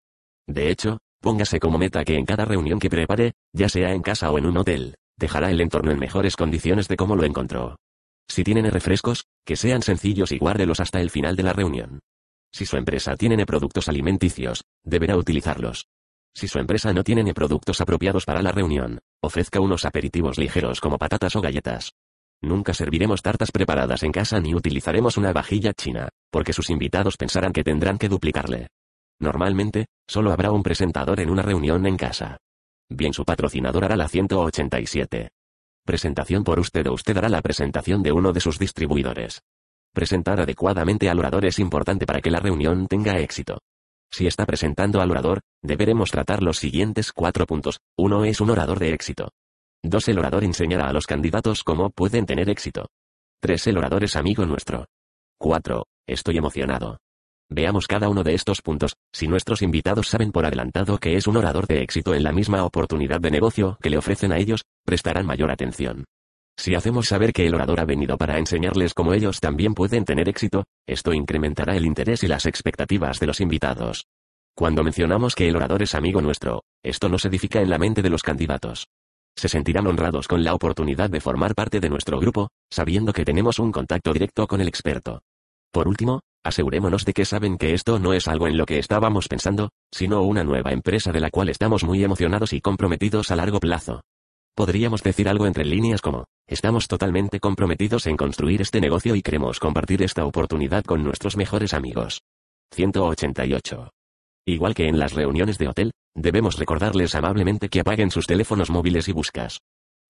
De hecho, póngase como meta que en cada reunión que prepare, ya sea en casa o en un hotel, dejará el entorno en mejores condiciones de cómo lo encontró. Si tienen refrescos, que sean sencillos y guárdelos hasta el final de la reunión. Si su empresa tiene productos alimenticios, deberá utilizarlos. Si su empresa no tiene productos apropiados para la reunión, ofrezca unos aperitivos ligeros como patatas o galletas. Nunca serviremos tartas preparadas en casa ni utilizaremos una vajilla china, porque sus invitados pensarán que tendrán que duplicarle. Normalmente, solo habrá un presentador en una reunión en casa. Bien su patrocinador hará la 187. Presentación por usted o usted hará la presentación de uno de sus distribuidores. Presentar adecuadamente al orador es importante para que la reunión tenga éxito. Si está presentando al orador, deberemos tratar los siguientes cuatro puntos. Uno es un orador de éxito. 2. El orador enseñará a los candidatos cómo pueden tener éxito. 3. El orador es amigo nuestro. 4. Estoy emocionado. Veamos cada uno de estos puntos, si nuestros invitados saben por adelantado que es un orador de éxito en la misma oportunidad de negocio que le ofrecen a ellos, prestarán mayor atención. Si hacemos saber que el orador ha venido para enseñarles cómo ellos también pueden tener éxito, esto incrementará el interés y las expectativas de los invitados. Cuando mencionamos que el orador es amigo nuestro, esto nos edifica en la mente de los candidatos. Se sentirán honrados con la oportunidad de formar parte de nuestro grupo, sabiendo que tenemos un contacto directo con el experto. Por último, asegurémonos de que saben que esto no es algo en lo que estábamos pensando, sino una nueva empresa de la cual estamos muy emocionados y comprometidos a largo plazo. Podríamos decir algo entre líneas como, estamos totalmente comprometidos en construir este negocio y queremos compartir esta oportunidad con nuestros mejores amigos. 188. Igual que en las reuniones de hotel, debemos recordarles amablemente que apaguen sus teléfonos móviles y buscas.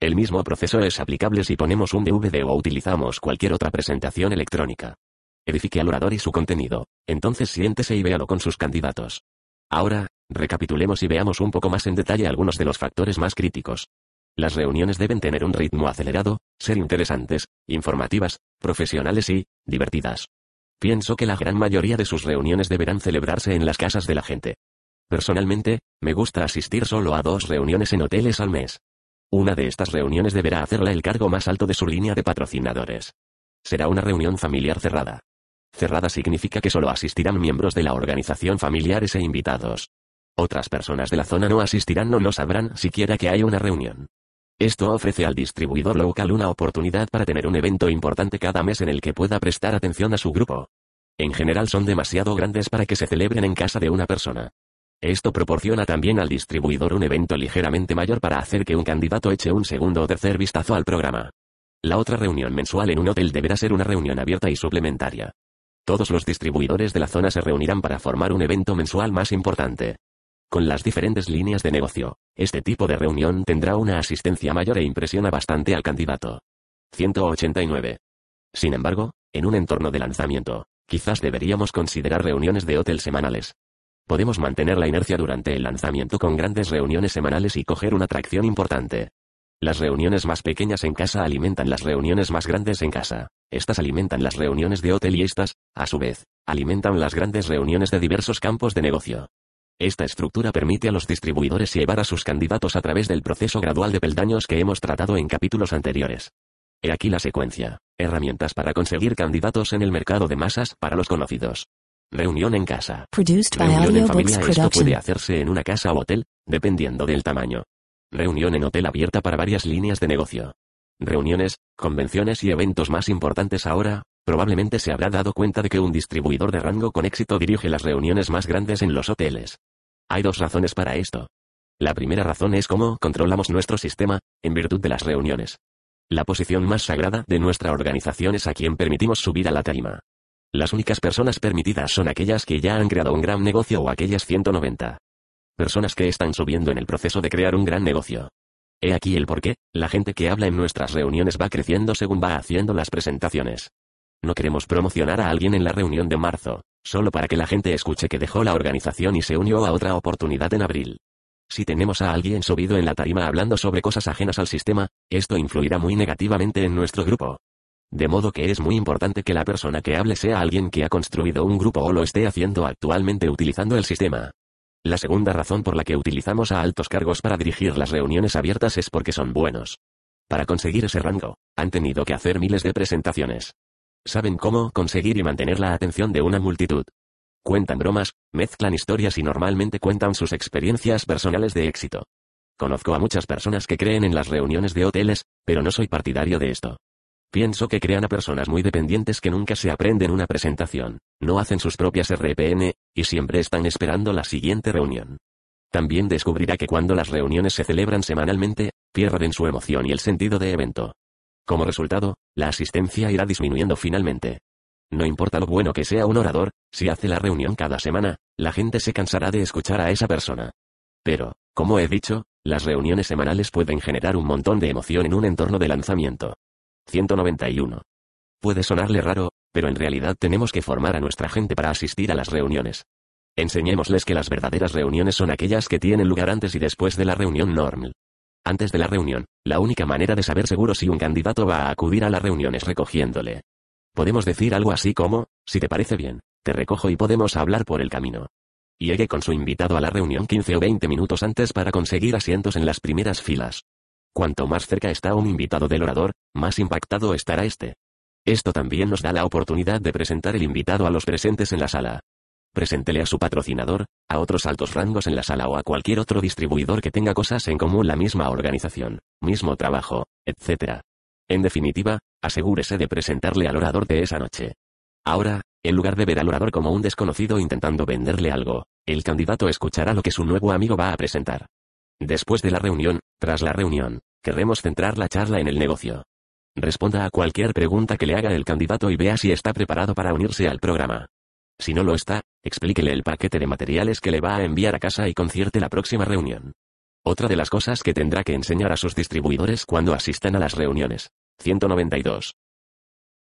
El mismo proceso es aplicable si ponemos un DVD o utilizamos cualquier otra presentación electrónica. Edifique al orador y su contenido, entonces siéntese y véalo con sus candidatos. Ahora, recapitulemos y veamos un poco más en detalle algunos de los factores más críticos. Las reuniones deben tener un ritmo acelerado, ser interesantes, informativas, profesionales y divertidas. Pienso que la gran mayoría de sus reuniones deberán celebrarse en las casas de la gente. Personalmente, me gusta asistir solo a dos reuniones en hoteles al mes. Una de estas reuniones deberá hacerla el cargo más alto de su línea de patrocinadores. Será una reunión familiar cerrada. Cerrada significa que solo asistirán miembros de la organización familiares e invitados. Otras personas de la zona no asistirán o no sabrán siquiera que hay una reunión. Esto ofrece al distribuidor local una oportunidad para tener un evento importante cada mes en el que pueda prestar atención a su grupo. En general son demasiado grandes para que se celebren en casa de una persona. Esto proporciona también al distribuidor un evento ligeramente mayor para hacer que un candidato eche un segundo o tercer vistazo al programa. La otra reunión mensual en un hotel deberá ser una reunión abierta y suplementaria. Todos los distribuidores de la zona se reunirán para formar un evento mensual más importante. Con las diferentes líneas de negocio, este tipo de reunión tendrá una asistencia mayor e impresiona bastante al candidato. 189. Sin embargo, en un entorno de lanzamiento, quizás deberíamos considerar reuniones de hotel semanales. Podemos mantener la inercia durante el lanzamiento con grandes reuniones semanales y coger una atracción importante. Las reuniones más pequeñas en casa alimentan las reuniones más grandes en casa. Estas alimentan las reuniones de hotel y estas, a su vez, alimentan las grandes reuniones de diversos campos de negocio. Esta estructura permite a los distribuidores llevar a sus candidatos a través del proceso gradual de peldaños que hemos tratado en capítulos anteriores. He aquí la secuencia. Herramientas para conseguir candidatos en el mercado de masas para los conocidos. Reunión en casa. Produced by Reunión en familia. Esto puede hacerse en una casa o hotel, dependiendo del tamaño. Reunión en hotel abierta para varias líneas de negocio. Reuniones, convenciones y eventos más importantes ahora, probablemente se habrá dado cuenta de que un distribuidor de rango con éxito dirige las reuniones más grandes en los hoteles. Hay dos razones para esto. La primera razón es cómo controlamos nuestro sistema, en virtud de las reuniones. La posición más sagrada de nuestra organización es a quien permitimos subir a la tarima. Las únicas personas permitidas son aquellas que ya han creado un gran negocio o aquellas 190. Personas que están subiendo en el proceso de crear un gran negocio. He aquí el porqué, la gente que habla en nuestras reuniones va creciendo según va haciendo las presentaciones. No queremos promocionar a alguien en la reunión de marzo, solo para que la gente escuche que dejó la organización y se unió a otra oportunidad en abril. Si tenemos a alguien subido en la tarima hablando sobre cosas ajenas al sistema, esto influirá muy negativamente en nuestro grupo. De modo que es muy importante que la persona que hable sea alguien que ha construido un grupo o lo esté haciendo actualmente utilizando el sistema. La segunda razón por la que utilizamos a altos cargos para dirigir las reuniones abiertas es porque son buenos. Para conseguir ese rango, han tenido que hacer miles de presentaciones. Saben cómo conseguir y mantener la atención de una multitud. Cuentan bromas, mezclan historias y normalmente cuentan sus experiencias personales de éxito. Conozco a muchas personas que creen en las reuniones de hoteles, pero no soy partidario de esto. Pienso que crean a personas muy dependientes que nunca se aprenden una presentación, no hacen sus propias RPN, y siempre están esperando la siguiente reunión. También descubrirá que cuando las reuniones se celebran semanalmente, pierden su emoción y el sentido de evento. Como resultado, la asistencia irá disminuyendo finalmente. No importa lo bueno que sea un orador, si hace la reunión cada semana, la gente se cansará de escuchar a esa persona. Pero, como he dicho, las reuniones semanales pueden generar un montón de emoción en un entorno de lanzamiento. 191. Puede sonarle raro, pero en realidad tenemos que formar a nuestra gente para asistir a las reuniones. Enseñémosles que las verdaderas reuniones son aquellas que tienen lugar antes y después de la reunión normal. Antes de la reunión, la única manera de saber seguro si un candidato va a acudir a la reunión es recogiéndole. Podemos decir algo así como, si te parece bien, te recojo y podemos hablar por el camino. Llegue con su invitado a la reunión 15 o 20 minutos antes para conseguir asientos en las primeras filas. Cuanto más cerca está un invitado del orador, más impactado estará este. Esto también nos da la oportunidad de presentar el invitado a los presentes en la sala. Preséntele a su patrocinador, a otros altos rangos en la sala o a cualquier otro distribuidor que tenga cosas en común la misma organización, mismo trabajo, etc. En definitiva, asegúrese de presentarle al orador de esa noche. Ahora, en lugar de ver al orador como un desconocido intentando venderle algo, el candidato escuchará lo que su nuevo amigo va a presentar. Después de la reunión, tras la reunión, querremos centrar la charla en el negocio. Responda a cualquier pregunta que le haga el candidato y vea si está preparado para unirse al programa. Si no lo está, explíquele el paquete de materiales que le va a enviar a casa y concierte la próxima reunión. Otra de las cosas que tendrá que enseñar a sus distribuidores cuando asistan a las reuniones. 192.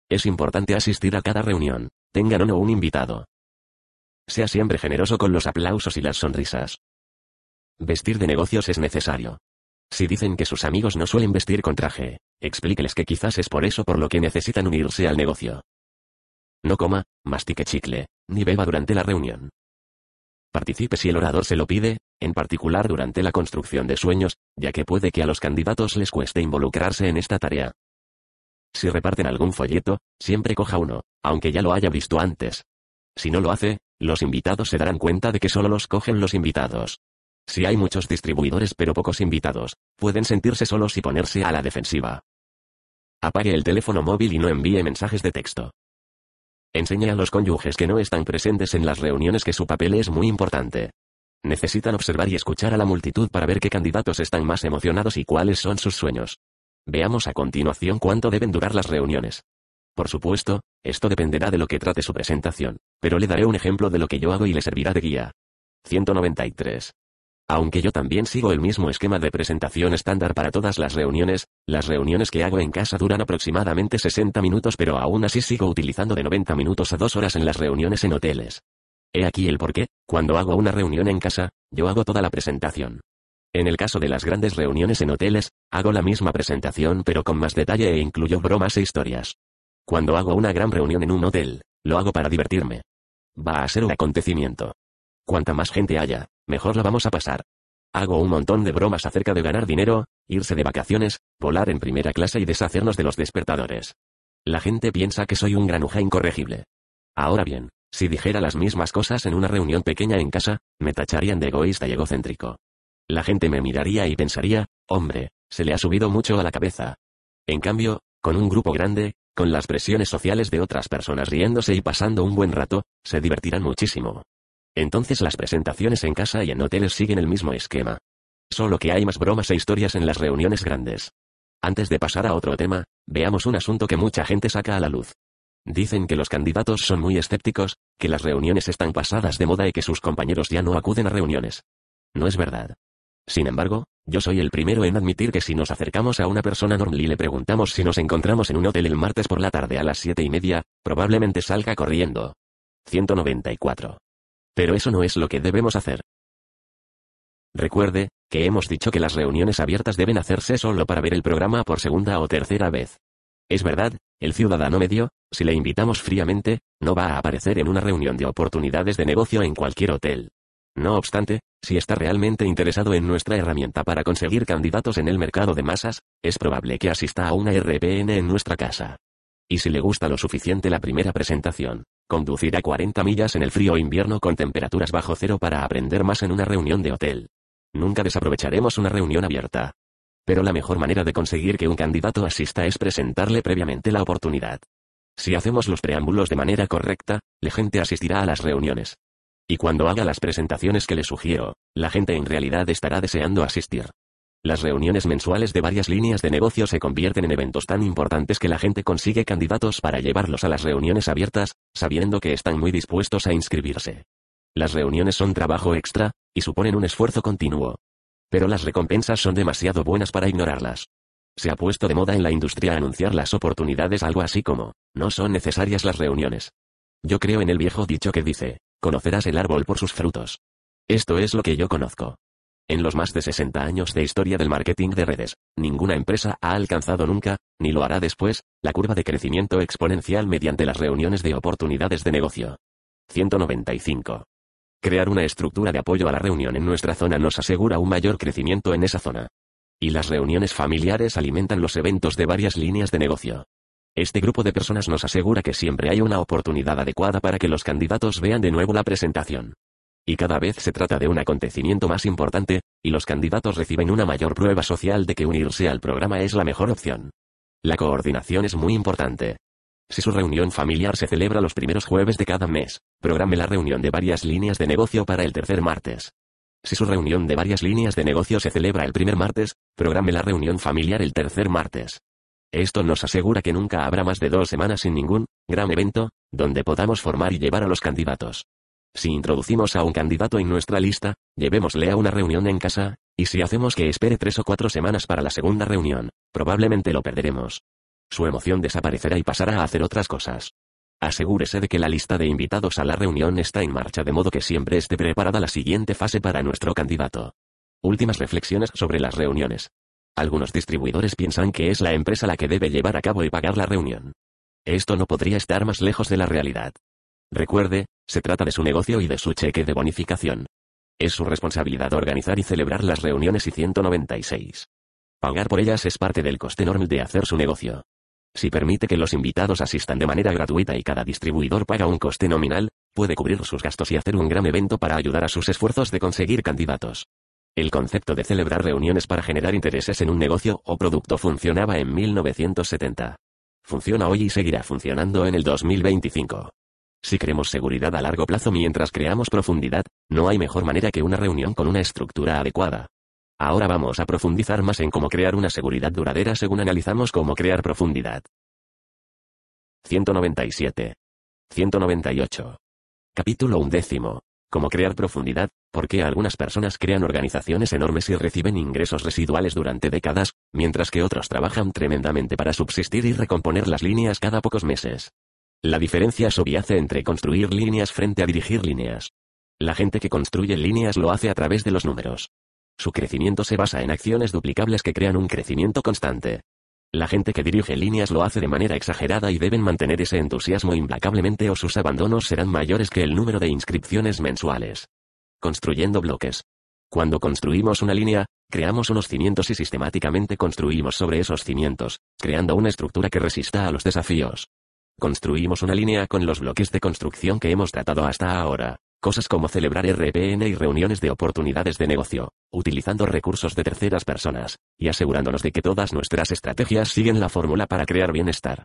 Es importante asistir a cada reunión, tengan o no un invitado. Sea siempre generoso con los aplausos y las sonrisas. Vestir de negocios es necesario. Si dicen que sus amigos no suelen vestir con traje, explíqueles que quizás es por eso por lo que necesitan unirse al negocio. No coma, mastique chicle, ni beba durante la reunión. Participe si el orador se lo pide, en particular durante la construcción de sueños, ya que puede que a los candidatos les cueste involucrarse en esta tarea. Si reparten algún folleto, siempre coja uno, aunque ya lo haya visto antes. Si no lo hace, los invitados se darán cuenta de que solo los cogen los invitados. Si hay muchos distribuidores pero pocos invitados, pueden sentirse solos y ponerse a la defensiva. Apague el teléfono móvil y no envíe mensajes de texto. Enseñe a los cónyuges que no están presentes en las reuniones que su papel es muy importante. Necesitan observar y escuchar a la multitud para ver qué candidatos están más emocionados y cuáles son sus sueños. Veamos a continuación cuánto deben durar las reuniones. Por supuesto, esto dependerá de lo que trate su presentación, pero le daré un ejemplo de lo que yo hago y le servirá de guía. 193. Aunque yo también sigo el mismo esquema de presentación estándar para todas las reuniones, las reuniones que hago en casa duran aproximadamente 60 minutos pero aún así sigo utilizando de 90 minutos a 2 horas en las reuniones en hoteles. He aquí el porqué, cuando hago una reunión en casa, yo hago toda la presentación. En el caso de las grandes reuniones en hoteles, hago la misma presentación pero con más detalle e incluyo bromas e historias. Cuando hago una gran reunión en un hotel, lo hago para divertirme. Va a ser un acontecimiento. Cuanta más gente haya, mejor la vamos a pasar. Hago un montón de bromas acerca de ganar dinero, irse de vacaciones, volar en primera clase y deshacernos de los despertadores. La gente piensa que soy un granuja incorregible. Ahora bien, si dijera las mismas cosas en una reunión pequeña en casa, me tacharían de egoísta y egocéntrico. La gente me miraría y pensaría, hombre, se le ha subido mucho a la cabeza. En cambio, con un grupo grande, con las presiones sociales de otras personas riéndose y pasando un buen rato, se divertirán muchísimo. Entonces las presentaciones en casa y en hoteles siguen el mismo esquema. Solo que hay más bromas e historias en las reuniones grandes. Antes de pasar a otro tema, veamos un asunto que mucha gente saca a la luz. Dicen que los candidatos son muy escépticos, que las reuniones están pasadas de moda y que sus compañeros ya no acuden a reuniones. No es verdad. Sin embargo, yo soy el primero en admitir que si nos acercamos a una persona normal y le preguntamos si nos encontramos en un hotel el martes por la tarde a las siete y media, probablemente salga corriendo. 194. Pero eso no es lo que debemos hacer. Recuerde, que hemos dicho que las reuniones abiertas deben hacerse solo para ver el programa por segunda o tercera vez. Es verdad, el ciudadano medio, si le invitamos fríamente, no va a aparecer en una reunión de oportunidades de negocio en cualquier hotel. No obstante, si está realmente interesado en nuestra herramienta para conseguir candidatos en el mercado de masas, es probable que asista a una RPN en nuestra casa. Y si le gusta lo suficiente la primera presentación, conducir a 40 millas en el frío invierno con temperaturas bajo cero para aprender más en una reunión de hotel. Nunca desaprovecharemos una reunión abierta. Pero la mejor manera de conseguir que un candidato asista es presentarle previamente la oportunidad. Si hacemos los preámbulos de manera correcta, la gente asistirá a las reuniones. Y cuando haga las presentaciones que le sugiero, la gente en realidad estará deseando asistir. Las reuniones mensuales de varias líneas de negocio se convierten en eventos tan importantes que la gente consigue candidatos para llevarlos a las reuniones abiertas, sabiendo que están muy dispuestos a inscribirse. Las reuniones son trabajo extra, y suponen un esfuerzo continuo. Pero las recompensas son demasiado buenas para ignorarlas. Se ha puesto de moda en la industria anunciar las oportunidades algo así como, no son necesarias las reuniones. Yo creo en el viejo dicho que dice, conocerás el árbol por sus frutos. Esto es lo que yo conozco. En los más de 60 años de historia del marketing de redes, ninguna empresa ha alcanzado nunca, ni lo hará después, la curva de crecimiento exponencial mediante las reuniones de oportunidades de negocio. 195. Crear una estructura de apoyo a la reunión en nuestra zona nos asegura un mayor crecimiento en esa zona. Y las reuniones familiares alimentan los eventos de varias líneas de negocio. Este grupo de personas nos asegura que siempre hay una oportunidad adecuada para que los candidatos vean de nuevo la presentación. Y cada vez se trata de un acontecimiento más importante, y los candidatos reciben una mayor prueba social de que unirse al programa es la mejor opción. La coordinación es muy importante. Si su reunión familiar se celebra los primeros jueves de cada mes, programe la reunión de varias líneas de negocio para el tercer martes. Si su reunión de varias líneas de negocio se celebra el primer martes, programe la reunión familiar el tercer martes. Esto nos asegura que nunca habrá más de dos semanas sin ningún gran evento, donde podamos formar y llevar a los candidatos. Si introducimos a un candidato en nuestra lista, llevémosle a una reunión en casa, y si hacemos que espere tres o cuatro semanas para la segunda reunión, probablemente lo perderemos. Su emoción desaparecerá y pasará a hacer otras cosas. Asegúrese de que la lista de invitados a la reunión está en marcha de modo que siempre esté preparada la siguiente fase para nuestro candidato. Últimas reflexiones sobre las reuniones. Algunos distribuidores piensan que es la empresa la que debe llevar a cabo y pagar la reunión. Esto no podría estar más lejos de la realidad. Recuerde, se trata de su negocio y de su cheque de bonificación. Es su responsabilidad organizar y celebrar las reuniones y 196. Pagar por ellas es parte del coste normal de hacer su negocio. Si permite que los invitados asistan de manera gratuita y cada distribuidor paga un coste nominal, puede cubrir sus gastos y hacer un gran evento para ayudar a sus esfuerzos de conseguir candidatos. El concepto de celebrar reuniones para generar intereses en un negocio o producto funcionaba en 1970. Funciona hoy y seguirá funcionando en el 2025. Si queremos seguridad a largo plazo mientras creamos profundidad, no hay mejor manera que una reunión con una estructura adecuada. Ahora vamos a profundizar más en cómo crear una seguridad duradera según analizamos cómo crear profundidad. 197. 198. Capítulo undécimo. Cómo crear profundidad, por qué algunas personas crean organizaciones enormes y reciben ingresos residuales durante décadas, mientras que otros trabajan tremendamente para subsistir y recomponer las líneas cada pocos meses. La diferencia subyace entre construir líneas frente a dirigir líneas. La gente que construye líneas lo hace a través de los números. Su crecimiento se basa en acciones duplicables que crean un crecimiento constante. La gente que dirige líneas lo hace de manera exagerada y deben mantener ese entusiasmo implacablemente o sus abandonos serán mayores que el número de inscripciones mensuales. Construyendo bloques. Cuando construimos una línea, creamos unos cimientos y sistemáticamente construimos sobre esos cimientos, creando una estructura que resista a los desafíos. Construimos una línea con los bloques de construcción que hemos tratado hasta ahora. Cosas como celebrar RPN y reuniones de oportunidades de negocio, utilizando recursos de terceras personas, y asegurándonos de que todas nuestras estrategias siguen la fórmula para crear bienestar.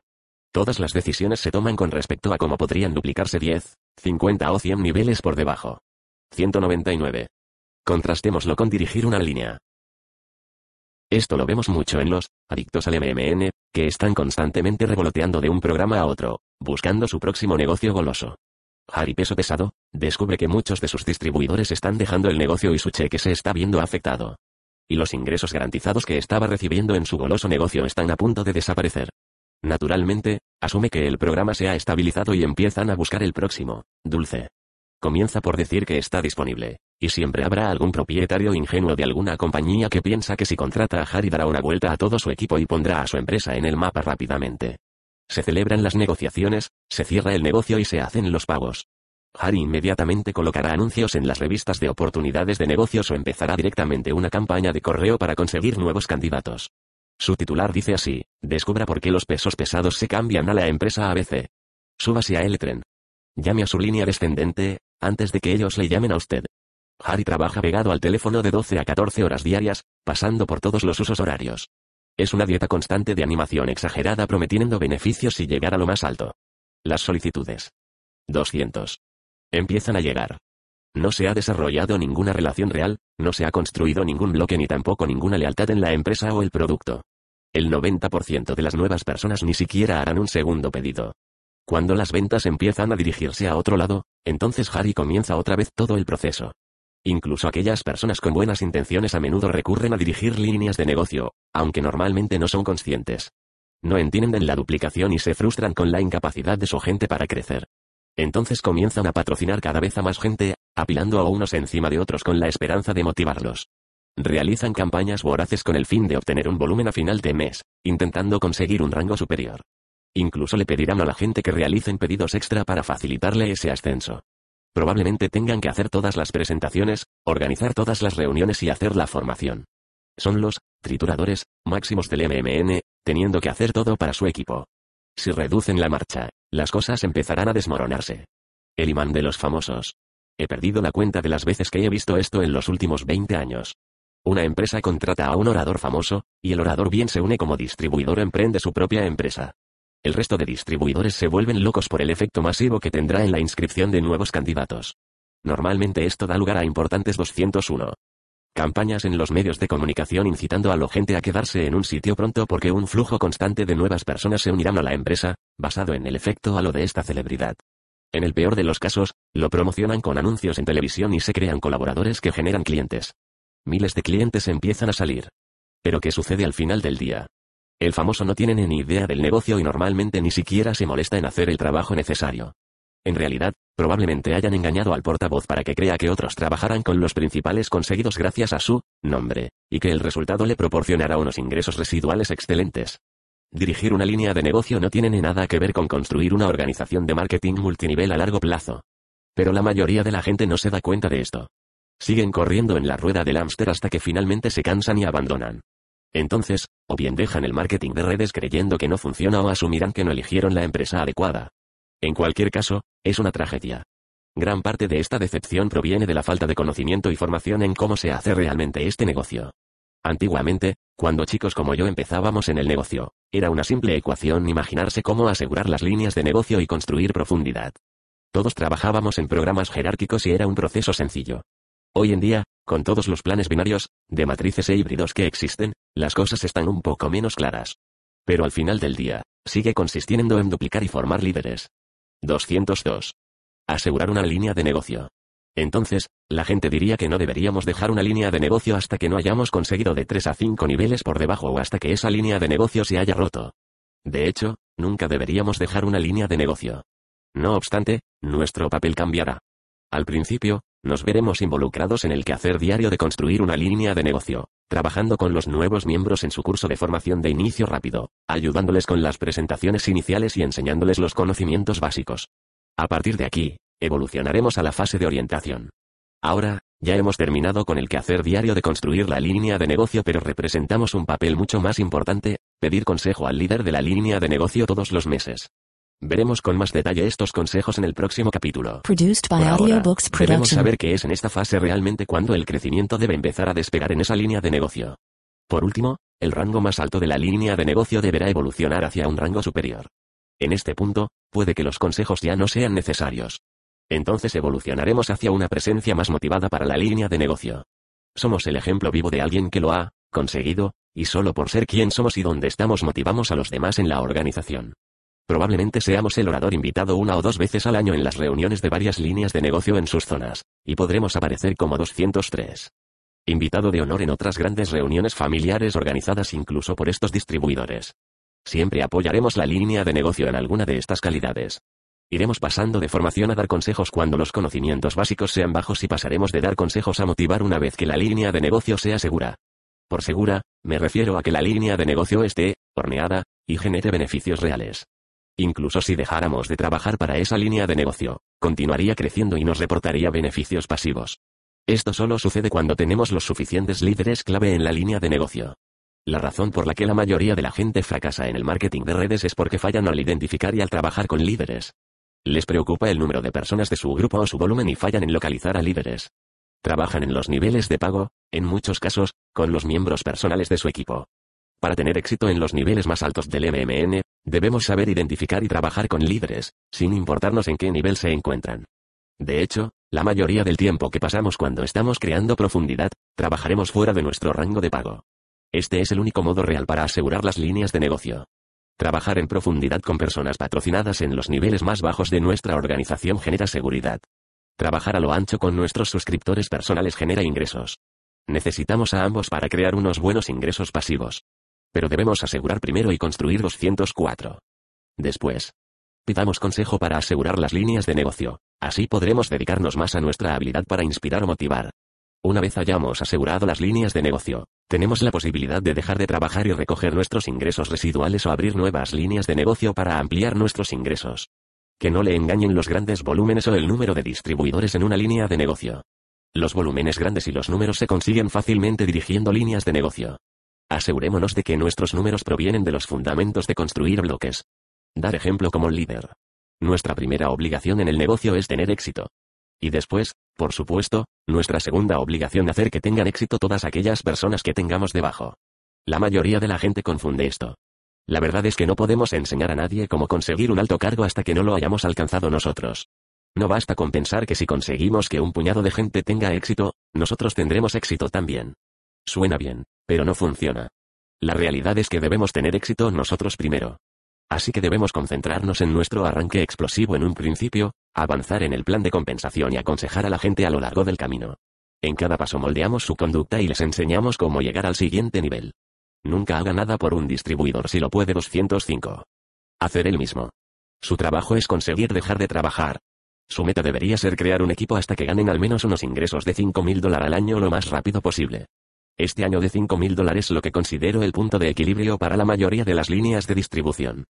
Todas las decisiones se toman con respecto a cómo podrían duplicarse 10, 50 o 100 niveles por debajo. 199. Contrastémoslo con dirigir una línea. Esto lo vemos mucho en los adictos al MMN, que están constantemente revoloteando de un programa a otro, buscando su próximo negocio goloso. Harry Peso Pesado, descubre que muchos de sus distribuidores están dejando el negocio y su cheque se está viendo afectado. Y los ingresos garantizados que estaba recibiendo en su goloso negocio están a punto de desaparecer. Naturalmente, asume que el programa se ha estabilizado y empiezan a buscar el próximo, dulce. Comienza por decir que está disponible, y siempre habrá algún propietario ingenuo de alguna compañía que piensa que si contrata a Harry dará una vuelta a todo su equipo y pondrá a su empresa en el mapa rápidamente. Se celebran las negociaciones, se cierra el negocio y se hacen los pagos. Harry inmediatamente colocará anuncios en las revistas de oportunidades de negocios o empezará directamente una campaña de correo para conseguir nuevos candidatos. Su titular dice así, descubra por qué los pesos pesados se cambian a la empresa ABC. Súbase a el tren. Llame a su línea descendente, antes de que ellos le llamen a usted. Harry trabaja pegado al teléfono de 12 a 14 horas diarias, pasando por todos los usos horarios. Es una dieta constante de animación exagerada prometiendo beneficios y llegar a lo más alto. Las solicitudes. 200. Empiezan a llegar. No se ha desarrollado ninguna relación real, no se ha construido ningún bloque ni tampoco ninguna lealtad en la empresa o el producto. El 90% de las nuevas personas ni siquiera harán un segundo pedido. Cuando las ventas empiezan a dirigirse a otro lado, entonces Harry comienza otra vez todo el proceso. Incluso aquellas personas con buenas intenciones a menudo recurren a dirigir líneas de negocio, aunque normalmente no son conscientes. No entienden la duplicación y se frustran con la incapacidad de su gente para crecer. Entonces comienzan a patrocinar cada vez a más gente, apilando a unos encima de otros con la esperanza de motivarlos. Realizan campañas voraces con el fin de obtener un volumen a final de mes, intentando conseguir un rango superior. Incluso le pedirán a la gente que realicen pedidos extra para facilitarle ese ascenso. Probablemente tengan que hacer todas las presentaciones, organizar todas las reuniones y hacer la formación. Son los trituradores máximos del MMN, teniendo que hacer todo para su equipo. Si reducen la marcha, las cosas empezarán a desmoronarse. El imán de los famosos. He perdido la cuenta de las veces que he visto esto en los últimos 20 años. Una empresa contrata a un orador famoso, y el orador bien se une como distribuidor emprende su propia empresa. El resto de distribuidores se vuelven locos por el efecto masivo que tendrá en la inscripción de nuevos candidatos. Normalmente esto da lugar a importantes 201. Campañas en los medios de comunicación incitando a la gente a quedarse en un sitio pronto porque un flujo constante de nuevas personas se unirán a la empresa, basado en el efecto halo de esta celebridad. En el peor de los casos, lo promocionan con anuncios en televisión y se crean colaboradores que generan clientes. Miles de clientes empiezan a salir. Pero ¿qué sucede al final del día? El famoso no tiene ni idea del negocio y normalmente ni siquiera se molesta en hacer el trabajo necesario. En realidad, probablemente hayan engañado al portavoz para que crea que otros trabajarán con los principales conseguidos gracias a su nombre, y que el resultado le proporcionará unos ingresos residuales excelentes. dirigir una línea de negocio no tiene nada que ver con construir una organización de marketing multinivel a largo plazo. Pero la mayoría de la gente no se da cuenta de esto. Siguen corriendo en la rueda del hámster hasta que finalmente se cansan y abandonan. Entonces, o bien dejan el marketing de redes creyendo que no funciona o asumirán que no eligieron la empresa adecuada. En cualquier caso, es una tragedia. Gran parte de esta decepción proviene de la falta de conocimiento y formación en cómo se hace realmente este negocio. Antiguamente, cuando chicos como yo empezábamos en el negocio, era una simple ecuación imaginarse cómo asegurar las líneas de negocio y construir profundidad. Todos trabajábamos en programas jerárquicos y era un proceso sencillo. Hoy en día, con todos los planes binarios, de matrices e híbridos que existen, las cosas están un poco menos claras. Pero al final del día, sigue consistiendo en duplicar y formar líderes. 202. Asegurar una línea de negocio. Entonces, la gente diría que no deberíamos dejar una línea de negocio hasta que no hayamos conseguido de 3 a 5 niveles por debajo o hasta que esa línea de negocio se haya roto. De hecho, nunca deberíamos dejar una línea de negocio. No obstante, nuestro papel cambiará. Al principio, nos veremos involucrados en el quehacer diario de construir una línea de negocio, trabajando con los nuevos miembros en su curso de formación de inicio rápido, ayudándoles con las presentaciones iniciales y enseñándoles los conocimientos básicos. A partir de aquí, evolucionaremos a la fase de orientación. Ahora, ya hemos terminado con el quehacer diario de construir la línea de negocio pero representamos un papel mucho más importante, pedir consejo al líder de la línea de negocio todos los meses. Veremos con más detalle estos consejos en el próximo capítulo. Produced by Por ahora, Audiobooks debemos saber qué es en esta fase realmente cuando el crecimiento debe empezar a despegar en esa línea de negocio. Por último, el rango más alto de la línea de negocio deberá evolucionar hacia un rango superior. En este punto, puede que los consejos ya no sean necesarios. Entonces evolucionaremos hacia una presencia más motivada para la línea de negocio. Somos el ejemplo vivo de alguien que lo ha conseguido, y solo por ser quien somos y donde estamos motivamos a los demás en la organización. Probablemente seamos el orador invitado una o dos veces al año en las reuniones de varias líneas de negocio en sus zonas, y podremos aparecer como 203. Invitado de honor en otras grandes reuniones familiares organizadas incluso por estos distribuidores. Siempre apoyaremos la línea de negocio en alguna de estas calidades. Iremos pasando de formación a dar consejos cuando los conocimientos básicos sean bajos y pasaremos de dar consejos a motivar una vez que la línea de negocio sea segura. Por segura, me refiero a que la línea de negocio esté, horneada, y genere beneficios reales. Incluso si dejáramos de trabajar para esa línea de negocio, continuaría creciendo y nos reportaría beneficios pasivos. Esto solo sucede cuando tenemos los suficientes líderes clave en la línea de negocio. La razón por la que la mayoría de la gente fracasa en el marketing de redes es porque fallan al identificar y al trabajar con líderes. Les preocupa el número de personas de su grupo o su volumen y fallan en localizar a líderes. Trabajan en los niveles de pago, en muchos casos, con los miembros personales de su equipo. Para tener éxito en los niveles más altos del MMN, debemos saber identificar y trabajar con líderes, sin importarnos en qué nivel se encuentran. De hecho, la mayoría del tiempo que pasamos cuando estamos creando profundidad, trabajaremos fuera de nuestro rango de pago. Este es el único modo real para asegurar las líneas de negocio. Trabajar en profundidad con personas patrocinadas en los niveles más bajos de nuestra organización genera seguridad. Trabajar a lo ancho con nuestros suscriptores personales genera ingresos. Necesitamos a ambos para crear unos buenos ingresos pasivos. Pero debemos asegurar primero y construir 204. Después, pidamos consejo para asegurar las líneas de negocio. Así podremos dedicarnos más a nuestra habilidad para inspirar o motivar. Una vez hayamos asegurado las líneas de negocio, tenemos la posibilidad de dejar de trabajar y recoger nuestros ingresos residuales o abrir nuevas líneas de negocio para ampliar nuestros ingresos. Que no le engañen los grandes volúmenes o el número de distribuidores en una línea de negocio. Los volúmenes grandes y los números se consiguen fácilmente dirigiendo líneas de negocio. Asegurémonos de que nuestros números provienen de los fundamentos de construir bloques. Dar ejemplo como líder. Nuestra primera obligación en el negocio es tener éxito. Y después, por supuesto, nuestra segunda obligación hacer que tengan éxito todas aquellas personas que tengamos debajo. La mayoría de la gente confunde esto. La verdad es que no podemos enseñar a nadie cómo conseguir un alto cargo hasta que no lo hayamos alcanzado nosotros. No basta con pensar que si conseguimos que un puñado de gente tenga éxito, nosotros tendremos éxito también. Suena bien, pero no funciona. La realidad es que debemos tener éxito nosotros primero. Así que debemos concentrarnos en nuestro arranque explosivo en un principio, avanzar en el plan de compensación y aconsejar a la gente a lo largo del camino. En cada paso moldeamos su conducta y les enseñamos cómo llegar al siguiente nivel. Nunca haga nada por un distribuidor si lo puede 205. Hacer el mismo. Su trabajo es conseguir dejar de trabajar. Su meta debería ser crear un equipo hasta que ganen al menos unos ingresos de 5.000 dólares al año lo más rápido posible. Este año de 5 mil dólares lo que considero el punto de equilibrio para la mayoría de las líneas de distribución.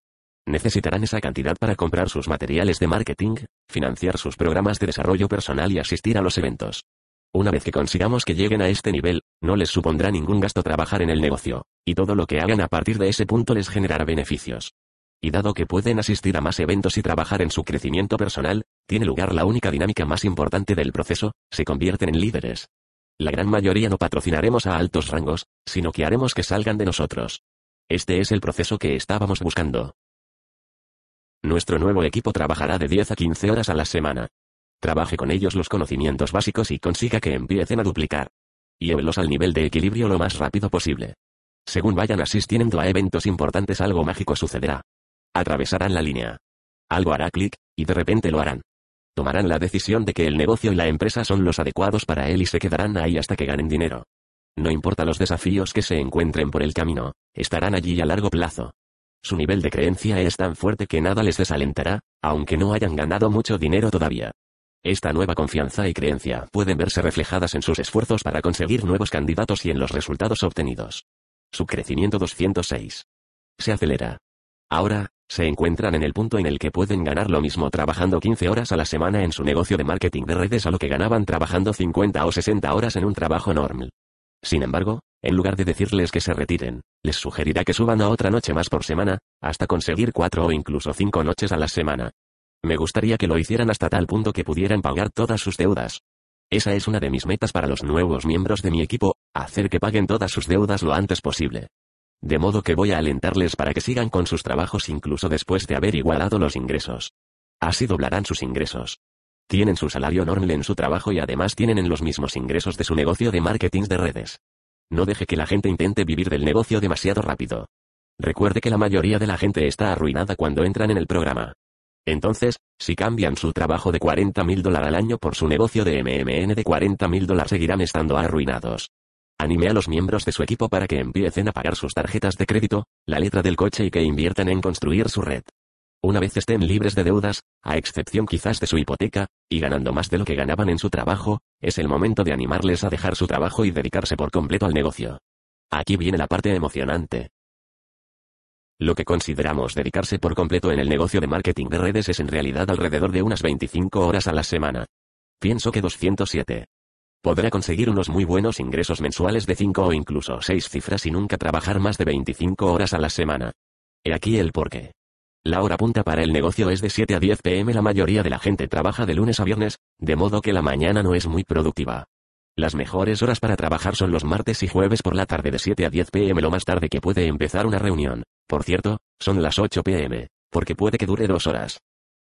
Necesitarán esa cantidad para comprar sus materiales de marketing, financiar sus programas de desarrollo personal y asistir a los eventos. Una vez que consigamos que lleguen a este nivel, no les supondrá ningún gasto trabajar en el negocio, y todo lo que hagan a partir de ese punto les generará beneficios. Y dado que pueden asistir a más eventos y trabajar en su crecimiento personal, tiene lugar la única dinámica más importante del proceso, se convierten en líderes. La gran mayoría no patrocinaremos a altos rangos, sino que haremos que salgan de nosotros. Este es el proceso que estábamos buscando. Nuestro nuevo equipo trabajará de 10 a 15 horas a la semana. Trabaje con ellos los conocimientos básicos y consiga que empiecen a duplicar. Llévelos al nivel de equilibrio lo más rápido posible. Según vayan asistiendo a eventos importantes algo mágico sucederá. Atravesarán la línea. Algo hará clic, y de repente lo harán. Tomarán la decisión de que el negocio y la empresa son los adecuados para él y se quedarán ahí hasta que ganen dinero. No importa los desafíos que se encuentren por el camino, estarán allí a largo plazo. Su nivel de creencia es tan fuerte que nada les desalentará, aunque no hayan ganado mucho dinero todavía. Esta nueva confianza y creencia pueden verse reflejadas en sus esfuerzos para conseguir nuevos candidatos y en los resultados obtenidos. Su crecimiento 206. Se acelera. Ahora, se encuentran en el punto en el que pueden ganar lo mismo trabajando 15 horas a la semana en su negocio de marketing de redes a lo que ganaban trabajando 50 o 60 horas en un trabajo normal. Sin embargo, en lugar de decirles que se retiren, les sugerirá que suban a otra noche más por semana, hasta conseguir cuatro o incluso cinco noches a la semana. Me gustaría que lo hicieran hasta tal punto que pudieran pagar todas sus deudas. Esa es una de mis metas para los nuevos miembros de mi equipo, hacer que paguen todas sus deudas lo antes posible. De modo que voy a alentarles para que sigan con sus trabajos incluso después de haber igualado los ingresos. Así doblarán sus ingresos. Tienen su salario normal en su trabajo y además tienen en los mismos ingresos de su negocio de marketing de redes. No deje que la gente intente vivir del negocio demasiado rápido. Recuerde que la mayoría de la gente está arruinada cuando entran en el programa. Entonces, si cambian su trabajo de 40 mil dólares al año por su negocio de MMN de 40 mil dólares seguirán estando arruinados. Anime a los miembros de su equipo para que empiecen a pagar sus tarjetas de crédito, la letra del coche y que inviertan en construir su red. Una vez estén libres de deudas, a excepción quizás de su hipoteca, y ganando más de lo que ganaban en su trabajo, es el momento de animarles a dejar su trabajo y dedicarse por completo al negocio. Aquí viene la parte emocionante. Lo que consideramos dedicarse por completo en el negocio de marketing de redes es en realidad alrededor de unas 25 horas a la semana. Pienso que 207. Podrá conseguir unos muy buenos ingresos mensuales de 5 o incluso 6 cifras y nunca trabajar más de 25 horas a la semana. He aquí el porqué. La hora punta para el negocio es de 7 a 10 pm. La mayoría de la gente trabaja de lunes a viernes, de modo que la mañana no es muy productiva. Las mejores horas para trabajar son los martes y jueves por la tarde de 7 a 10 pm. Lo más tarde que puede empezar una reunión, por cierto, son las 8 pm, porque puede que dure dos horas.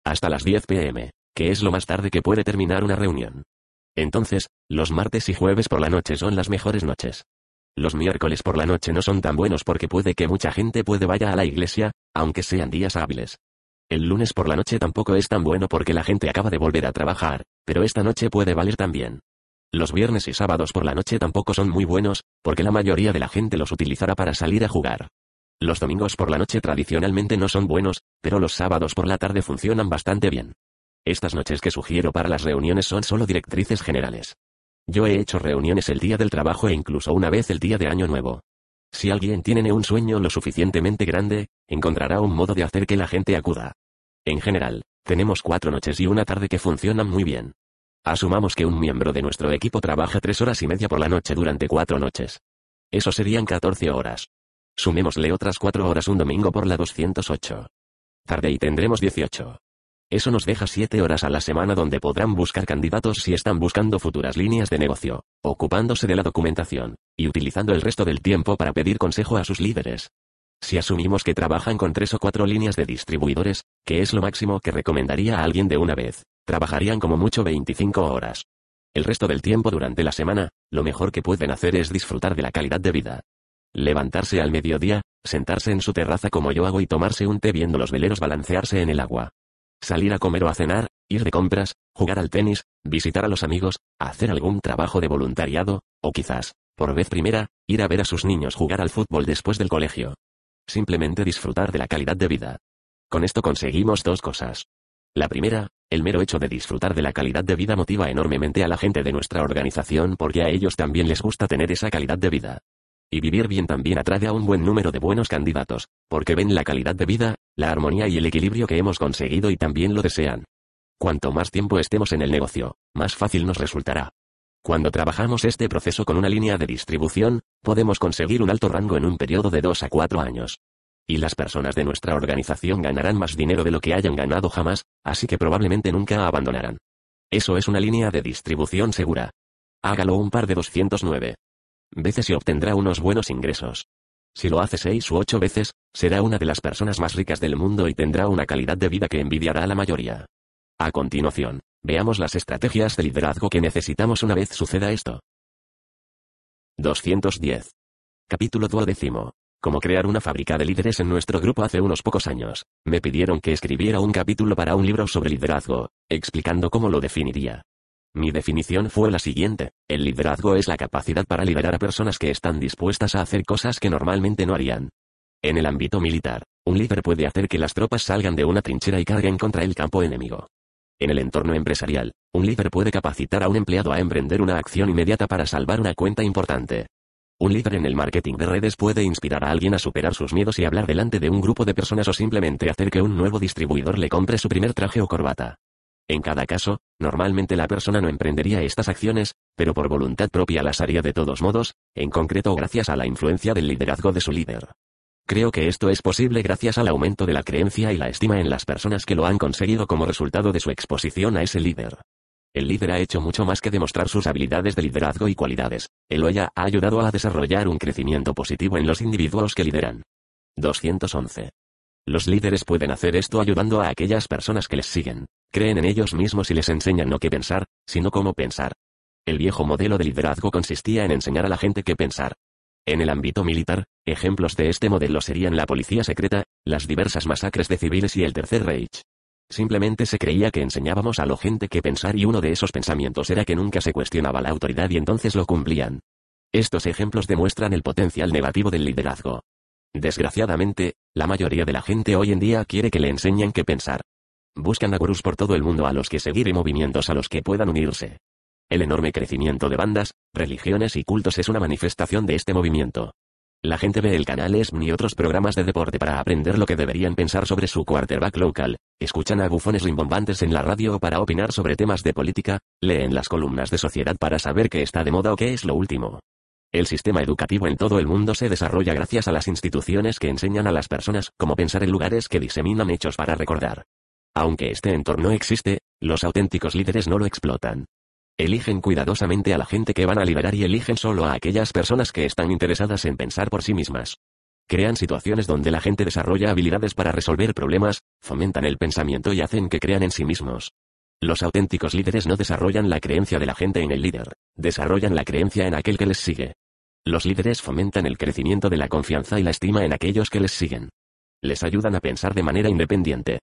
Hasta las 10 pm, que es lo más tarde que puede terminar una reunión. Entonces, los martes y jueves por la noche son las mejores noches. Los miércoles por la noche no son tan buenos porque puede que mucha gente puede vaya a la iglesia, aunque sean días hábiles. El lunes por la noche tampoco es tan bueno porque la gente acaba de volver a trabajar, pero esta noche puede valer también. Los viernes y sábados por la noche tampoco son muy buenos, porque la mayoría de la gente los utilizará para salir a jugar. Los domingos por la noche tradicionalmente no son buenos, pero los sábados por la tarde funcionan bastante bien. Estas noches que sugiero para las reuniones son solo directrices generales. Yo he hecho reuniones el día del trabajo e incluso una vez el día de Año Nuevo. Si alguien tiene un sueño lo suficientemente grande, encontrará un modo de hacer que la gente acuda. En general, tenemos cuatro noches y una tarde que funcionan muy bien. Asumamos que un miembro de nuestro equipo trabaja tres horas y media por la noche durante cuatro noches. Eso serían 14 horas. Sumémosle otras cuatro horas un domingo por la 208. Tarde y tendremos 18. Eso nos deja 7 horas a la semana donde podrán buscar candidatos si están buscando futuras líneas de negocio, ocupándose de la documentación, y utilizando el resto del tiempo para pedir consejo a sus líderes. Si asumimos que trabajan con 3 o 4 líneas de distribuidores, que es lo máximo que recomendaría a alguien de una vez, trabajarían como mucho 25 horas. El resto del tiempo durante la semana, lo mejor que pueden hacer es disfrutar de la calidad de vida. Levantarse al mediodía, sentarse en su terraza como yo hago y tomarse un té viendo los veleros balancearse en el agua. Salir a comer o a cenar, ir de compras, jugar al tenis, visitar a los amigos, hacer algún trabajo de voluntariado, o quizás, por vez primera, ir a ver a sus niños jugar al fútbol después del colegio. Simplemente disfrutar de la calidad de vida. Con esto conseguimos dos cosas. La primera, el mero hecho de disfrutar de la calidad de vida motiva enormemente a la gente de nuestra organización porque a ellos también les gusta tener esa calidad de vida. Y vivir bien también atrae a un buen número de buenos candidatos, porque ven la calidad de vida, la armonía y el equilibrio que hemos conseguido y también lo desean. Cuanto más tiempo estemos en el negocio, más fácil nos resultará. Cuando trabajamos este proceso con una línea de distribución, podemos conseguir un alto rango en un periodo de 2 a 4 años. Y las personas de nuestra organización ganarán más dinero de lo que hayan ganado jamás, así que probablemente nunca abandonarán. Eso es una línea de distribución segura. Hágalo un par de 209 veces y obtendrá unos buenos ingresos. Si lo hace 6 u 8 veces, será una de las personas más ricas del mundo y tendrá una calidad de vida que envidiará a la mayoría. A continuación, veamos las estrategias de liderazgo que necesitamos una vez suceda esto. 210. Capítulo duodécimo. Cómo crear una fábrica de líderes en nuestro grupo hace unos pocos años. Me pidieron que escribiera un capítulo para un libro sobre liderazgo, explicando cómo lo definiría. Mi definición fue la siguiente, el liderazgo es la capacidad para liderar a personas que están dispuestas a hacer cosas que normalmente no harían. En el ámbito militar, un líder puede hacer que las tropas salgan de una trinchera y carguen contra el campo enemigo. En el entorno empresarial, un líder puede capacitar a un empleado a emprender una acción inmediata para salvar una cuenta importante. Un líder en el marketing de redes puede inspirar a alguien a superar sus miedos y hablar delante de un grupo de personas o simplemente hacer que un nuevo distribuidor le compre su primer traje o corbata. En cada caso, normalmente la persona no emprendería estas acciones, pero por voluntad propia las haría de todos modos, en concreto gracias a la influencia del liderazgo de su líder. Creo que esto es posible gracias al aumento de la creencia y la estima en las personas que lo han conseguido como resultado de su exposición a ese líder. El líder ha hecho mucho más que demostrar sus habilidades de liderazgo y cualidades. Él o ella ha ayudado a desarrollar un crecimiento positivo en los individuos que lideran. 211. Los líderes pueden hacer esto ayudando a aquellas personas que les siguen. Creen en ellos mismos y les enseñan no qué pensar, sino cómo pensar. El viejo modelo de liderazgo consistía en enseñar a la gente qué pensar. En el ámbito militar, ejemplos de este modelo serían la policía secreta, las diversas masacres de civiles y el Tercer Reich. Simplemente se creía que enseñábamos a la gente qué pensar y uno de esos pensamientos era que nunca se cuestionaba la autoridad y entonces lo cumplían. Estos ejemplos demuestran el potencial negativo del liderazgo. Desgraciadamente, la mayoría de la gente hoy en día quiere que le enseñen qué pensar. Buscan a gurús por todo el mundo a los que seguir y movimientos a los que puedan unirse. El enorme crecimiento de bandas, religiones y cultos es una manifestación de este movimiento. La gente ve el canal ESM y otros programas de deporte para aprender lo que deberían pensar sobre su quarterback local, escuchan a bufones rimbombantes en la radio para opinar sobre temas de política, leen las columnas de sociedad para saber qué está de moda o qué es lo último. El sistema educativo en todo el mundo se desarrolla gracias a las instituciones que enseñan a las personas cómo pensar en lugares que diseminan hechos para recordar. Aunque este entorno existe, los auténticos líderes no lo explotan. Eligen cuidadosamente a la gente que van a liderar y eligen solo a aquellas personas que están interesadas en pensar por sí mismas. Crean situaciones donde la gente desarrolla habilidades para resolver problemas, fomentan el pensamiento y hacen que crean en sí mismos. Los auténticos líderes no desarrollan la creencia de la gente en el líder, desarrollan la creencia en aquel que les sigue. Los líderes fomentan el crecimiento de la confianza y la estima en aquellos que les siguen. Les ayudan a pensar de manera independiente.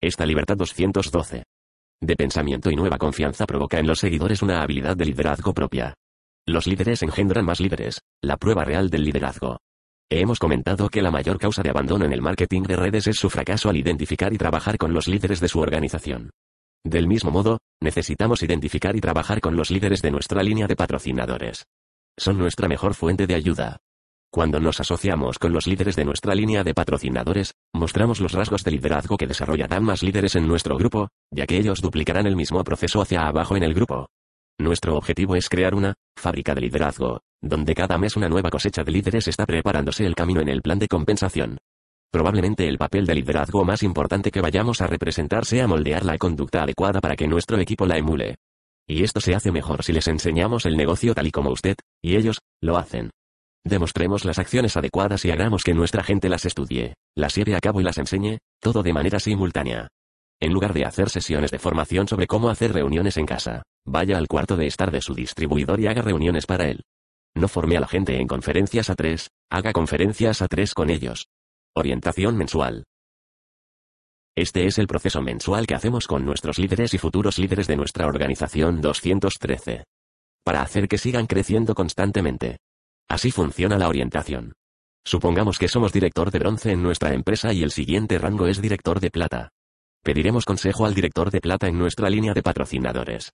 Esta libertad 212 de pensamiento y nueva confianza provoca en los seguidores una habilidad de liderazgo propia. Los líderes engendran más líderes, la prueba real del liderazgo. Hemos comentado que la mayor causa de abandono en el marketing de redes es su fracaso al identificar y trabajar con los líderes de su organización. Del mismo modo, necesitamos identificar y trabajar con los líderes de nuestra línea de patrocinadores. Son nuestra mejor fuente de ayuda. Cuando nos asociamos con los líderes de nuestra línea de patrocinadores, mostramos los rasgos de liderazgo que desarrollarán más líderes en nuestro grupo, ya que ellos duplicarán el mismo proceso hacia abajo en el grupo. Nuestro objetivo es crear una fábrica de liderazgo, donde cada mes una nueva cosecha de líderes está preparándose el camino en el plan de compensación. Probablemente el papel de liderazgo más importante que vayamos a representar sea moldear la conducta adecuada para que nuestro equipo la emule. Y esto se hace mejor si les enseñamos el negocio tal y como usted, y ellos, lo hacen. Demostremos las acciones adecuadas y hagamos que nuestra gente las estudie, las lleve a cabo y las enseñe, todo de manera simultánea. En lugar de hacer sesiones de formación sobre cómo hacer reuniones en casa, vaya al cuarto de estar de su distribuidor y haga reuniones para él. No forme a la gente en conferencias a tres, haga conferencias a tres con ellos. Orientación mensual. Este es el proceso mensual que hacemos con nuestros líderes y futuros líderes de nuestra organización 213. Para hacer que sigan creciendo constantemente. Así funciona la orientación. Supongamos que somos director de bronce en nuestra empresa y el siguiente rango es director de plata. pediremos consejo al director de plata en nuestra línea de patrocinadores.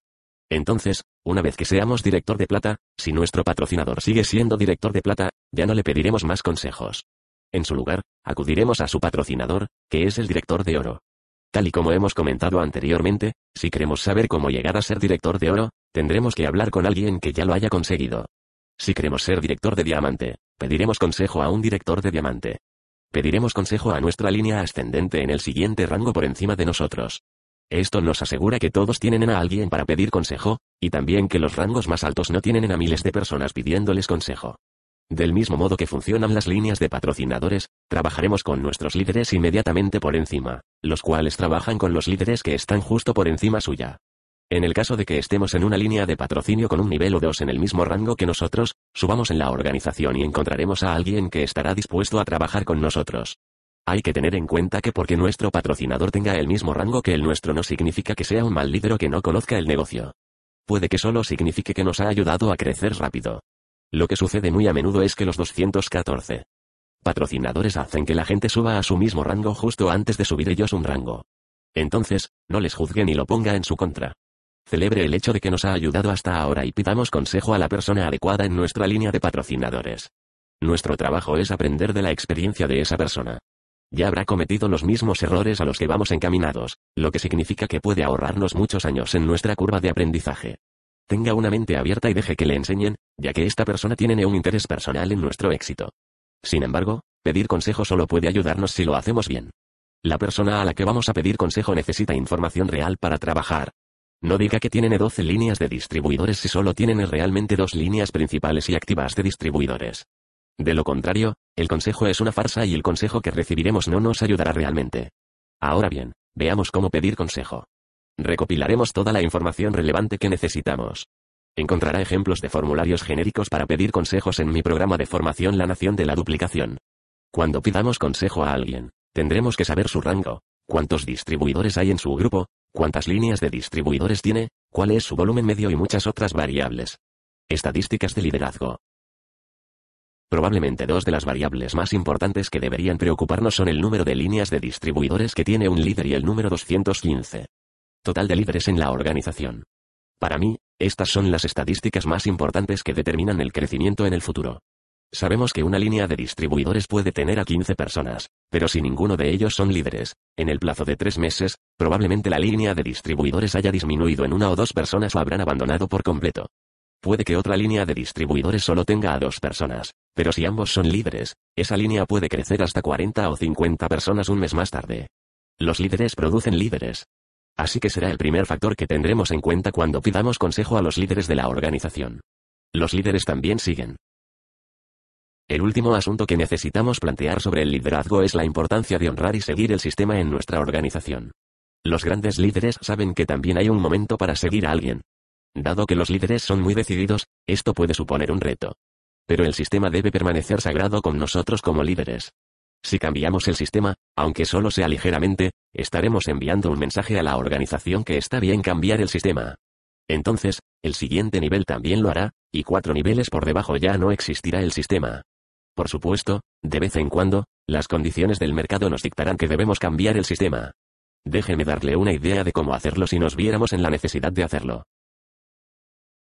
Entonces, una vez que seamos director de plata, si nuestro patrocinador sigue siendo director de plata, ya no le pediremos más consejos. En su lugar, acudiremos a su patrocinador, que es el director de oro. Tal y como hemos comentado anteriormente, si queremos saber cómo llegar a ser director de oro, tendremos que hablar con alguien que ya lo haya conseguido. Si queremos ser director de diamante, pediremos consejo a un director de diamante. Pediremos consejo a nuestra línea ascendente en el siguiente rango por encima de nosotros. Esto nos asegura que todos tienen a alguien para pedir consejo, y también que los rangos más altos no tienen a miles de personas pidiéndoles consejo. Del mismo modo que funcionan las líneas de patrocinadores, trabajaremos con nuestros líderes inmediatamente por encima, los cuales trabajan con los líderes que están justo por encima suya. En el caso de que estemos en una línea de patrocinio con un nivel o dos en el mismo rango que nosotros, subamos en la organización y encontraremos a alguien que estará dispuesto a trabajar con nosotros. Hay que tener en cuenta que porque nuestro patrocinador tenga el mismo rango que el nuestro no significa que sea un mal líder o que no conozca el negocio. Puede que solo signifique que nos ha ayudado a crecer rápido. Lo que sucede muy a menudo es que los 214 patrocinadores hacen que la gente suba a su mismo rango justo antes de subir ellos un rango. Entonces, no les juzgue ni lo ponga en su contra. Celebre el hecho de que nos ha ayudado hasta ahora y pidamos consejo a la persona adecuada en nuestra línea de patrocinadores. Nuestro trabajo es aprender de la experiencia de esa persona. Ya habrá cometido los mismos errores a los que vamos encaminados, lo que significa que puede ahorrarnos muchos años en nuestra curva de aprendizaje. Tenga una mente abierta y deje que le enseñen, ya que esta persona tiene un interés personal en nuestro éxito. Sin embargo, pedir consejo solo puede ayudarnos si lo hacemos bien. La persona a la que vamos a pedir consejo necesita información real para trabajar, no diga que tienen 12 líneas de distribuidores si solo tienen realmente dos líneas principales y activas de distribuidores. De lo contrario, el consejo es una farsa y el consejo que recibiremos no nos ayudará realmente. Ahora bien, veamos cómo pedir consejo. Recopilaremos toda la información relevante que necesitamos. Encontrará ejemplos de formularios genéricos para pedir consejos en mi programa de formación La Nación de la Duplicación. Cuando pidamos consejo a alguien, tendremos que saber su rango, cuántos distribuidores hay en su grupo, cuántas líneas de distribuidores tiene, cuál es su volumen medio y muchas otras variables. Estadísticas de liderazgo. Probablemente dos de las variables más importantes que deberían preocuparnos son el número de líneas de distribuidores que tiene un líder y el número 215. Total de líderes en la organización. Para mí, estas son las estadísticas más importantes que determinan el crecimiento en el futuro. Sabemos que una línea de distribuidores puede tener a 15 personas, pero si ninguno de ellos son líderes, en el plazo de tres meses, probablemente la línea de distribuidores haya disminuido en una o dos personas o habrán abandonado por completo. Puede que otra línea de distribuidores solo tenga a dos personas, pero si ambos son líderes, esa línea puede crecer hasta 40 o 50 personas un mes más tarde. Los líderes producen líderes. Así que será el primer factor que tendremos en cuenta cuando pidamos consejo a los líderes de la organización. Los líderes también siguen. El último asunto que necesitamos plantear sobre el liderazgo es la importancia de honrar y seguir el sistema en nuestra organización. Los grandes líderes saben que también hay un momento para seguir a alguien. Dado que los líderes son muy decididos, esto puede suponer un reto. Pero el sistema debe permanecer sagrado con nosotros como líderes. Si cambiamos el sistema, aunque solo sea ligeramente, estaremos enviando un mensaje a la organización que está bien cambiar el sistema. Entonces, el siguiente nivel también lo hará, y cuatro niveles por debajo ya no existirá el sistema. Por supuesto, de vez en cuando, las condiciones del mercado nos dictarán que debemos cambiar el sistema. Déjeme darle una idea de cómo hacerlo si nos viéramos en la necesidad de hacerlo.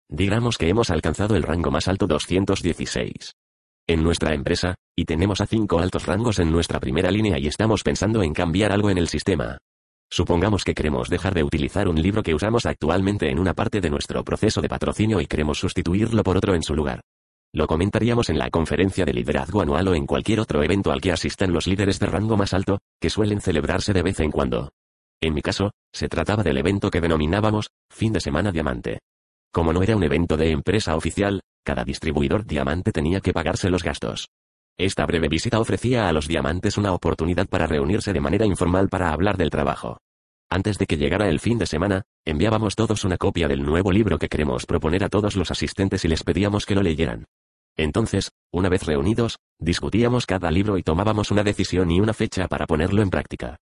Digamos que hemos alcanzado el rango más alto 216. En nuestra empresa, y tenemos a cinco altos rangos en nuestra primera línea y estamos pensando en cambiar algo en el sistema. Supongamos que queremos dejar de utilizar un libro que usamos actualmente en una parte de nuestro proceso de patrocinio y queremos sustituirlo por otro en su lugar. Lo comentaríamos en la conferencia de liderazgo anual o en cualquier otro evento al que asistan los líderes de rango más alto, que suelen celebrarse de vez en cuando. En mi caso, se trataba del evento que denominábamos, fin de semana diamante. Como no era un evento de empresa oficial, cada distribuidor diamante tenía que pagarse los gastos. Esta breve visita ofrecía a los diamantes una oportunidad para reunirse de manera informal para hablar del trabajo. Antes de que llegara el fin de semana, enviábamos todos una copia del nuevo libro que queremos proponer a todos los asistentes y les pedíamos que lo leyeran. Entonces, una vez reunidos, discutíamos cada libro y tomábamos una decisión y una fecha para ponerlo en práctica.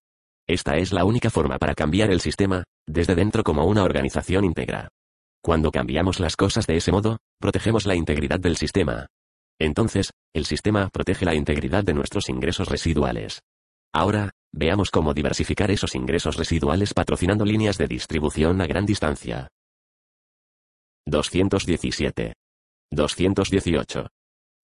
Esta es la única forma para cambiar el sistema, desde dentro como una organización íntegra. Cuando cambiamos las cosas de ese modo, protegemos la integridad del sistema. Entonces, el sistema protege la integridad de nuestros ingresos residuales. Ahora, Veamos cómo diversificar esos ingresos residuales patrocinando líneas de distribución a gran distancia. 217. 218.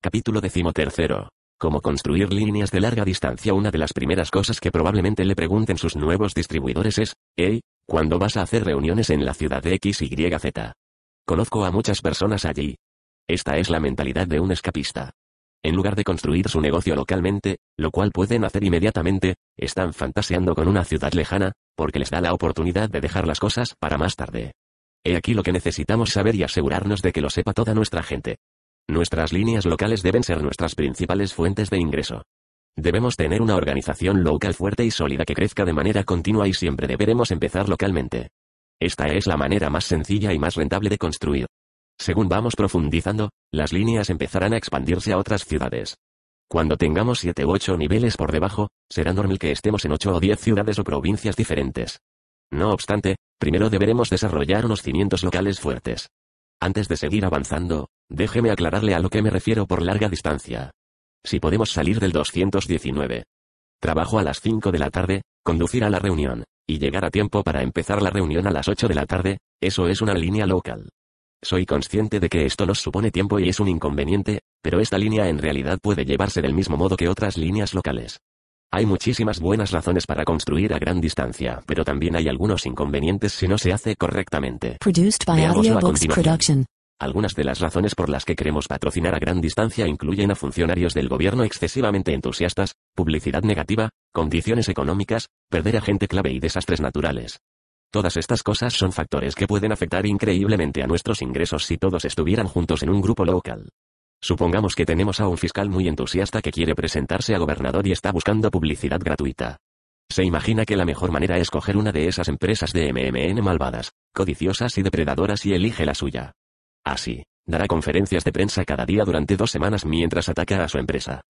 Capítulo decimotercero. Cómo construir líneas de larga distancia. Una de las primeras cosas que probablemente le pregunten sus nuevos distribuidores es, hey, ¿cuándo vas a hacer reuniones en la ciudad de XYZ? Conozco a muchas personas allí. Esta es la mentalidad de un escapista. En lugar de construir su negocio localmente, lo cual pueden hacer inmediatamente, están fantaseando con una ciudad lejana, porque les da la oportunidad de dejar las cosas para más tarde. He aquí lo que necesitamos saber y asegurarnos de que lo sepa toda nuestra gente. Nuestras líneas locales deben ser nuestras principales fuentes de ingreso. Debemos tener una organización local fuerte y sólida que crezca de manera continua y siempre deberemos empezar localmente. Esta es la manera más sencilla y más rentable de construir. Según vamos profundizando, las líneas empezarán a expandirse a otras ciudades. Cuando tengamos 7 u 8 niveles por debajo, será normal que estemos en 8 o 10 ciudades o provincias diferentes. No obstante, primero deberemos desarrollar unos cimientos locales fuertes. Antes de seguir avanzando, déjeme aclararle a lo que me refiero por larga distancia. Si podemos salir del 219. Trabajo a las 5 de la tarde, conducir a la reunión, y llegar a tiempo para empezar la reunión a las 8 de la tarde, eso es una línea local. Soy consciente de que esto nos supone tiempo y es un inconveniente, pero esta línea en realidad puede llevarse del mismo modo que otras líneas locales. Hay muchísimas buenas razones para construir a gran distancia, pero también hay algunos inconvenientes si no se hace correctamente. Produced by Audiobooks. Production. Algunas de las razones por las que queremos patrocinar a gran distancia incluyen a funcionarios del gobierno excesivamente entusiastas, publicidad negativa, condiciones económicas, perder a gente clave y desastres naturales. Todas estas cosas son factores que pueden afectar increíblemente a nuestros ingresos si todos estuvieran juntos en un grupo local. Supongamos que tenemos a un fiscal muy entusiasta que quiere presentarse a gobernador y está buscando publicidad gratuita. Se imagina que la mejor manera es coger una de esas empresas de MMN malvadas, codiciosas y depredadoras y elige la suya. Así, dará conferencias de prensa cada día durante dos semanas mientras ataca a su empresa.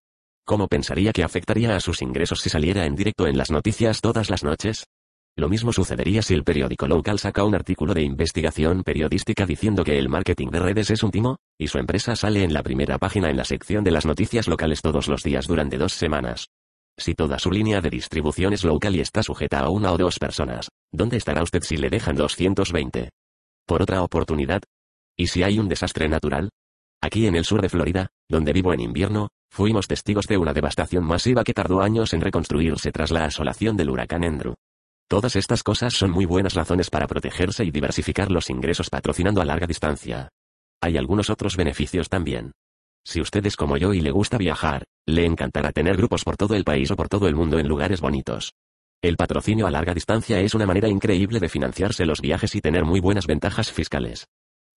¿Cómo pensaría que afectaría a sus ingresos si saliera en directo en las noticias todas las noches? Lo mismo sucedería si el periódico local saca un artículo de investigación periodística diciendo que el marketing de redes es un timo, y su empresa sale en la primera página en la sección de las noticias locales todos los días durante dos semanas. Si toda su línea de distribución es local y está sujeta a una o dos personas, ¿dónde estará usted si le dejan 220? Por otra oportunidad. ¿Y si hay un desastre natural? Aquí en el sur de Florida, donde vivo en invierno, fuimos testigos de una devastación masiva que tardó años en reconstruirse tras la asolación del huracán Andrew. Todas estas cosas son muy buenas razones para protegerse y diversificar los ingresos patrocinando a larga distancia. Hay algunos otros beneficios también. Si usted es como yo y le gusta viajar, le encantará tener grupos por todo el país o por todo el mundo en lugares bonitos. El patrocinio a larga distancia es una manera increíble de financiarse los viajes y tener muy buenas ventajas fiscales.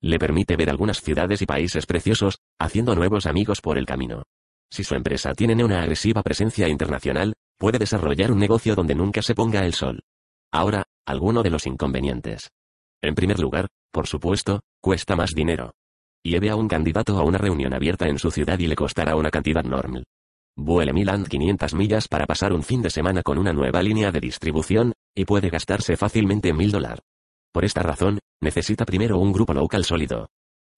Le permite ver algunas ciudades y países preciosos, haciendo nuevos amigos por el camino. Si su empresa tiene una agresiva presencia internacional, puede desarrollar un negocio donde nunca se ponga el sol. Ahora, alguno de los inconvenientes. En primer lugar, por supuesto, cuesta más dinero. Lleve a un candidato a una reunión abierta en su ciudad y le costará una cantidad normal. Vuele 1500 millas para pasar un fin de semana con una nueva línea de distribución, y puede gastarse fácilmente 1000 dólares. Por esta razón, necesita primero un grupo local sólido.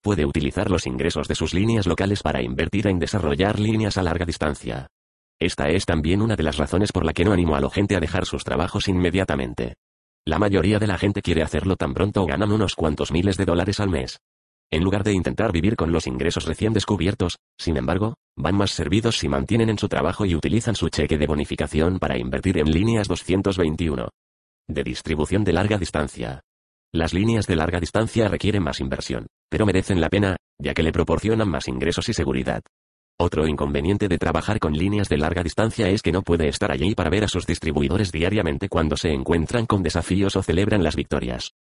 Puede utilizar los ingresos de sus líneas locales para invertir en desarrollar líneas a larga distancia. Esta es también una de las razones por la que no animo a la gente a dejar sus trabajos inmediatamente. La mayoría de la gente quiere hacerlo tan pronto ganan unos cuantos miles de dólares al mes. En lugar de intentar vivir con los ingresos recién descubiertos, sin embargo, van más servidos si mantienen en su trabajo y utilizan su cheque de bonificación para invertir en líneas 221. De distribución de larga distancia. Las líneas de larga distancia requieren más inversión, pero merecen la pena, ya que le proporcionan más ingresos y seguridad. Otro inconveniente de trabajar con líneas de larga distancia es que no puede estar allí para ver a sus distribuidores diariamente cuando se encuentran con desafíos o celebran las victorias.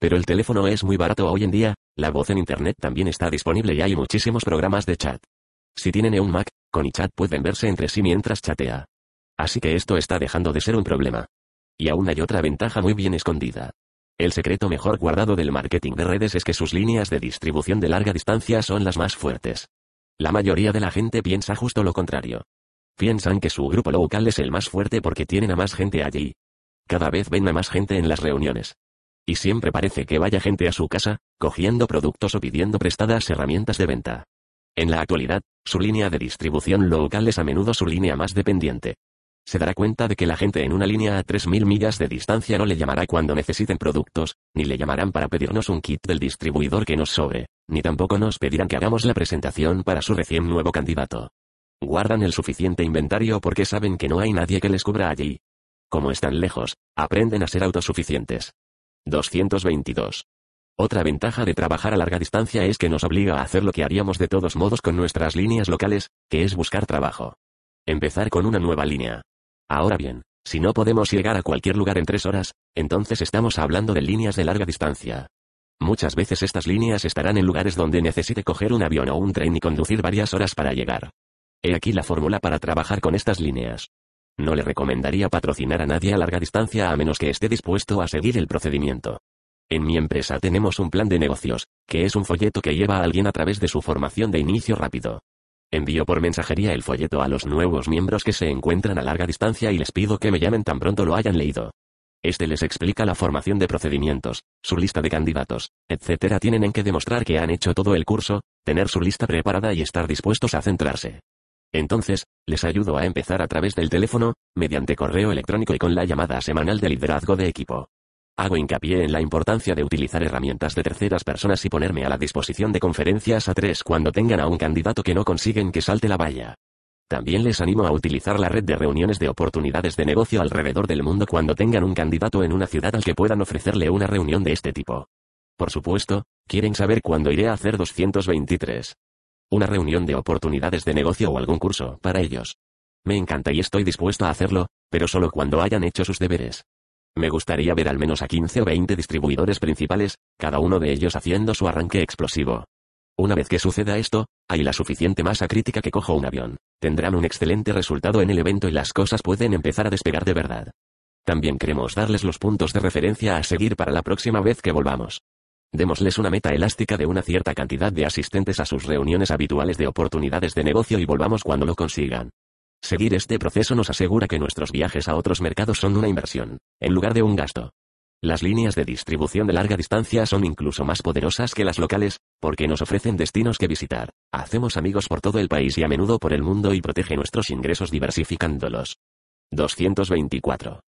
Pero el teléfono es muy barato hoy en día, la voz en Internet también está disponible y hay muchísimos programas de chat. Si tienen un Mac, con iChat pueden verse entre sí mientras chatea. Así que esto está dejando de ser un problema. Y aún hay otra ventaja muy bien escondida. El secreto mejor guardado del marketing de redes es que sus líneas de distribución de larga distancia son las más fuertes. La mayoría de la gente piensa justo lo contrario. Piensan que su grupo local es el más fuerte porque tienen a más gente allí. Cada vez ven a más gente en las reuniones. Y siempre parece que vaya gente a su casa, cogiendo productos o pidiendo prestadas herramientas de venta. En la actualidad, su línea de distribución local es a menudo su línea más dependiente. Se dará cuenta de que la gente en una línea a 3.000 millas de distancia no le llamará cuando necesiten productos, ni le llamarán para pedirnos un kit del distribuidor que nos sobre, ni tampoco nos pedirán que hagamos la presentación para su recién nuevo candidato. Guardan el suficiente inventario porque saben que no hay nadie que les cubra allí. Como están lejos, aprenden a ser autosuficientes. 222. Otra ventaja de trabajar a larga distancia es que nos obliga a hacer lo que haríamos de todos modos con nuestras líneas locales, que es buscar trabajo. Empezar con una nueva línea. Ahora bien, si no podemos llegar a cualquier lugar en tres horas, entonces estamos hablando de líneas de larga distancia. Muchas veces estas líneas estarán en lugares donde necesite coger un avión o un tren y conducir varias horas para llegar. He aquí la fórmula para trabajar con estas líneas. No le recomendaría patrocinar a nadie a larga distancia a menos que esté dispuesto a seguir el procedimiento. En mi empresa tenemos un plan de negocios, que es un folleto que lleva a alguien a través de su formación de inicio rápido. Envío por mensajería el folleto a los nuevos miembros que se encuentran a larga distancia y les pido que me llamen tan pronto lo hayan leído. Este les explica la formación de procedimientos, su lista de candidatos, etc. Tienen en que demostrar que han hecho todo el curso, tener su lista preparada y estar dispuestos a centrarse. Entonces, les ayudo a empezar a través del teléfono, mediante correo electrónico y con la llamada semanal de liderazgo de equipo. Hago hincapié en la importancia de utilizar herramientas de terceras personas y ponerme a la disposición de conferencias a tres cuando tengan a un candidato que no consiguen que salte la valla. También les animo a utilizar la red de reuniones de oportunidades de negocio alrededor del mundo cuando tengan un candidato en una ciudad al que puedan ofrecerle una reunión de este tipo. Por supuesto, quieren saber cuándo iré a hacer 223. Una reunión de oportunidades de negocio o algún curso para ellos. Me encanta y estoy dispuesto a hacerlo, pero solo cuando hayan hecho sus deberes. Me gustaría ver al menos a 15 o 20 distribuidores principales, cada uno de ellos haciendo su arranque explosivo. Una vez que suceda esto, hay la suficiente masa crítica que cojo un avión. Tendrán un excelente resultado en el evento y las cosas pueden empezar a despegar de verdad. También queremos darles los puntos de referencia a seguir para la próxima vez que volvamos. Démosles una meta elástica de una cierta cantidad de asistentes a sus reuniones habituales de oportunidades de negocio y volvamos cuando lo consigan. Seguir este proceso nos asegura que nuestros viajes a otros mercados son una inversión, en lugar de un gasto. Las líneas de distribución de larga distancia son incluso más poderosas que las locales, porque nos ofrecen destinos que visitar, hacemos amigos por todo el país y a menudo por el mundo y protege nuestros ingresos diversificándolos. 224.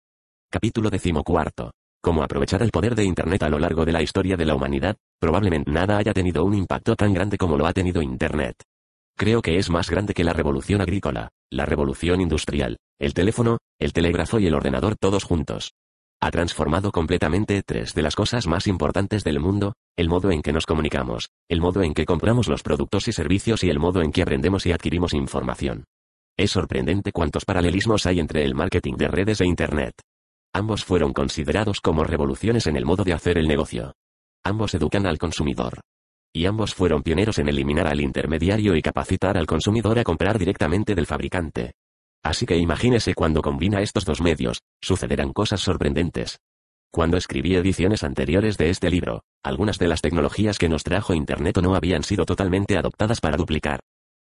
Capítulo decimocuarto. Cómo aprovechar el poder de Internet a lo largo de la historia de la humanidad, probablemente nada haya tenido un impacto tan grande como lo ha tenido Internet. Creo que es más grande que la revolución agrícola, la revolución industrial, el teléfono, el telégrafo y el ordenador todos juntos. Ha transformado completamente tres de las cosas más importantes del mundo, el modo en que nos comunicamos, el modo en que compramos los productos y servicios y el modo en que aprendemos y adquirimos información. Es sorprendente cuántos paralelismos hay entre el marketing de redes e Internet. Ambos fueron considerados como revoluciones en el modo de hacer el negocio. Ambos educan al consumidor y ambos fueron pioneros en eliminar al intermediario y capacitar al consumidor a comprar directamente del fabricante. Así que imagínese cuando combina estos dos medios, sucederán cosas sorprendentes. Cuando escribí ediciones anteriores de este libro, algunas de las tecnologías que nos trajo Internet no habían sido totalmente adoptadas para duplicar.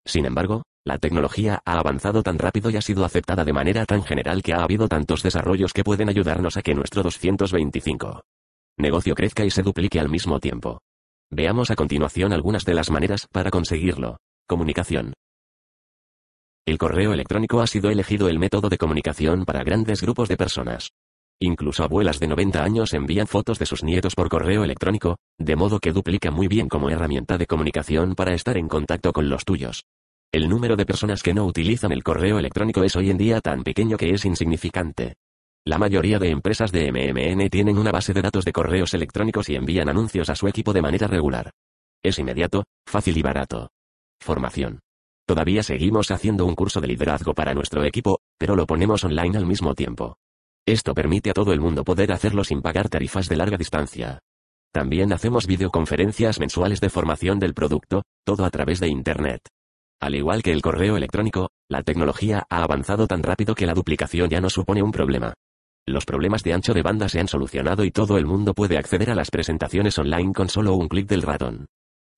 Sin embargo, la tecnología ha avanzado tan rápido y ha sido aceptada de manera tan general que ha habido tantos desarrollos que pueden ayudarnos a que nuestro 225 negocio crezca y se duplique al mismo tiempo. Veamos a continuación algunas de las maneras para conseguirlo. Comunicación. El correo electrónico ha sido elegido el método de comunicación para grandes grupos de personas. Incluso abuelas de 90 años envían fotos de sus nietos por correo electrónico, de modo que duplica muy bien como herramienta de comunicación para estar en contacto con los tuyos. El número de personas que no utilizan el correo electrónico es hoy en día tan pequeño que es insignificante. La mayoría de empresas de MMN tienen una base de datos de correos electrónicos y envían anuncios a su equipo de manera regular. Es inmediato, fácil y barato. Formación. Todavía seguimos haciendo un curso de liderazgo para nuestro equipo, pero lo ponemos online al mismo tiempo. Esto permite a todo el mundo poder hacerlo sin pagar tarifas de larga distancia. También hacemos videoconferencias mensuales de formación del producto, todo a través de Internet. Al igual que el correo electrónico, la tecnología ha avanzado tan rápido que la duplicación ya no supone un problema. Los problemas de ancho de banda se han solucionado y todo el mundo puede acceder a las presentaciones online con solo un clic del ratón.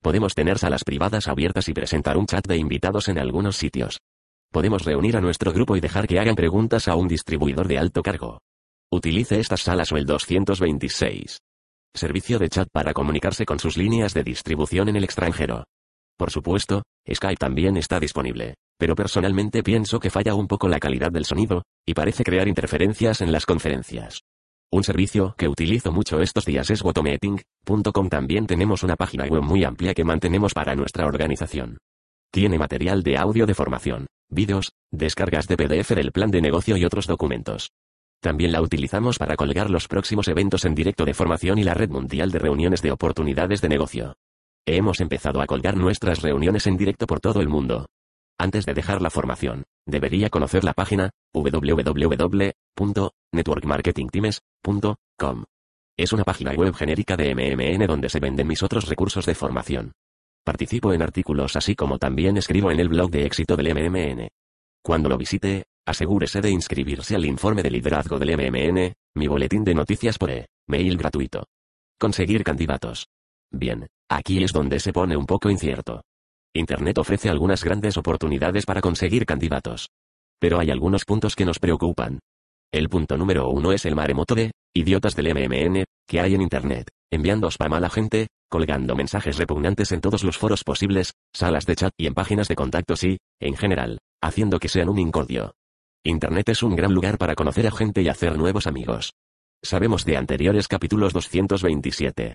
Podemos tener salas privadas abiertas y presentar un chat de invitados en algunos sitios. Podemos reunir a nuestro grupo y dejar que hagan preguntas a un distribuidor de alto cargo. Utilice estas salas o el 226. Servicio de chat para comunicarse con sus líneas de distribución en el extranjero. Por supuesto, Skype también está disponible pero personalmente pienso que falla un poco la calidad del sonido, y parece crear interferencias en las conferencias. Un servicio que utilizo mucho estos días es Gotomeeting.com. También tenemos una página web muy amplia que mantenemos para nuestra organización. Tiene material de audio de formación, vídeos, descargas de PDF del plan de negocio y otros documentos. También la utilizamos para colgar los próximos eventos en directo de formación y la red mundial de reuniones de oportunidades de negocio. Hemos empezado a colgar nuestras reuniones en directo por todo el mundo. Antes de dejar la formación, debería conocer la página www.networkmarketingteams.com. Es una página web genérica de MMN donde se venden mis otros recursos de formación. Participo en artículos así como también escribo en el blog de éxito del MMN. Cuando lo visite, asegúrese de inscribirse al informe de liderazgo del MMN, mi boletín de noticias por e-mail gratuito. Conseguir candidatos. Bien, aquí es donde se pone un poco incierto. Internet ofrece algunas grandes oportunidades para conseguir candidatos. Pero hay algunos puntos que nos preocupan. El punto número uno es el maremoto de idiotas del MMN que hay en Internet, enviando spam a la gente, colgando mensajes repugnantes en todos los foros posibles, salas de chat y en páginas de contactos y, en general, haciendo que sean un incordio. Internet es un gran lugar para conocer a gente y hacer nuevos amigos. Sabemos de anteriores capítulos 227,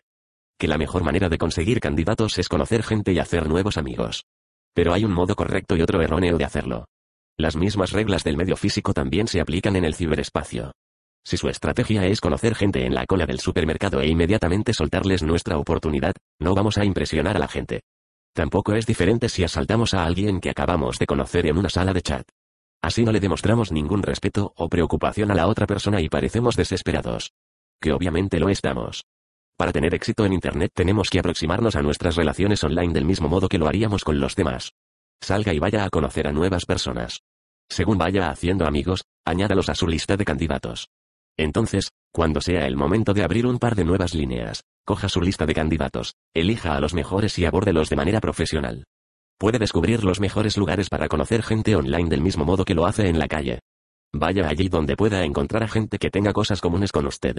que la mejor manera de conseguir candidatos es conocer gente y hacer nuevos amigos. Pero hay un modo correcto y otro erróneo de hacerlo. Las mismas reglas del medio físico también se aplican en el ciberespacio. Si su estrategia es conocer gente en la cola del supermercado e inmediatamente soltarles nuestra oportunidad, no vamos a impresionar a la gente. Tampoco es diferente si asaltamos a alguien que acabamos de conocer en una sala de chat. Así no le demostramos ningún respeto o preocupación a la otra persona y parecemos desesperados. Que obviamente lo estamos. Para tener éxito en Internet tenemos que aproximarnos a nuestras relaciones online del mismo modo que lo haríamos con los demás. Salga y vaya a conocer a nuevas personas. Según vaya haciendo amigos, añádalos a su lista de candidatos. Entonces, cuando sea el momento de abrir un par de nuevas líneas, coja su lista de candidatos, elija a los mejores y abórdelos de manera profesional. Puede descubrir los mejores lugares para conocer gente online del mismo modo que lo hace en la calle. Vaya allí donde pueda encontrar a gente que tenga cosas comunes con usted.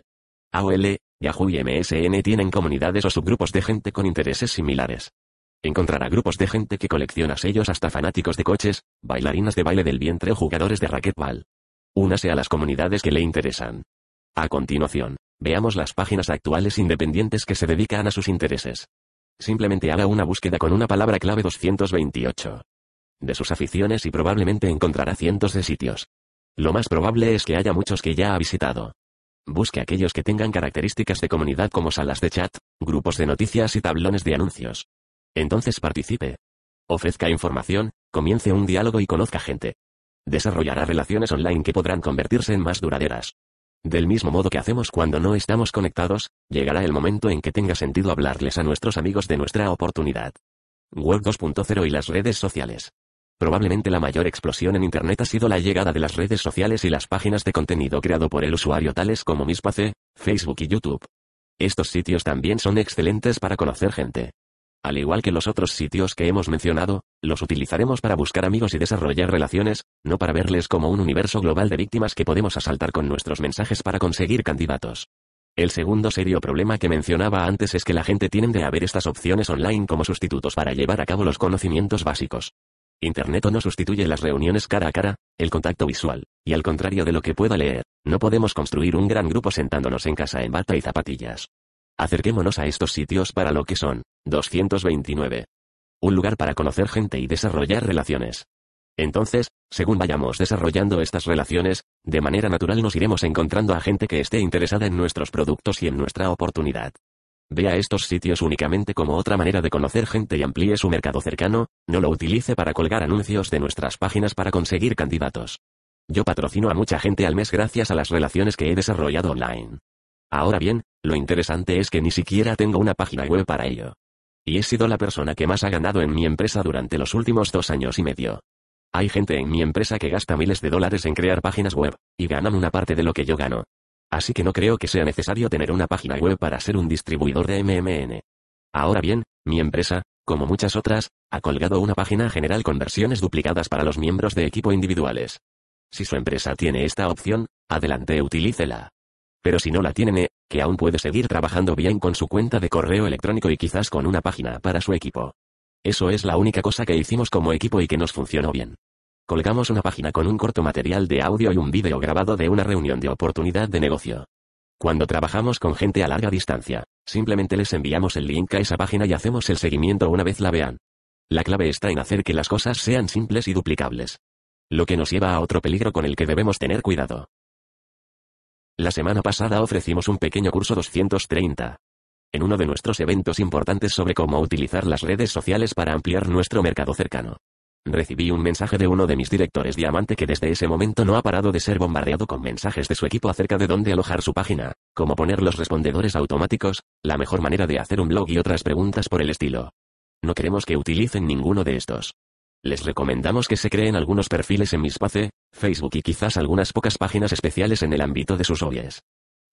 AOL, Yahoo y MSN tienen comunidades o subgrupos de gente con intereses similares. Encontrará grupos de gente que colecciona sellos hasta fanáticos de coches, bailarinas de baile del vientre o jugadores de racquetball. Únase a las comunidades que le interesan. A continuación, veamos las páginas actuales independientes que se dedican a sus intereses. Simplemente haga una búsqueda con una palabra clave 228. De sus aficiones y probablemente encontrará cientos de sitios. Lo más probable es que haya muchos que ya ha visitado. Busque aquellos que tengan características de comunidad como salas de chat, grupos de noticias y tablones de anuncios. Entonces participe. Ofrezca información, comience un diálogo y conozca gente. Desarrollará relaciones online que podrán convertirse en más duraderas. Del mismo modo que hacemos cuando no estamos conectados, llegará el momento en que tenga sentido hablarles a nuestros amigos de nuestra oportunidad. Web 2.0 y las redes sociales. Probablemente la mayor explosión en Internet ha sido la llegada de las redes sociales y las páginas de contenido creado por el usuario tales como Mispace, Facebook y YouTube. Estos sitios también son excelentes para conocer gente. Al igual que los otros sitios que hemos mencionado, los utilizaremos para buscar amigos y desarrollar relaciones, no para verles como un universo global de víctimas que podemos asaltar con nuestros mensajes para conseguir candidatos. El segundo serio problema que mencionaba antes es que la gente tiende a ver estas opciones online como sustitutos para llevar a cabo los conocimientos básicos. Internet no sustituye las reuniones cara a cara, el contacto visual, y al contrario de lo que pueda leer, no podemos construir un gran grupo sentándonos en casa en bata y zapatillas. Acerquémonos a estos sitios para lo que son. 229. Un lugar para conocer gente y desarrollar relaciones. Entonces, según vayamos desarrollando estas relaciones, de manera natural nos iremos encontrando a gente que esté interesada en nuestros productos y en nuestra oportunidad. Vea estos sitios únicamente como otra manera de conocer gente y amplíe su mercado cercano, no lo utilice para colgar anuncios de nuestras páginas para conseguir candidatos. Yo patrocino a mucha gente al mes gracias a las relaciones que he desarrollado online. Ahora bien, lo interesante es que ni siquiera tengo una página web para ello. Y he sido la persona que más ha ganado en mi empresa durante los últimos dos años y medio. Hay gente en mi empresa que gasta miles de dólares en crear páginas web, y ganan una parte de lo que yo gano. Así que no creo que sea necesario tener una página web para ser un distribuidor de MMN. Ahora bien, mi empresa, como muchas otras, ha colgado una página general con versiones duplicadas para los miembros de equipo individuales. Si su empresa tiene esta opción, adelante utilícela. Pero si no la tiene, que aún puede seguir trabajando bien con su cuenta de correo electrónico y quizás con una página para su equipo. Eso es la única cosa que hicimos como equipo y que nos funcionó bien. Colgamos una página con un corto material de audio y un vídeo grabado de una reunión de oportunidad de negocio. Cuando trabajamos con gente a larga distancia, simplemente les enviamos el link a esa página y hacemos el seguimiento una vez la vean. La clave está en hacer que las cosas sean simples y duplicables. Lo que nos lleva a otro peligro con el que debemos tener cuidado. La semana pasada ofrecimos un pequeño curso 230. En uno de nuestros eventos importantes sobre cómo utilizar las redes sociales para ampliar nuestro mercado cercano. Recibí un mensaje de uno de mis directores diamante que desde ese momento no ha parado de ser bombardeado con mensajes de su equipo acerca de dónde alojar su página, cómo poner los respondedores automáticos, la mejor manera de hacer un blog y otras preguntas por el estilo. No queremos que utilicen ninguno de estos. Les recomendamos que se creen algunos perfiles en Mispace, Facebook y quizás algunas pocas páginas especiales en el ámbito de sus hobbies.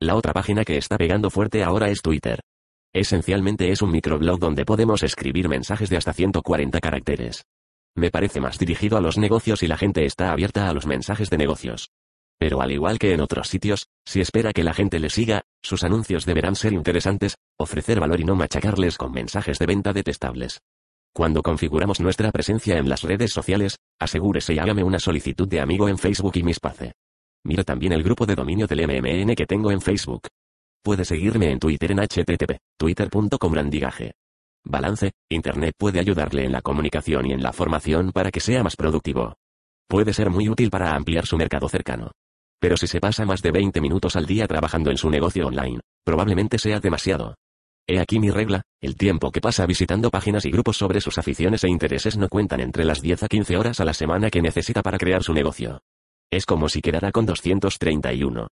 La otra página que está pegando fuerte ahora es Twitter. Esencialmente es un microblog donde podemos escribir mensajes de hasta 140 caracteres. Me parece más dirigido a los negocios y la gente está abierta a los mensajes de negocios. Pero al igual que en otros sitios, si espera que la gente le siga, sus anuncios deberán ser interesantes, ofrecer valor y no machacarles con mensajes de venta detestables. Cuando configuramos nuestra presencia en las redes sociales, asegúrese y hágame una solicitud de amigo en Facebook y Mispace. Mira también el grupo de dominio del MMN que tengo en Facebook. Puede seguirme en Twitter en http twitter.com randigaje. Balance, Internet puede ayudarle en la comunicación y en la formación para que sea más productivo. Puede ser muy útil para ampliar su mercado cercano. Pero si se pasa más de 20 minutos al día trabajando en su negocio online, probablemente sea demasiado. He aquí mi regla, el tiempo que pasa visitando páginas y grupos sobre sus aficiones e intereses no cuentan entre las 10 a 15 horas a la semana que necesita para crear su negocio. Es como si quedara con 231.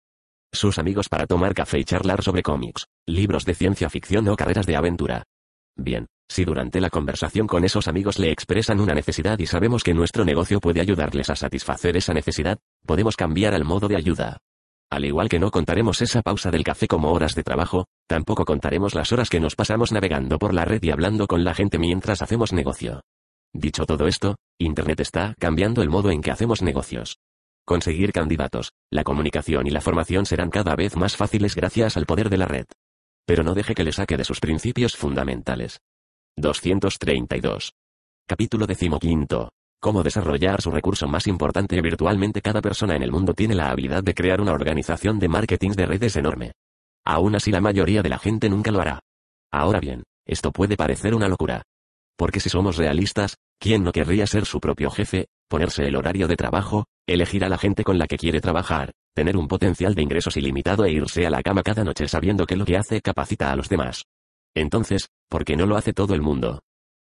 Sus amigos para tomar café y charlar sobre cómics, libros de ciencia ficción o carreras de aventura. Bien, si durante la conversación con esos amigos le expresan una necesidad y sabemos que nuestro negocio puede ayudarles a satisfacer esa necesidad, podemos cambiar al modo de ayuda. Al igual que no contaremos esa pausa del café como horas de trabajo, tampoco contaremos las horas que nos pasamos navegando por la red y hablando con la gente mientras hacemos negocio. Dicho todo esto, Internet está cambiando el modo en que hacemos negocios. Conseguir candidatos, la comunicación y la formación serán cada vez más fáciles gracias al poder de la red. Pero no deje que le saque de sus principios fundamentales. 232. Capítulo decimoquinto. Cómo desarrollar su recurso más importante. Virtualmente cada persona en el mundo tiene la habilidad de crear una organización de marketing de redes enorme. Aún así la mayoría de la gente nunca lo hará. Ahora bien, esto puede parecer una locura. Porque si somos realistas, ¿quién no querría ser su propio jefe, ponerse el horario de trabajo, elegir a la gente con la que quiere trabajar, tener un potencial de ingresos ilimitado e irse a la cama cada noche sabiendo que lo que hace capacita a los demás. Entonces, ¿por qué no lo hace todo el mundo?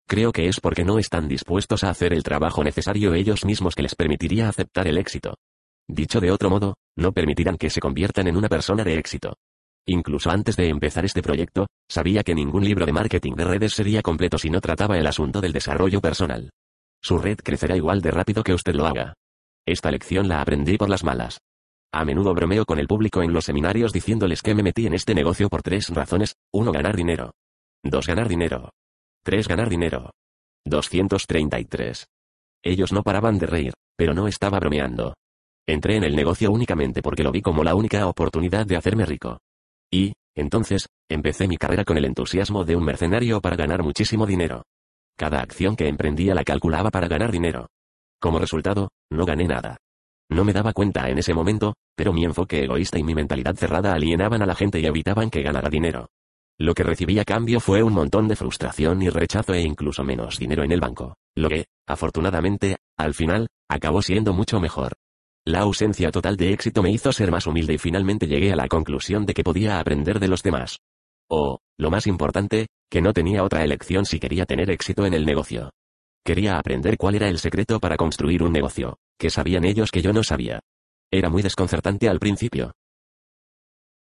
Creo que es porque no están dispuestos a hacer el trabajo necesario ellos mismos que les permitiría aceptar el éxito. Dicho de otro modo, no permitirán que se conviertan en una persona de éxito. Incluso antes de empezar este proyecto, sabía que ningún libro de marketing de redes sería completo si no trataba el asunto del desarrollo personal. Su red crecerá igual de rápido que usted lo haga. Esta lección la aprendí por las malas. A menudo bromeo con el público en los seminarios diciéndoles que me metí en este negocio por tres razones. Uno, ganar dinero. Dos, ganar dinero. Tres, ganar dinero. 233. Ellos no paraban de reír, pero no estaba bromeando. Entré en el negocio únicamente porque lo vi como la única oportunidad de hacerme rico. Y, entonces, empecé mi carrera con el entusiasmo de un mercenario para ganar muchísimo dinero. Cada acción que emprendía la calculaba para ganar dinero. Como resultado, no gané nada. No me daba cuenta en ese momento, pero mi enfoque egoísta y mi mentalidad cerrada alienaban a la gente y evitaban que ganara dinero. Lo que recibí a cambio fue un montón de frustración y rechazo e incluso menos dinero en el banco, lo que, afortunadamente, al final, acabó siendo mucho mejor. La ausencia total de éxito me hizo ser más humilde y finalmente llegué a la conclusión de que podía aprender de los demás. O, lo más importante, que no tenía otra elección si quería tener éxito en el negocio. Quería aprender cuál era el secreto para construir un negocio, que sabían ellos que yo no sabía. Era muy desconcertante al principio.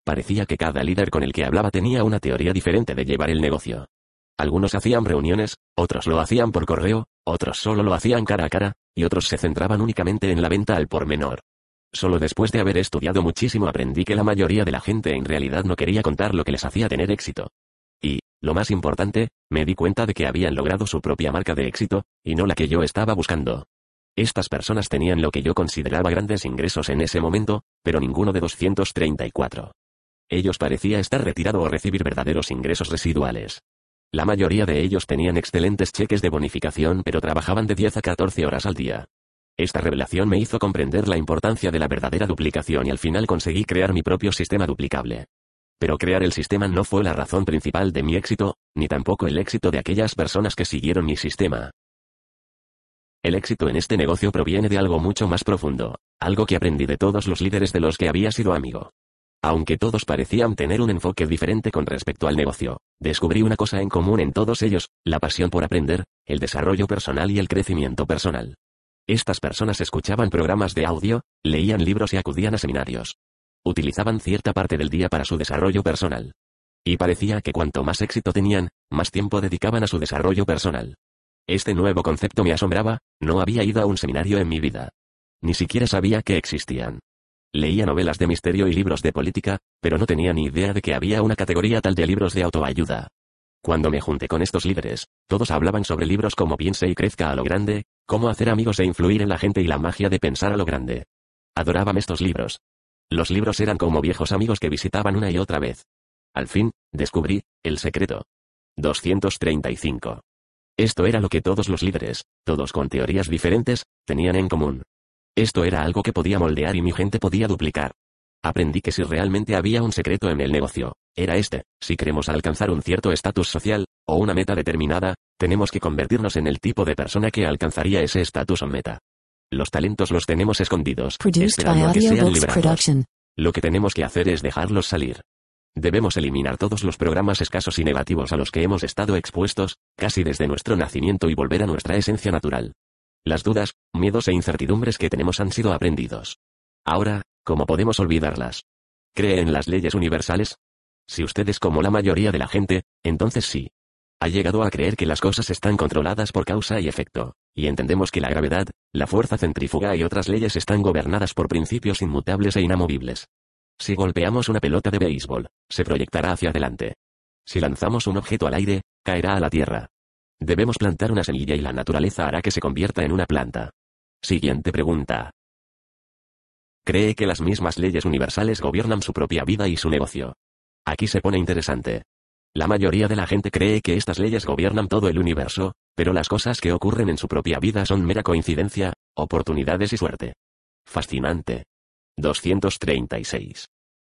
Parecía que cada líder con el que hablaba tenía una teoría diferente de llevar el negocio. Algunos hacían reuniones, otros lo hacían por correo, otros solo lo hacían cara a cara, y otros se centraban únicamente en la venta al por menor. Solo después de haber estudiado muchísimo aprendí que la mayoría de la gente en realidad no quería contar lo que les hacía tener éxito. Y, lo más importante, me di cuenta de que habían logrado su propia marca de éxito, y no la que yo estaba buscando. Estas personas tenían lo que yo consideraba grandes ingresos en ese momento, pero ninguno de 234. Ellos parecía estar retirado o recibir verdaderos ingresos residuales. La mayoría de ellos tenían excelentes cheques de bonificación pero trabajaban de 10 a 14 horas al día. Esta revelación me hizo comprender la importancia de la verdadera duplicación y al final conseguí crear mi propio sistema duplicable. Pero crear el sistema no fue la razón principal de mi éxito, ni tampoco el éxito de aquellas personas que siguieron mi sistema. El éxito en este negocio proviene de algo mucho más profundo, algo que aprendí de todos los líderes de los que había sido amigo. Aunque todos parecían tener un enfoque diferente con respecto al negocio, descubrí una cosa en común en todos ellos, la pasión por aprender, el desarrollo personal y el crecimiento personal. Estas personas escuchaban programas de audio, leían libros y acudían a seminarios. Utilizaban cierta parte del día para su desarrollo personal. Y parecía que cuanto más éxito tenían, más tiempo dedicaban a su desarrollo personal. Este nuevo concepto me asombraba, no había ido a un seminario en mi vida. Ni siquiera sabía que existían. Leía novelas de misterio y libros de política, pero no tenía ni idea de que había una categoría tal de libros de autoayuda. Cuando me junté con estos líderes, todos hablaban sobre libros como Piense y crezca a lo grande, cómo hacer amigos e influir en la gente y la magia de pensar a lo grande. Adoraban estos libros. Los libros eran como viejos amigos que visitaban una y otra vez. Al fin, descubrí, el secreto. 235. Esto era lo que todos los líderes, todos con teorías diferentes, tenían en común. Esto era algo que podía moldear y mi gente podía duplicar. Aprendí que si realmente había un secreto en el negocio, era este, si queremos alcanzar un cierto estatus social, o una meta determinada, tenemos que convertirnos en el tipo de persona que alcanzaría ese estatus o meta. Los talentos los tenemos escondidos, esperando a que sean liberados. Lo que tenemos que hacer es dejarlos salir. Debemos eliminar todos los programas escasos y negativos a los que hemos estado expuestos, casi desde nuestro nacimiento y volver a nuestra esencia natural. Las dudas, miedos e incertidumbres que tenemos han sido aprendidos. Ahora, ¿cómo podemos olvidarlas? ¿Cree en las leyes universales? Si usted es como la mayoría de la gente, entonces sí. Ha llegado a creer que las cosas están controladas por causa y efecto, y entendemos que la gravedad, la fuerza centrífuga y otras leyes están gobernadas por principios inmutables e inamovibles. Si golpeamos una pelota de béisbol, se proyectará hacia adelante. Si lanzamos un objeto al aire, caerá a la tierra. Debemos plantar una semilla y la naturaleza hará que se convierta en una planta. Siguiente pregunta. Cree que las mismas leyes universales gobiernan su propia vida y su negocio. Aquí se pone interesante. La mayoría de la gente cree que estas leyes gobiernan todo el universo, pero las cosas que ocurren en su propia vida son mera coincidencia, oportunidades y suerte. Fascinante. 236.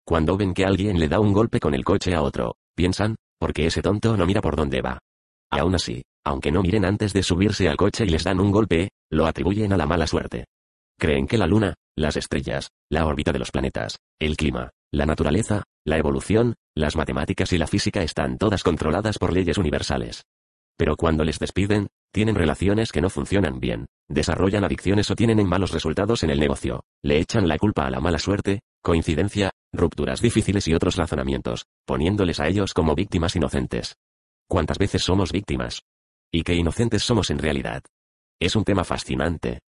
Cuando ven que alguien le da un golpe con el coche a otro, piensan, porque ese tonto no mira por dónde va. Aún así, aunque no miren antes de subirse al coche y les dan un golpe, lo atribuyen a la mala suerte. Creen que la luna, las estrellas, la órbita de los planetas, el clima, la naturaleza, la evolución, las matemáticas y la física están todas controladas por leyes universales. Pero cuando les despiden, tienen relaciones que no funcionan bien, desarrollan adicciones o tienen malos resultados en el negocio, le echan la culpa a la mala suerte, coincidencia, rupturas difíciles y otros razonamientos, poniéndoles a ellos como víctimas inocentes. ¿Cuántas veces somos víctimas? ¿Y qué inocentes somos en realidad? Es un tema fascinante.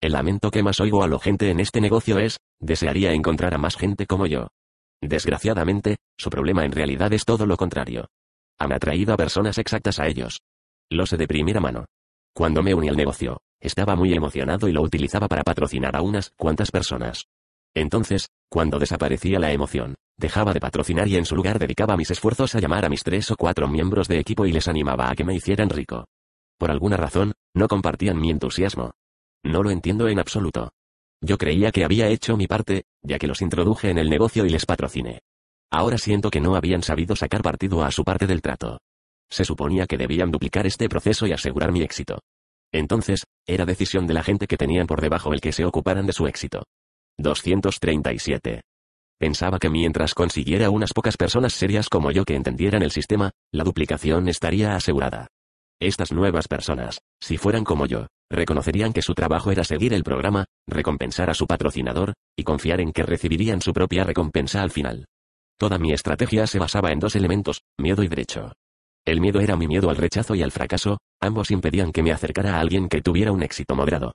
El lamento que más oigo a la gente en este negocio es, desearía encontrar a más gente como yo. Desgraciadamente, su problema en realidad es todo lo contrario. Han atraído a personas exactas a ellos, lo sé de primera mano. Cuando me uní al negocio, estaba muy emocionado y lo utilizaba para patrocinar a unas cuantas personas. Entonces, cuando desaparecía la emoción, dejaba de patrocinar y en su lugar dedicaba mis esfuerzos a llamar a mis tres o cuatro miembros de equipo y les animaba a que me hicieran rico. Por alguna razón, no compartían mi entusiasmo. No lo entiendo en absoluto. Yo creía que había hecho mi parte, ya que los introduje en el negocio y les patrociné. Ahora siento que no habían sabido sacar partido a su parte del trato. Se suponía que debían duplicar este proceso y asegurar mi éxito. Entonces, era decisión de la gente que tenían por debajo el que se ocuparan de su éxito. 237. Pensaba que mientras consiguiera unas pocas personas serias como yo que entendieran el sistema, la duplicación estaría asegurada. Estas nuevas personas, si fueran como yo, reconocerían que su trabajo era seguir el programa, recompensar a su patrocinador, y confiar en que recibirían su propia recompensa al final. Toda mi estrategia se basaba en dos elementos, miedo y derecho. El miedo era mi miedo al rechazo y al fracaso, ambos impedían que me acercara a alguien que tuviera un éxito moderado.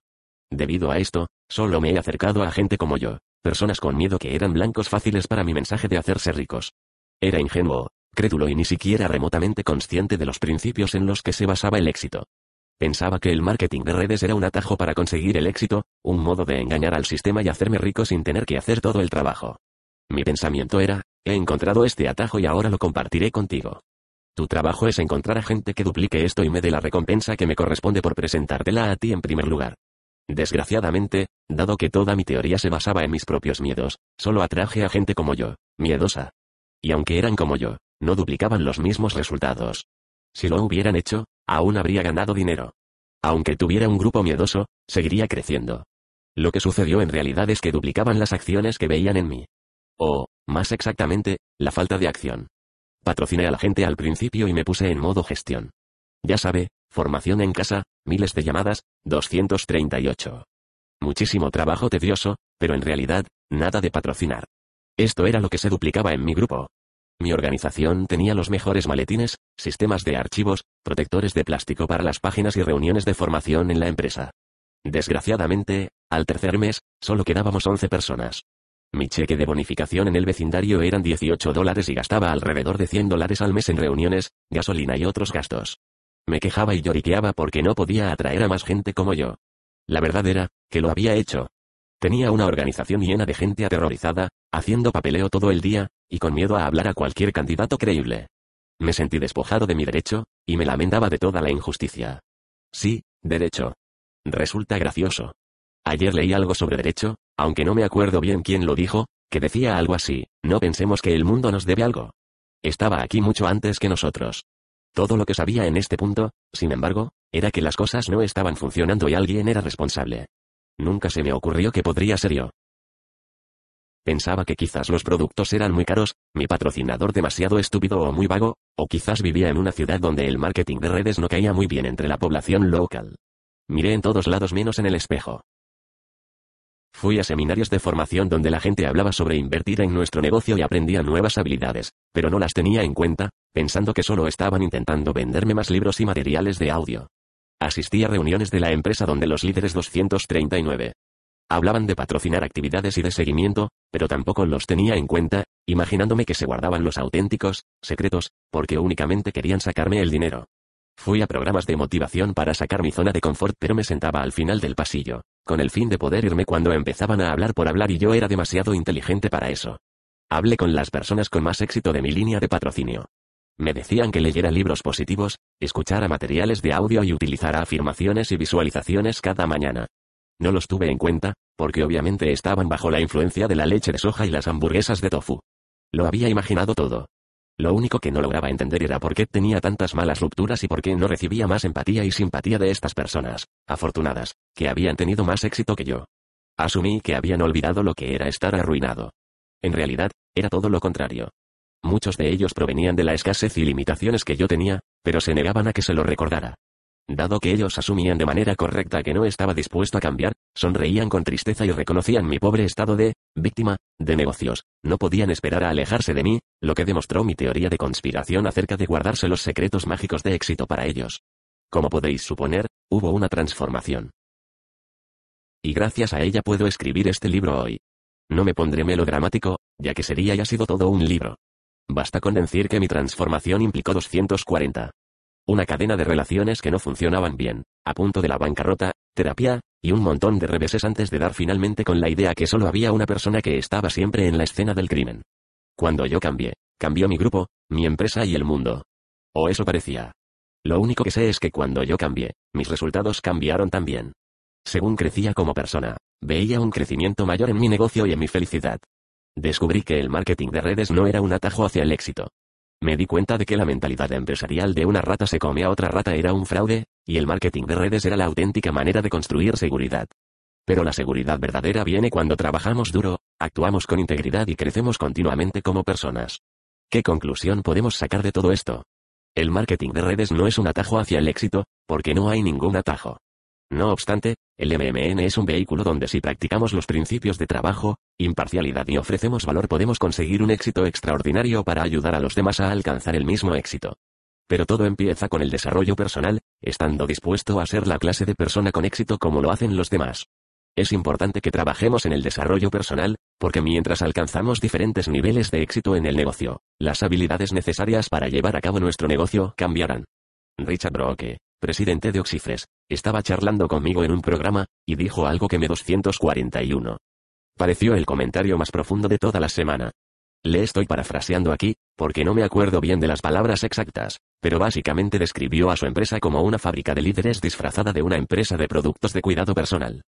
Debido a esto, solo me he acercado a gente como yo, personas con miedo que eran blancos fáciles para mi mensaje de hacerse ricos. Era ingenuo, crédulo y ni siquiera remotamente consciente de los principios en los que se basaba el éxito. Pensaba que el marketing de redes era un atajo para conseguir el éxito, un modo de engañar al sistema y hacerme rico sin tener que hacer todo el trabajo. Mi pensamiento era, he encontrado este atajo y ahora lo compartiré contigo. Tu trabajo es encontrar a gente que duplique esto y me dé la recompensa que me corresponde por presentártela a ti en primer lugar. Desgraciadamente, dado que toda mi teoría se basaba en mis propios miedos, solo atraje a gente como yo, miedosa. Y aunque eran como yo, no duplicaban los mismos resultados. Si lo hubieran hecho, aún habría ganado dinero. Aunque tuviera un grupo miedoso, seguiría creciendo. Lo que sucedió en realidad es que duplicaban las acciones que veían en mí. O, más exactamente, la falta de acción. Patrociné a la gente al principio y me puse en modo gestión. Ya sabe, formación en casa, miles de llamadas, 238. Muchísimo trabajo tedioso, pero en realidad, nada de patrocinar. Esto era lo que se duplicaba en mi grupo. Mi organización tenía los mejores maletines, sistemas de archivos, protectores de plástico para las páginas y reuniones de formación en la empresa. Desgraciadamente, al tercer mes, solo quedábamos 11 personas. Mi cheque de bonificación en el vecindario eran 18 dólares y gastaba alrededor de 100 dólares al mes en reuniones, gasolina y otros gastos. Me quejaba y lloriqueaba porque no podía atraer a más gente como yo. La verdad era, que lo había hecho. Tenía una organización llena de gente aterrorizada, haciendo papeleo todo el día, y con miedo a hablar a cualquier candidato creíble. Me sentí despojado de mi derecho, y me lamentaba de toda la injusticia. Sí, derecho. Resulta gracioso. Ayer leí algo sobre derecho, aunque no me acuerdo bien quién lo dijo, que decía algo así, no pensemos que el mundo nos debe algo. Estaba aquí mucho antes que nosotros. Todo lo que sabía en este punto, sin embargo, era que las cosas no estaban funcionando y alguien era responsable. Nunca se me ocurrió que podría ser yo. Pensaba que quizás los productos eran muy caros, mi patrocinador demasiado estúpido o muy vago, o quizás vivía en una ciudad donde el marketing de redes no caía muy bien entre la población local. Miré en todos lados menos en el espejo. Fui a seminarios de formación donde la gente hablaba sobre invertir en nuestro negocio y aprendía nuevas habilidades, pero no las tenía en cuenta, pensando que solo estaban intentando venderme más libros y materiales de audio. Asistí a reuniones de la empresa donde los líderes 239 hablaban de patrocinar actividades y de seguimiento, pero tampoco los tenía en cuenta, imaginándome que se guardaban los auténticos, secretos, porque únicamente querían sacarme el dinero. Fui a programas de motivación para sacar mi zona de confort pero me sentaba al final del pasillo, con el fin de poder irme cuando empezaban a hablar por hablar y yo era demasiado inteligente para eso. Hablé con las personas con más éxito de mi línea de patrocinio. Me decían que leyera libros positivos, escuchara materiales de audio y utilizara afirmaciones y visualizaciones cada mañana. No los tuve en cuenta, porque obviamente estaban bajo la influencia de la leche de soja y las hamburguesas de tofu. Lo había imaginado todo. Lo único que no lograba entender era por qué tenía tantas malas rupturas y por qué no recibía más empatía y simpatía de estas personas, afortunadas, que habían tenido más éxito que yo. Asumí que habían olvidado lo que era estar arruinado. En realidad, era todo lo contrario. Muchos de ellos provenían de la escasez y limitaciones que yo tenía, pero se negaban a que se lo recordara. Dado que ellos asumían de manera correcta que no estaba dispuesto a cambiar, sonreían con tristeza y reconocían mi pobre estado de víctima de negocios. No podían esperar a alejarse de mí, lo que demostró mi teoría de conspiración acerca de guardarse los secretos mágicos de éxito para ellos. Como podéis suponer, hubo una transformación. Y gracias a ella puedo escribir este libro hoy. No me pondré melodramático, ya que sería ya sido todo un libro. Basta con decir que mi transformación implicó 240 una cadena de relaciones que no funcionaban bien, a punto de la bancarrota, terapia, y un montón de reveses antes de dar finalmente con la idea que solo había una persona que estaba siempre en la escena del crimen. Cuando yo cambié, cambió mi grupo, mi empresa y el mundo. O eso parecía. Lo único que sé es que cuando yo cambié, mis resultados cambiaron también. Según crecía como persona, veía un crecimiento mayor en mi negocio y en mi felicidad. Descubrí que el marketing de redes no era un atajo hacia el éxito, me di cuenta de que la mentalidad empresarial de una rata se come a otra rata era un fraude, y el marketing de redes era la auténtica manera de construir seguridad. Pero la seguridad verdadera viene cuando trabajamos duro, actuamos con integridad y crecemos continuamente como personas. ¿Qué conclusión podemos sacar de todo esto? El marketing de redes no es un atajo hacia el éxito, porque no hay ningún atajo. No obstante, el MMN es un vehículo donde si practicamos los principios de trabajo, imparcialidad y ofrecemos valor podemos conseguir un éxito extraordinario para ayudar a los demás a alcanzar el mismo éxito. Pero todo empieza con el desarrollo personal, estando dispuesto a ser la clase de persona con éxito como lo hacen los demás. Es importante que trabajemos en el desarrollo personal, porque mientras alcanzamos diferentes niveles de éxito en el negocio, las habilidades necesarias para llevar a cabo nuestro negocio cambiarán. Richard Broke, presidente de Oxifres, estaba charlando conmigo en un programa, y dijo algo que me 241. Pareció el comentario más profundo de toda la semana. Le estoy parafraseando aquí, porque no me acuerdo bien de las palabras exactas, pero básicamente describió a su empresa como una fábrica de líderes disfrazada de una empresa de productos de cuidado personal.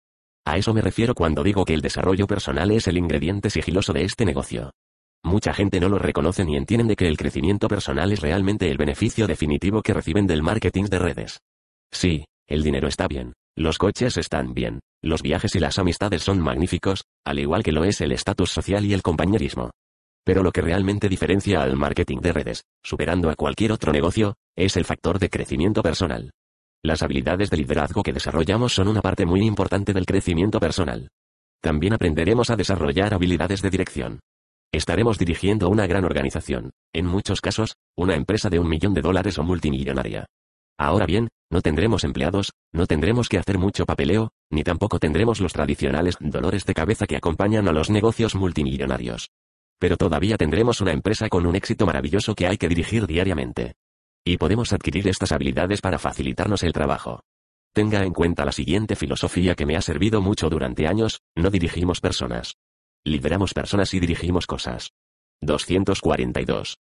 A eso me refiero cuando digo que el desarrollo personal es el ingrediente sigiloso de este negocio. Mucha gente no lo reconoce ni entienden de que el crecimiento personal es realmente el beneficio definitivo que reciben del marketing de redes. Sí, el dinero está bien, los coches están bien, los viajes y las amistades son magníficos, al igual que lo es el estatus social y el compañerismo. Pero lo que realmente diferencia al marketing de redes, superando a cualquier otro negocio, es el factor de crecimiento personal. Las habilidades de liderazgo que desarrollamos son una parte muy importante del crecimiento personal. También aprenderemos a desarrollar habilidades de dirección. Estaremos dirigiendo una gran organización, en muchos casos, una empresa de un millón de dólares o multimillonaria. Ahora bien, no tendremos empleados, no tendremos que hacer mucho papeleo, ni tampoco tendremos los tradicionales dolores de cabeza que acompañan a los negocios multimillonarios. Pero todavía tendremos una empresa con un éxito maravilloso que hay que dirigir diariamente. Y podemos adquirir estas habilidades para facilitarnos el trabajo. Tenga en cuenta la siguiente filosofía que me ha servido mucho durante años, no dirigimos personas. Lideramos personas y dirigimos cosas. 242.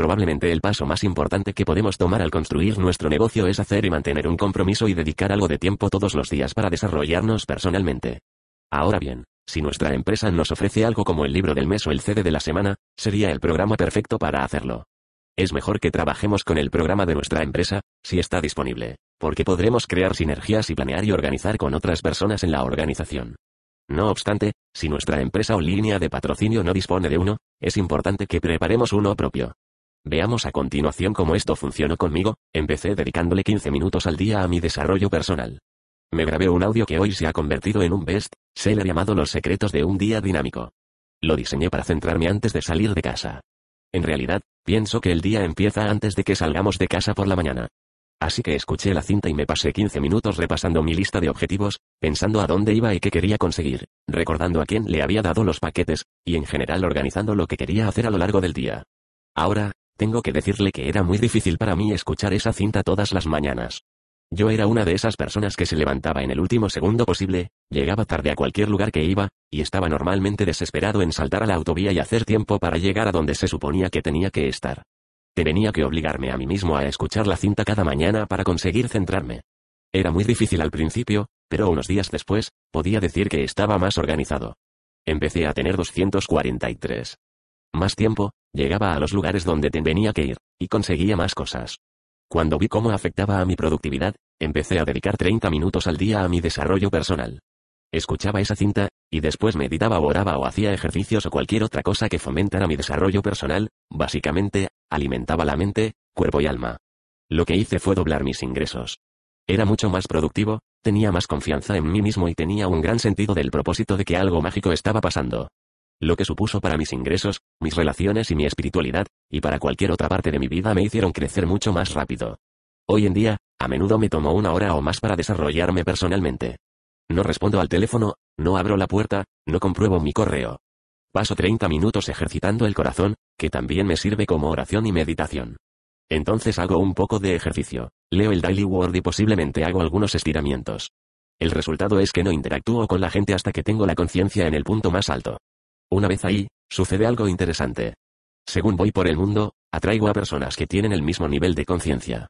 Probablemente el paso más importante que podemos tomar al construir nuestro negocio es hacer y mantener un compromiso y dedicar algo de tiempo todos los días para desarrollarnos personalmente. Ahora bien, si nuestra empresa nos ofrece algo como el libro del mes o el CD de la semana, sería el programa perfecto para hacerlo. Es mejor que trabajemos con el programa de nuestra empresa, si está disponible, porque podremos crear sinergias y planear y organizar con otras personas en la organización. No obstante, si nuestra empresa o línea de patrocinio no dispone de uno, es importante que preparemos uno propio. Veamos a continuación cómo esto funcionó conmigo, empecé dedicándole 15 minutos al día a mi desarrollo personal. Me grabé un audio que hoy se ha convertido en un best seller llamado Los secretos de un día dinámico. Lo diseñé para centrarme antes de salir de casa. En realidad, pienso que el día empieza antes de que salgamos de casa por la mañana. Así que escuché la cinta y me pasé 15 minutos repasando mi lista de objetivos, pensando a dónde iba y qué quería conseguir, recordando a quién le había dado los paquetes, y en general organizando lo que quería hacer a lo largo del día. Ahora, tengo que decirle que era muy difícil para mí escuchar esa cinta todas las mañanas. Yo era una de esas personas que se levantaba en el último segundo posible, llegaba tarde a cualquier lugar que iba, y estaba normalmente desesperado en saltar a la autovía y hacer tiempo para llegar a donde se suponía que tenía que estar. Tenía que obligarme a mí mismo a escuchar la cinta cada mañana para conseguir centrarme. Era muy difícil al principio, pero unos días después, podía decir que estaba más organizado. Empecé a tener 243. Más tiempo, llegaba a los lugares donde tenía que ir, y conseguía más cosas. Cuando vi cómo afectaba a mi productividad, empecé a dedicar 30 minutos al día a mi desarrollo personal. Escuchaba esa cinta, y después meditaba o oraba o hacía ejercicios o cualquier otra cosa que fomentara mi desarrollo personal, básicamente, alimentaba la mente, cuerpo y alma. Lo que hice fue doblar mis ingresos. Era mucho más productivo, tenía más confianza en mí mismo y tenía un gran sentido del propósito de que algo mágico estaba pasando lo que supuso para mis ingresos, mis relaciones y mi espiritualidad, y para cualquier otra parte de mi vida me hicieron crecer mucho más rápido. Hoy en día, a menudo me tomo una hora o más para desarrollarme personalmente. No respondo al teléfono, no abro la puerta, no compruebo mi correo. Paso 30 minutos ejercitando el corazón, que también me sirve como oración y meditación. Entonces hago un poco de ejercicio, leo el Daily Word y posiblemente hago algunos estiramientos. El resultado es que no interactúo con la gente hasta que tengo la conciencia en el punto más alto. Una vez ahí, sucede algo interesante. Según voy por el mundo, atraigo a personas que tienen el mismo nivel de conciencia.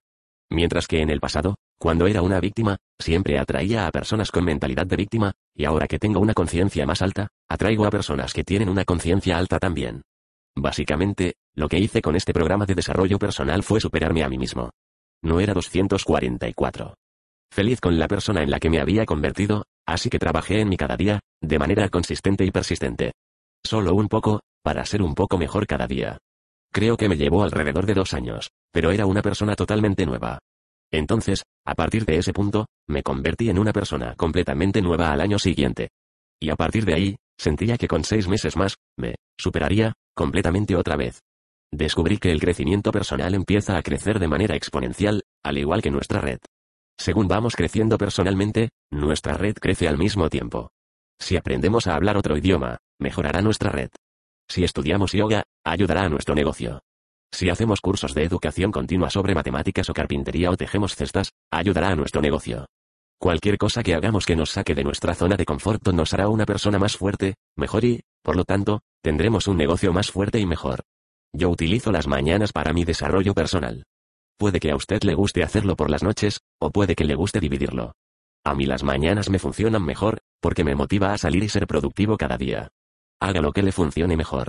Mientras que en el pasado, cuando era una víctima, siempre atraía a personas con mentalidad de víctima, y ahora que tengo una conciencia más alta, atraigo a personas que tienen una conciencia alta también. Básicamente, lo que hice con este programa de desarrollo personal fue superarme a mí mismo. No era 244. Feliz con la persona en la que me había convertido, así que trabajé en mí cada día, de manera consistente y persistente. Solo un poco, para ser un poco mejor cada día. Creo que me llevó alrededor de dos años, pero era una persona totalmente nueva. Entonces, a partir de ese punto, me convertí en una persona completamente nueva al año siguiente. Y a partir de ahí, sentía que con seis meses más, me superaría completamente otra vez. Descubrí que el crecimiento personal empieza a crecer de manera exponencial, al igual que nuestra red. Según vamos creciendo personalmente, nuestra red crece al mismo tiempo. Si aprendemos a hablar otro idioma, mejorará nuestra red. Si estudiamos yoga, ayudará a nuestro negocio. Si hacemos cursos de educación continua sobre matemáticas o carpintería o tejemos cestas, ayudará a nuestro negocio. Cualquier cosa que hagamos que nos saque de nuestra zona de confort nos hará una persona más fuerte, mejor y, por lo tanto, tendremos un negocio más fuerte y mejor. Yo utilizo las mañanas para mi desarrollo personal. Puede que a usted le guste hacerlo por las noches, o puede que le guste dividirlo. A mí las mañanas me funcionan mejor, porque me motiva a salir y ser productivo cada día. Haga lo que le funcione mejor.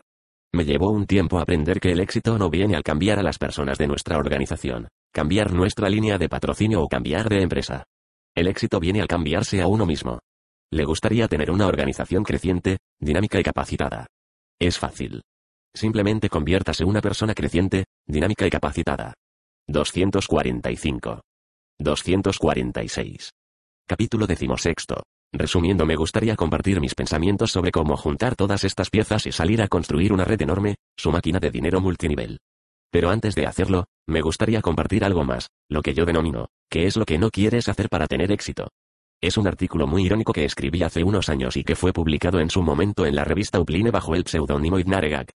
Me llevó un tiempo aprender que el éxito no viene al cambiar a las personas de nuestra organización, cambiar nuestra línea de patrocinio o cambiar de empresa. El éxito viene al cambiarse a uno mismo. Le gustaría tener una organización creciente, dinámica y capacitada. Es fácil. Simplemente conviértase una persona creciente, dinámica y capacitada. 245. 246. Capítulo decimosexto. Resumiendo, me gustaría compartir mis pensamientos sobre cómo juntar todas estas piezas y salir a construir una red enorme, su máquina de dinero multinivel. Pero antes de hacerlo, me gustaría compartir algo más, lo que yo denomino, ¿qué es lo que no quieres hacer para tener éxito? Es un artículo muy irónico que escribí hace unos años y que fue publicado en su momento en la revista Upline bajo el pseudónimo Idnaregak.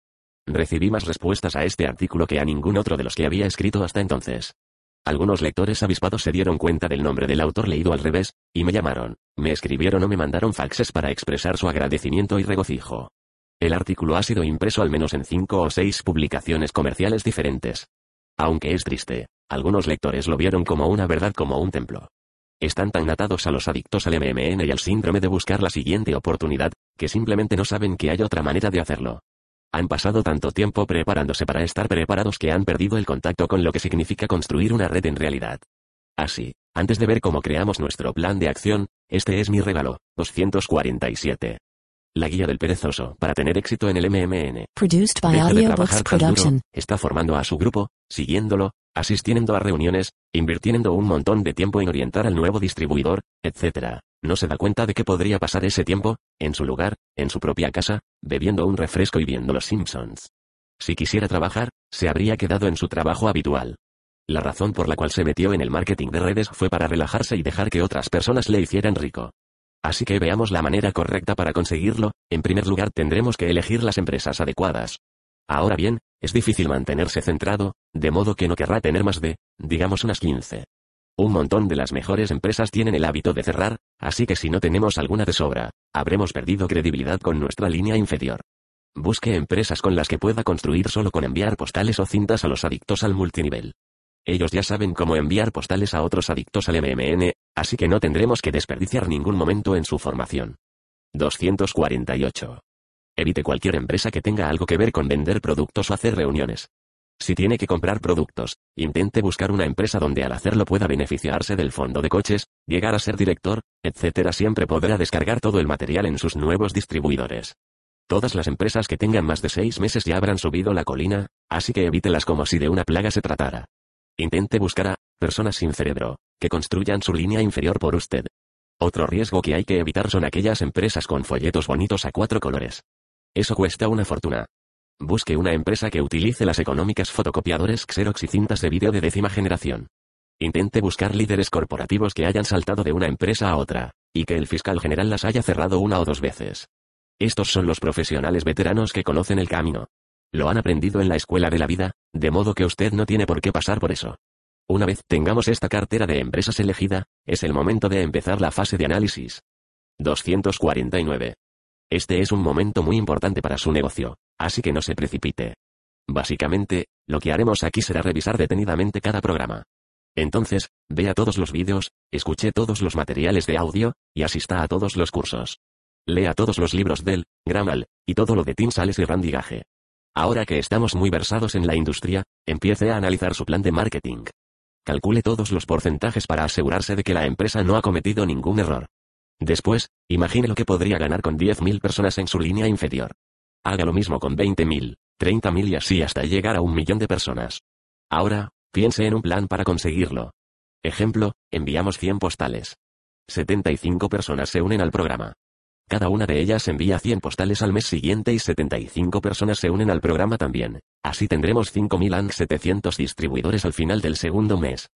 Recibí más respuestas a este artículo que a ningún otro de los que había escrito hasta entonces. Algunos lectores avispados se dieron cuenta del nombre del autor leído al revés, y me llamaron, me escribieron o me mandaron faxes para expresar su agradecimiento y regocijo. El artículo ha sido impreso al menos en cinco o seis publicaciones comerciales diferentes. Aunque es triste, algunos lectores lo vieron como una verdad como un templo. Están tan atados a los adictos al MMN y al síndrome de buscar la siguiente oportunidad, que simplemente no saben que hay otra manera de hacerlo. Han pasado tanto tiempo preparándose para estar preparados que han perdido el contacto con lo que significa construir una red en realidad. Así, antes de ver cómo creamos nuestro plan de acción, este es mi regalo, 247. La guía del perezoso para tener éxito en el MMN. Produced by Deja de trabajar tan duro, Production. está formando a su grupo, siguiéndolo, asistiendo a reuniones, invirtiendo un montón de tiempo en orientar al nuevo distribuidor, etc. No se da cuenta de que podría pasar ese tiempo, en su lugar, en su propia casa, bebiendo un refresco y viendo los Simpsons. Si quisiera trabajar, se habría quedado en su trabajo habitual. La razón por la cual se metió en el marketing de redes fue para relajarse y dejar que otras personas le hicieran rico. Así que veamos la manera correcta para conseguirlo, en primer lugar tendremos que elegir las empresas adecuadas. Ahora bien, es difícil mantenerse centrado, de modo que no querrá tener más de, digamos unas 15. Un montón de las mejores empresas tienen el hábito de cerrar, así que si no tenemos alguna de sobra, habremos perdido credibilidad con nuestra línea inferior. Busque empresas con las que pueda construir solo con enviar postales o cintas a los adictos al multinivel. Ellos ya saben cómo enviar postales a otros adictos al MMN, así que no tendremos que desperdiciar ningún momento en su formación. 248. Evite cualquier empresa que tenga algo que ver con vender productos o hacer reuniones. Si tiene que comprar productos, intente buscar una empresa donde al hacerlo pueda beneficiarse del fondo de coches, llegar a ser director, etc. Siempre podrá descargar todo el material en sus nuevos distribuidores. Todas las empresas que tengan más de seis meses ya habrán subido la colina, así que evítelas como si de una plaga se tratara. Intente buscar a personas sin cerebro, que construyan su línea inferior por usted. Otro riesgo que hay que evitar son aquellas empresas con folletos bonitos a cuatro colores. Eso cuesta una fortuna. Busque una empresa que utilice las económicas fotocopiadores Xerox y cintas de vídeo de décima generación. Intente buscar líderes corporativos que hayan saltado de una empresa a otra, y que el fiscal general las haya cerrado una o dos veces. Estos son los profesionales veteranos que conocen el camino. Lo han aprendido en la escuela de la vida, de modo que usted no tiene por qué pasar por eso. Una vez tengamos esta cartera de empresas elegida, es el momento de empezar la fase de análisis. 249. Este es un momento muy importante para su negocio, así que no se precipite. Básicamente, lo que haremos aquí será revisar detenidamente cada programa. Entonces, vea todos los vídeos, escuche todos los materiales de audio, y asista a todos los cursos. Lea todos los libros del, Gramal, y todo lo de Tim Sales y Randy Gage. Ahora que estamos muy versados en la industria, empiece a analizar su plan de marketing. Calcule todos los porcentajes para asegurarse de que la empresa no ha cometido ningún error. Después, imagine lo que podría ganar con 10.000 personas en su línea inferior. Haga lo mismo con 20.000, 30.000 y así hasta llegar a un millón de personas. Ahora, piense en un plan para conseguirlo. Ejemplo, enviamos 100 postales. 75 personas se unen al programa. Cada una de ellas envía 100 postales al mes siguiente y 75 personas se unen al programa también. Así tendremos 5.700 distribuidores al final del segundo mes.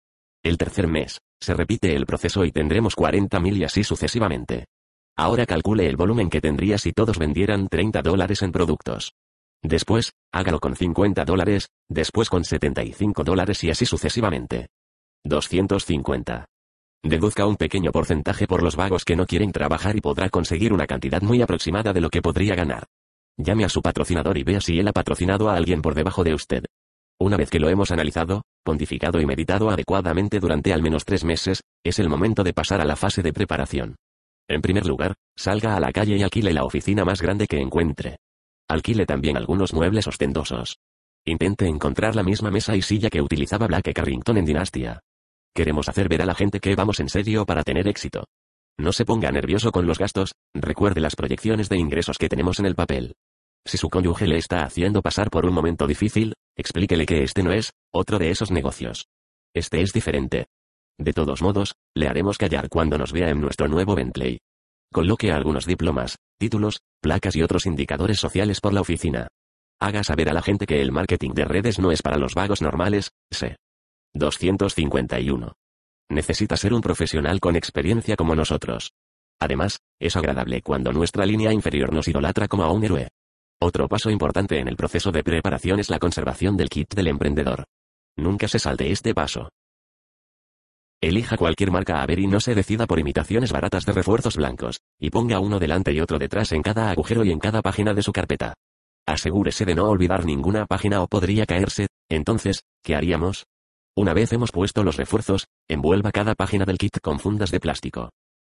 El tercer mes, se repite el proceso y tendremos 40.000 y así sucesivamente. Ahora calcule el volumen que tendría si todos vendieran 30 dólares en productos. Después, hágalo con 50 dólares, después con 75 dólares y así sucesivamente. 250. Deduzca un pequeño porcentaje por los vagos que no quieren trabajar y podrá conseguir una cantidad muy aproximada de lo que podría ganar. Llame a su patrocinador y vea si él ha patrocinado a alguien por debajo de usted. Una vez que lo hemos analizado, pontificado y meditado adecuadamente durante al menos tres meses, es el momento de pasar a la fase de preparación. En primer lugar, salga a la calle y alquile la oficina más grande que encuentre. Alquile también algunos muebles ostentosos. Intente encontrar la misma mesa y silla que utilizaba Black Carrington en Dinastia. Queremos hacer ver a la gente que vamos en serio para tener éxito. No se ponga nervioso con los gastos, recuerde las proyecciones de ingresos que tenemos en el papel. Si su cónyuge le está haciendo pasar por un momento difícil, explíquele que este no es otro de esos negocios. Este es diferente. De todos modos, le haremos callar cuando nos vea en nuestro nuevo Bentley. Coloque algunos diplomas, títulos, placas y otros indicadores sociales por la oficina. Haga saber a la gente que el marketing de redes no es para los vagos normales, C. 251. Necesita ser un profesional con experiencia como nosotros. Además, es agradable cuando nuestra línea inferior nos idolatra como a un héroe. Otro paso importante en el proceso de preparación es la conservación del kit del emprendedor. Nunca se salte este paso. Elija cualquier marca a ver y no se decida por imitaciones baratas de refuerzos blancos, y ponga uno delante y otro detrás en cada agujero y en cada página de su carpeta. Asegúrese de no olvidar ninguna página o podría caerse, entonces, ¿qué haríamos? Una vez hemos puesto los refuerzos, envuelva cada página del kit con fundas de plástico.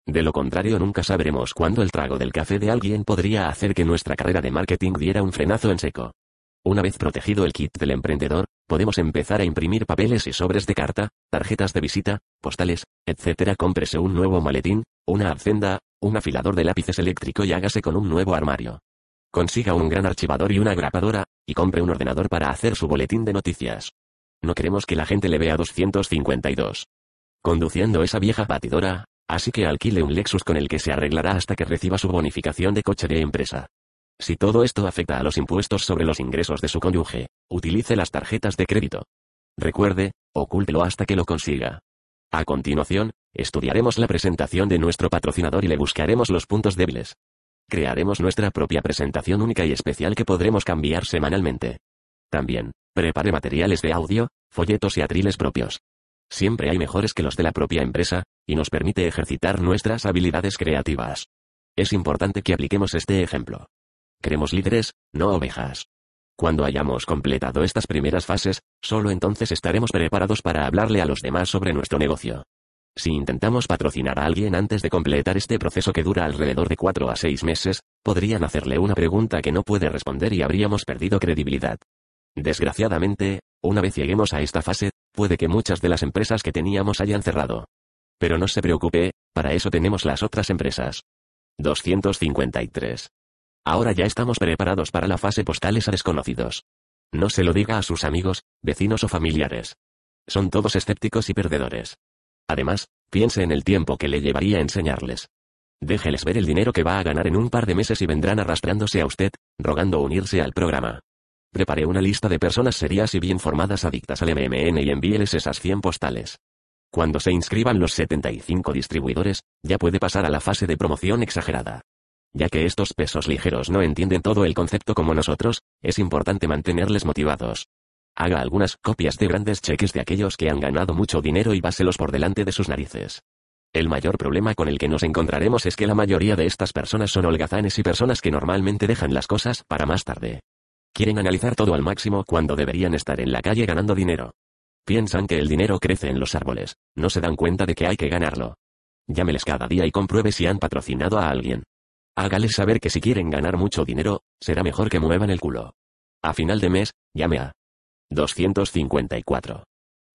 De lo contrario nunca sabremos cuándo el trago del café de alguien podría hacer que nuestra carrera de marketing diera un frenazo en seco. Una vez protegido el kit del emprendedor, podemos empezar a imprimir papeles y sobres de carta, tarjetas de visita, postales, etc. Cómprese un nuevo maletín, una abcenda, un afilador de lápices eléctrico y hágase con un nuevo armario. Consiga un gran archivador y una grapadora, y compre un ordenador para hacer su boletín de noticias. No queremos que la gente le vea 252. Conduciendo esa vieja batidora, así que alquile un Lexus con el que se arreglará hasta que reciba su bonificación de coche de empresa. Si todo esto afecta a los impuestos sobre los ingresos de su cónyuge, utilice las tarjetas de crédito. Recuerde, ocúltelo hasta que lo consiga. A continuación, estudiaremos la presentación de nuestro patrocinador y le buscaremos los puntos débiles. Crearemos nuestra propia presentación única y especial que podremos cambiar semanalmente. También, prepare materiales de audio, folletos y atriles propios. Siempre hay mejores que los de la propia empresa, y nos permite ejercitar nuestras habilidades creativas. Es importante que apliquemos este ejemplo. Queremos líderes, no ovejas. Cuando hayamos completado estas primeras fases, solo entonces estaremos preparados para hablarle a los demás sobre nuestro negocio. Si intentamos patrocinar a alguien antes de completar este proceso que dura alrededor de 4 a 6 meses, podrían hacerle una pregunta que no puede responder y habríamos perdido credibilidad. Desgraciadamente, una vez lleguemos a esta fase, puede que muchas de las empresas que teníamos hayan cerrado. Pero no se preocupe, para eso tenemos las otras empresas. 253. Ahora ya estamos preparados para la fase postales a desconocidos. No se lo diga a sus amigos, vecinos o familiares. Son todos escépticos y perdedores. Además, piense en el tiempo que le llevaría enseñarles. Déjeles ver el dinero que va a ganar en un par de meses y vendrán arrastrándose a usted, rogando unirse al programa. Prepare una lista de personas serias y bien formadas adictas al MMN y envíeles esas 100 postales. Cuando se inscriban los 75 distribuidores, ya puede pasar a la fase de promoción exagerada. Ya que estos pesos ligeros no entienden todo el concepto como nosotros, es importante mantenerles motivados. Haga algunas copias de grandes cheques de aquellos que han ganado mucho dinero y báselos por delante de sus narices. El mayor problema con el que nos encontraremos es que la mayoría de estas personas son holgazanes y personas que normalmente dejan las cosas para más tarde. Quieren analizar todo al máximo cuando deberían estar en la calle ganando dinero. Piensan que el dinero crece en los árboles, no se dan cuenta de que hay que ganarlo. Llámeles cada día y compruebe si han patrocinado a alguien. Hágales saber que si quieren ganar mucho dinero, será mejor que muevan el culo. A final de mes, llame a 254.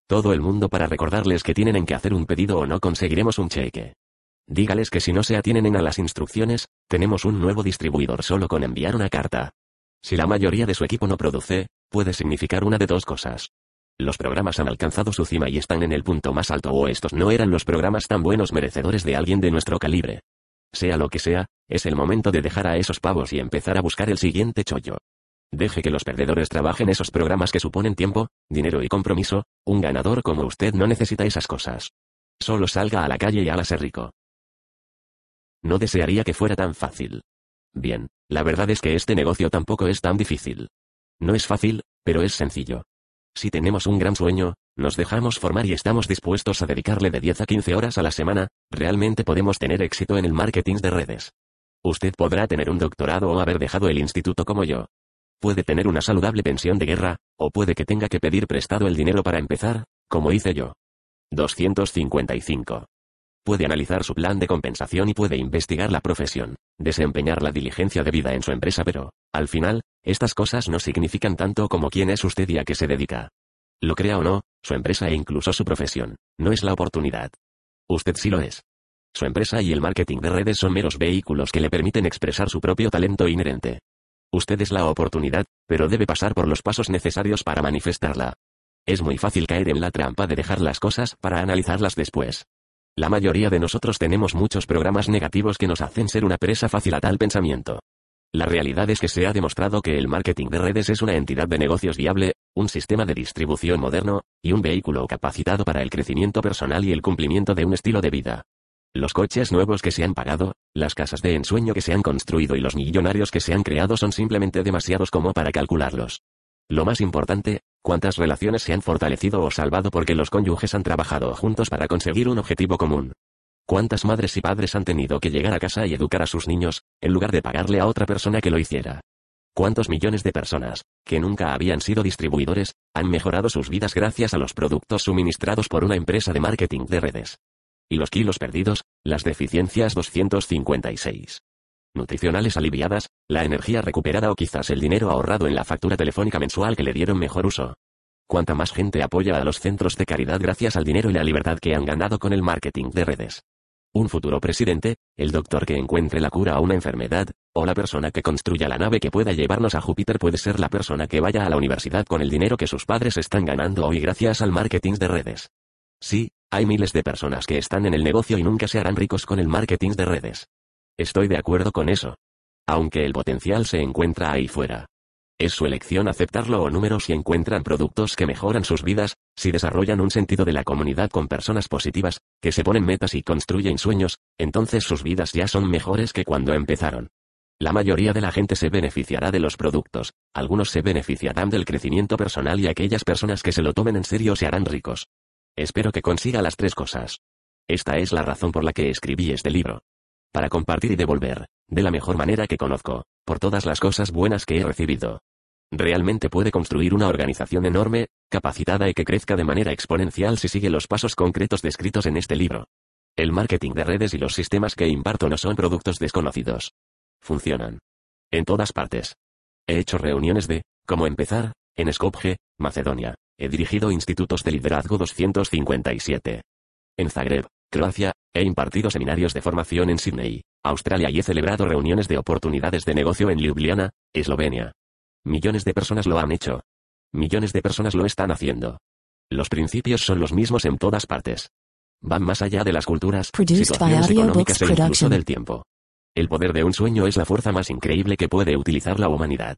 Todo el mundo para recordarles que tienen que hacer un pedido o no conseguiremos un cheque. Dígales que si no se atienen a las instrucciones, tenemos un nuevo distribuidor solo con enviar una carta. Si la mayoría de su equipo no produce, puede significar una de dos cosas. Los programas han alcanzado su cima y están en el punto más alto o estos no eran los programas tan buenos merecedores de alguien de nuestro calibre. Sea lo que sea, es el momento de dejar a esos pavos y empezar a buscar el siguiente chollo. Deje que los perdedores trabajen esos programas que suponen tiempo, dinero y compromiso, un ganador como usted no necesita esas cosas. Solo salga a la calle y hágase rico. No desearía que fuera tan fácil. Bien, la verdad es que este negocio tampoco es tan difícil. No es fácil, pero es sencillo. Si tenemos un gran sueño, nos dejamos formar y estamos dispuestos a dedicarle de 10 a 15 horas a la semana, realmente podemos tener éxito en el marketing de redes. Usted podrá tener un doctorado o haber dejado el instituto como yo. Puede tener una saludable pensión de guerra, o puede que tenga que pedir prestado el dinero para empezar, como hice yo. 255. puede analizar su plan de compensación y puede investigar la profesión, desempeñar la diligencia debida en su empresa, pero, al final, estas cosas no significan tanto como quién es usted y a qué se dedica. Lo crea o no, su empresa e incluso su profesión, no es la oportunidad. Usted sí lo es. Su empresa y el marketing de redes son meros vehículos que le permiten expresar su propio talento inherente. Usted es la oportunidad, pero debe pasar por los pasos necesarios para manifestarla. Es muy fácil caer en la trampa de dejar las cosas para analizarlas después. La mayoría de nosotros tenemos muchos programas negativos que nos hacen ser una presa fácil a tal pensamiento. La realidad es que se ha demostrado que el marketing de redes es una entidad de negocios viable, un sistema de distribución moderno, y un vehículo capacitado para el crecimiento personal y el cumplimiento de un estilo de vida. Los coches nuevos que se han pagado, las casas de ensueño que se han construido y los millonarios que se han creado son simplemente demasiados como para calcularlos. Lo más importante, cuántas relaciones se han fortalecido o salvado porque los cónyuges han trabajado juntos para conseguir un objetivo común. ¿Cuántas madres y padres han tenido que llegar a casa y educar a sus niños, en lugar de pagarle a otra persona que lo hiciera? ¿Cuántos millones de personas, que nunca habían sido distribuidores, han mejorado sus vidas gracias a los productos suministrados por una empresa de marketing de redes? Y los kilos perdidos, las deficiencias 256. Nutricionales aliviadas, la energía recuperada o quizás el dinero ahorrado en la factura telefónica mensual que le dieron mejor uso. Cuánta más gente apoya a los centros de caridad gracias al dinero y la libertad que han ganado con el marketing de redes un futuro presidente, el doctor que encuentre la cura a una enfermedad, o la persona que construya la nave que pueda llevarnos a Júpiter puede ser la persona que vaya a la universidad con el dinero que sus padres están ganando hoy gracias al marketing de redes. Sí, hay miles de personas que están en el negocio y nunca se harán ricos con el marketing de redes. Estoy de acuerdo con eso. Aunque el potencial se encuentra ahí fuera. Es su elección aceptarlo o números si encuentran productos que mejoran sus vidas, si desarrollan un sentido de la comunidad con personas positivas, que se ponen metas y construyen sueños, entonces sus vidas ya son mejores que cuando empezaron. La mayoría de la gente se beneficiará de los productos, algunos se beneficiarán del crecimiento personal y aquellas personas que se lo tomen en serio se harán ricos. Espero que consiga las tres cosas. Esta es la razón por la que escribí este libro. Para compartir y devolver, de la mejor manera que conozco, por todas las cosas buenas que he recibido. Realmente puede construir una organización enorme, capacitada y que crezca de manera exponencial si sigue los pasos concretos descritos en este libro. El marketing de redes y los sistemas que imparto no son productos desconocidos. Funcionan. En todas partes. He hecho reuniones de, cómo empezar, en Skopje, Macedonia. He dirigido institutos de liderazgo 257. En Zagreb, Croacia, he impartido seminarios de formación en Sydney, Australia y he celebrado reuniones de oportunidades de negocio en Ljubljana, Eslovenia. Millones de personas lo han hecho. Millones de personas lo están haciendo. Los principios son los mismos en todas partes. Van más allá de las culturas, situaciones económicas e incluso del tiempo. El poder de un sueño es la fuerza más increíble que puede utilizar la humanidad.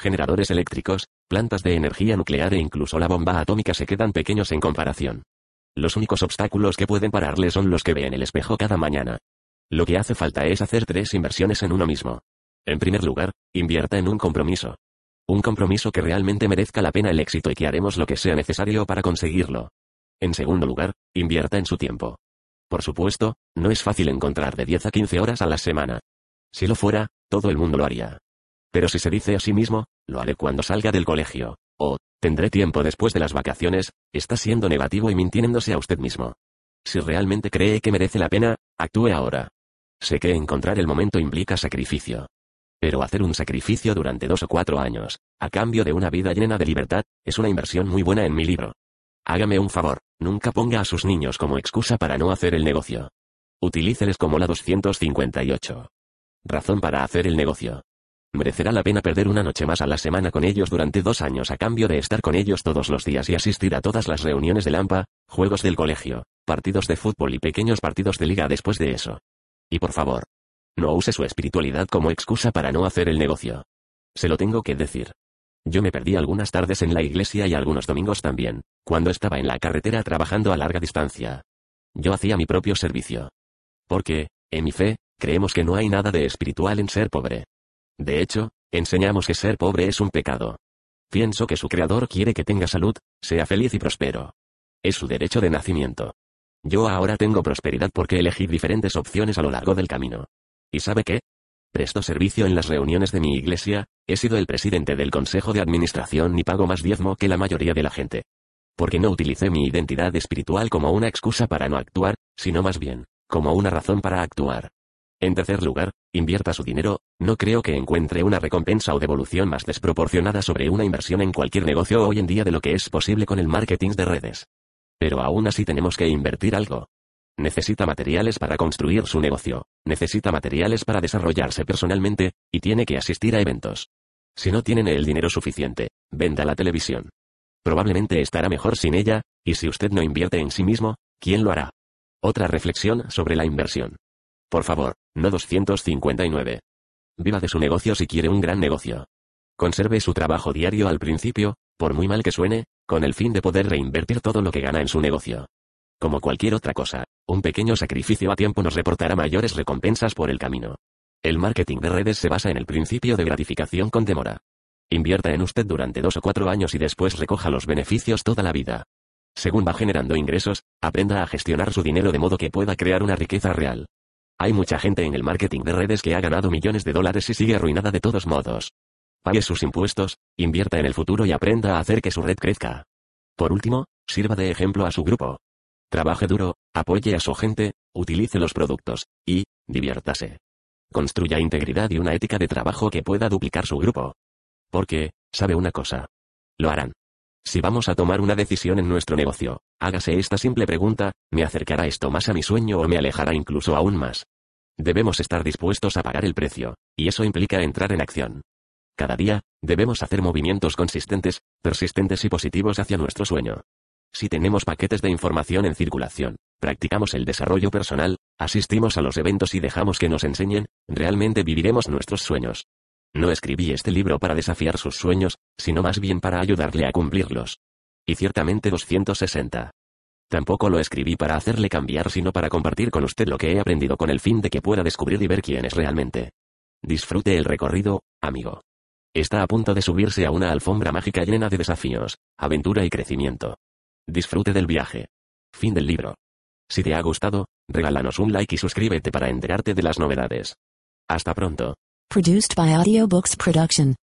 Generadores eléctricos, plantas de energía nuclear e incluso la bomba atómica se quedan pequeños en comparación. Los únicos obstáculos que pueden pararle son los que ve en el espejo cada mañana. Lo que hace falta es hacer tres inversiones en uno mismo. En primer lugar, invierta en un compromiso. Un compromiso que realmente merezca la pena el éxito y que haremos lo que sea necesario para conseguirlo. En segundo lugar, invierta en su tiempo. Por supuesto, no es fácil encontrar de 10 a 15 horas a la semana. Si lo fuera, todo el mundo lo haría. Pero si se dice a sí mismo, lo haré cuando salga del colegio, o, tendré tiempo después de las vacaciones, está siendo negativo y mintiéndose a usted mismo. Si realmente cree que merece la pena, actúe ahora. Sé que encontrar el momento implica sacrificio. Pero hacer un sacrificio durante dos o cuatro años, a cambio de una vida llena de libertad, es una inversión muy buena en mi libro. Hágame un favor, nunca ponga a sus niños como excusa para no hacer el negocio. Utilíceles como la 258. Razón para hacer el negocio. Merecerá la pena perder una noche más a la semana con ellos durante dos años a cambio de estar con ellos todos los días y asistir a todas las reuniones de Lampa, juegos del colegio, partidos de fútbol y pequeños partidos de liga después de eso. Y por favor, no use su espiritualidad como excusa para no hacer el negocio. Se lo tengo que decir. Yo me perdí algunas tardes en la iglesia y algunos domingos también, cuando estaba en la carretera trabajando a larga distancia. Yo hacía mi propio servicio. Porque, en mi fe, creemos que no hay nada de espiritual en ser pobre. De hecho, enseñamos que ser pobre es un pecado. Pienso que su creador quiere que tenga salud, sea feliz y próspero. Es su derecho de nacimiento. Yo ahora tengo prosperidad porque elegí diferentes opciones a lo largo del camino. ¿Y sabe qué? Presto servicio en las reuniones de mi iglesia, he sido el presidente del consejo de administración y pago más diezmo que la mayoría de la gente. Porque no utilicé mi identidad espiritual como una excusa para no actuar, sino más bien, como una razón para actuar. En tercer lugar, invierta su dinero, no creo que encuentre una recompensa o devolución más desproporcionada sobre una inversión en cualquier negocio hoy en día de lo que es posible con el marketing de redes. Pero aún así tenemos que invertir algo. Necesita materiales para construir su negocio, necesita materiales para desarrollarse personalmente, y tiene que asistir a eventos. Si no tienen el dinero suficiente, venda la televisión. Probablemente estará mejor sin ella, y si usted no invierte en sí mismo, ¿quién lo hará? Otra reflexión sobre la inversión. Por favor, no 259. Viva de su negocio si quiere un gran negocio. Conserve su trabajo diario al principio, por muy mal que suene, con el fin de poder reinvertir todo lo que gana en su negocio. Como cualquier otra cosa, un pequeño sacrificio a tiempo nos reportará mayores recompensas por el camino. El marketing de redes se basa en el principio de gratificación con demora. Invierta en usted durante dos o cuatro años y después recoja los beneficios toda la vida. Según va generando ingresos, aprenda a gestionar su dinero de modo que pueda crear una riqueza real. Hay mucha gente en el marketing de redes que ha ganado millones de dólares y sigue arruinada de todos modos. Pague sus impuestos, invierta en el futuro y aprenda a hacer que su red crezca. Por último, sirva de ejemplo a su grupo. Trabaje duro, apoye a su gente, utilice los productos, y, diviértase. Construya integridad y una ética de trabajo que pueda duplicar su grupo. Porque, ¿sabe una cosa? Lo harán. Si vamos a tomar una decisión en nuestro negocio, hágase esta simple pregunta, ¿me acercará esto más a mi sueño o me alejará incluso aún más? Debemos estar dispuestos a pagar el precio, y eso implica entrar en acción. Cada día, debemos hacer movimientos consistentes, persistentes y positivos hacia nuestro sueño. Si tenemos paquetes de información en circulación, practicamos el desarrollo personal, asistimos a los eventos y dejamos que nos enseñen, realmente viviremos nuestros sueños. No escribí este libro para desafiar sus sueños, sino más bien para ayudarle a cumplirlos. Y ciertamente 260. Tampoco lo escribí para hacerle cambiar, sino para compartir con usted lo que he aprendido con el fin de que pueda descubrir y ver quién es realmente. Disfrute el recorrido, amigo. Está a punto de subirse a una alfombra mágica llena de desafíos, aventura y crecimiento. Disfrute del viaje. Fin del libro. Si te ha gustado, regálanos un like y suscríbete para enterarte de las novedades. Hasta pronto. Produced by Audiobooks Production.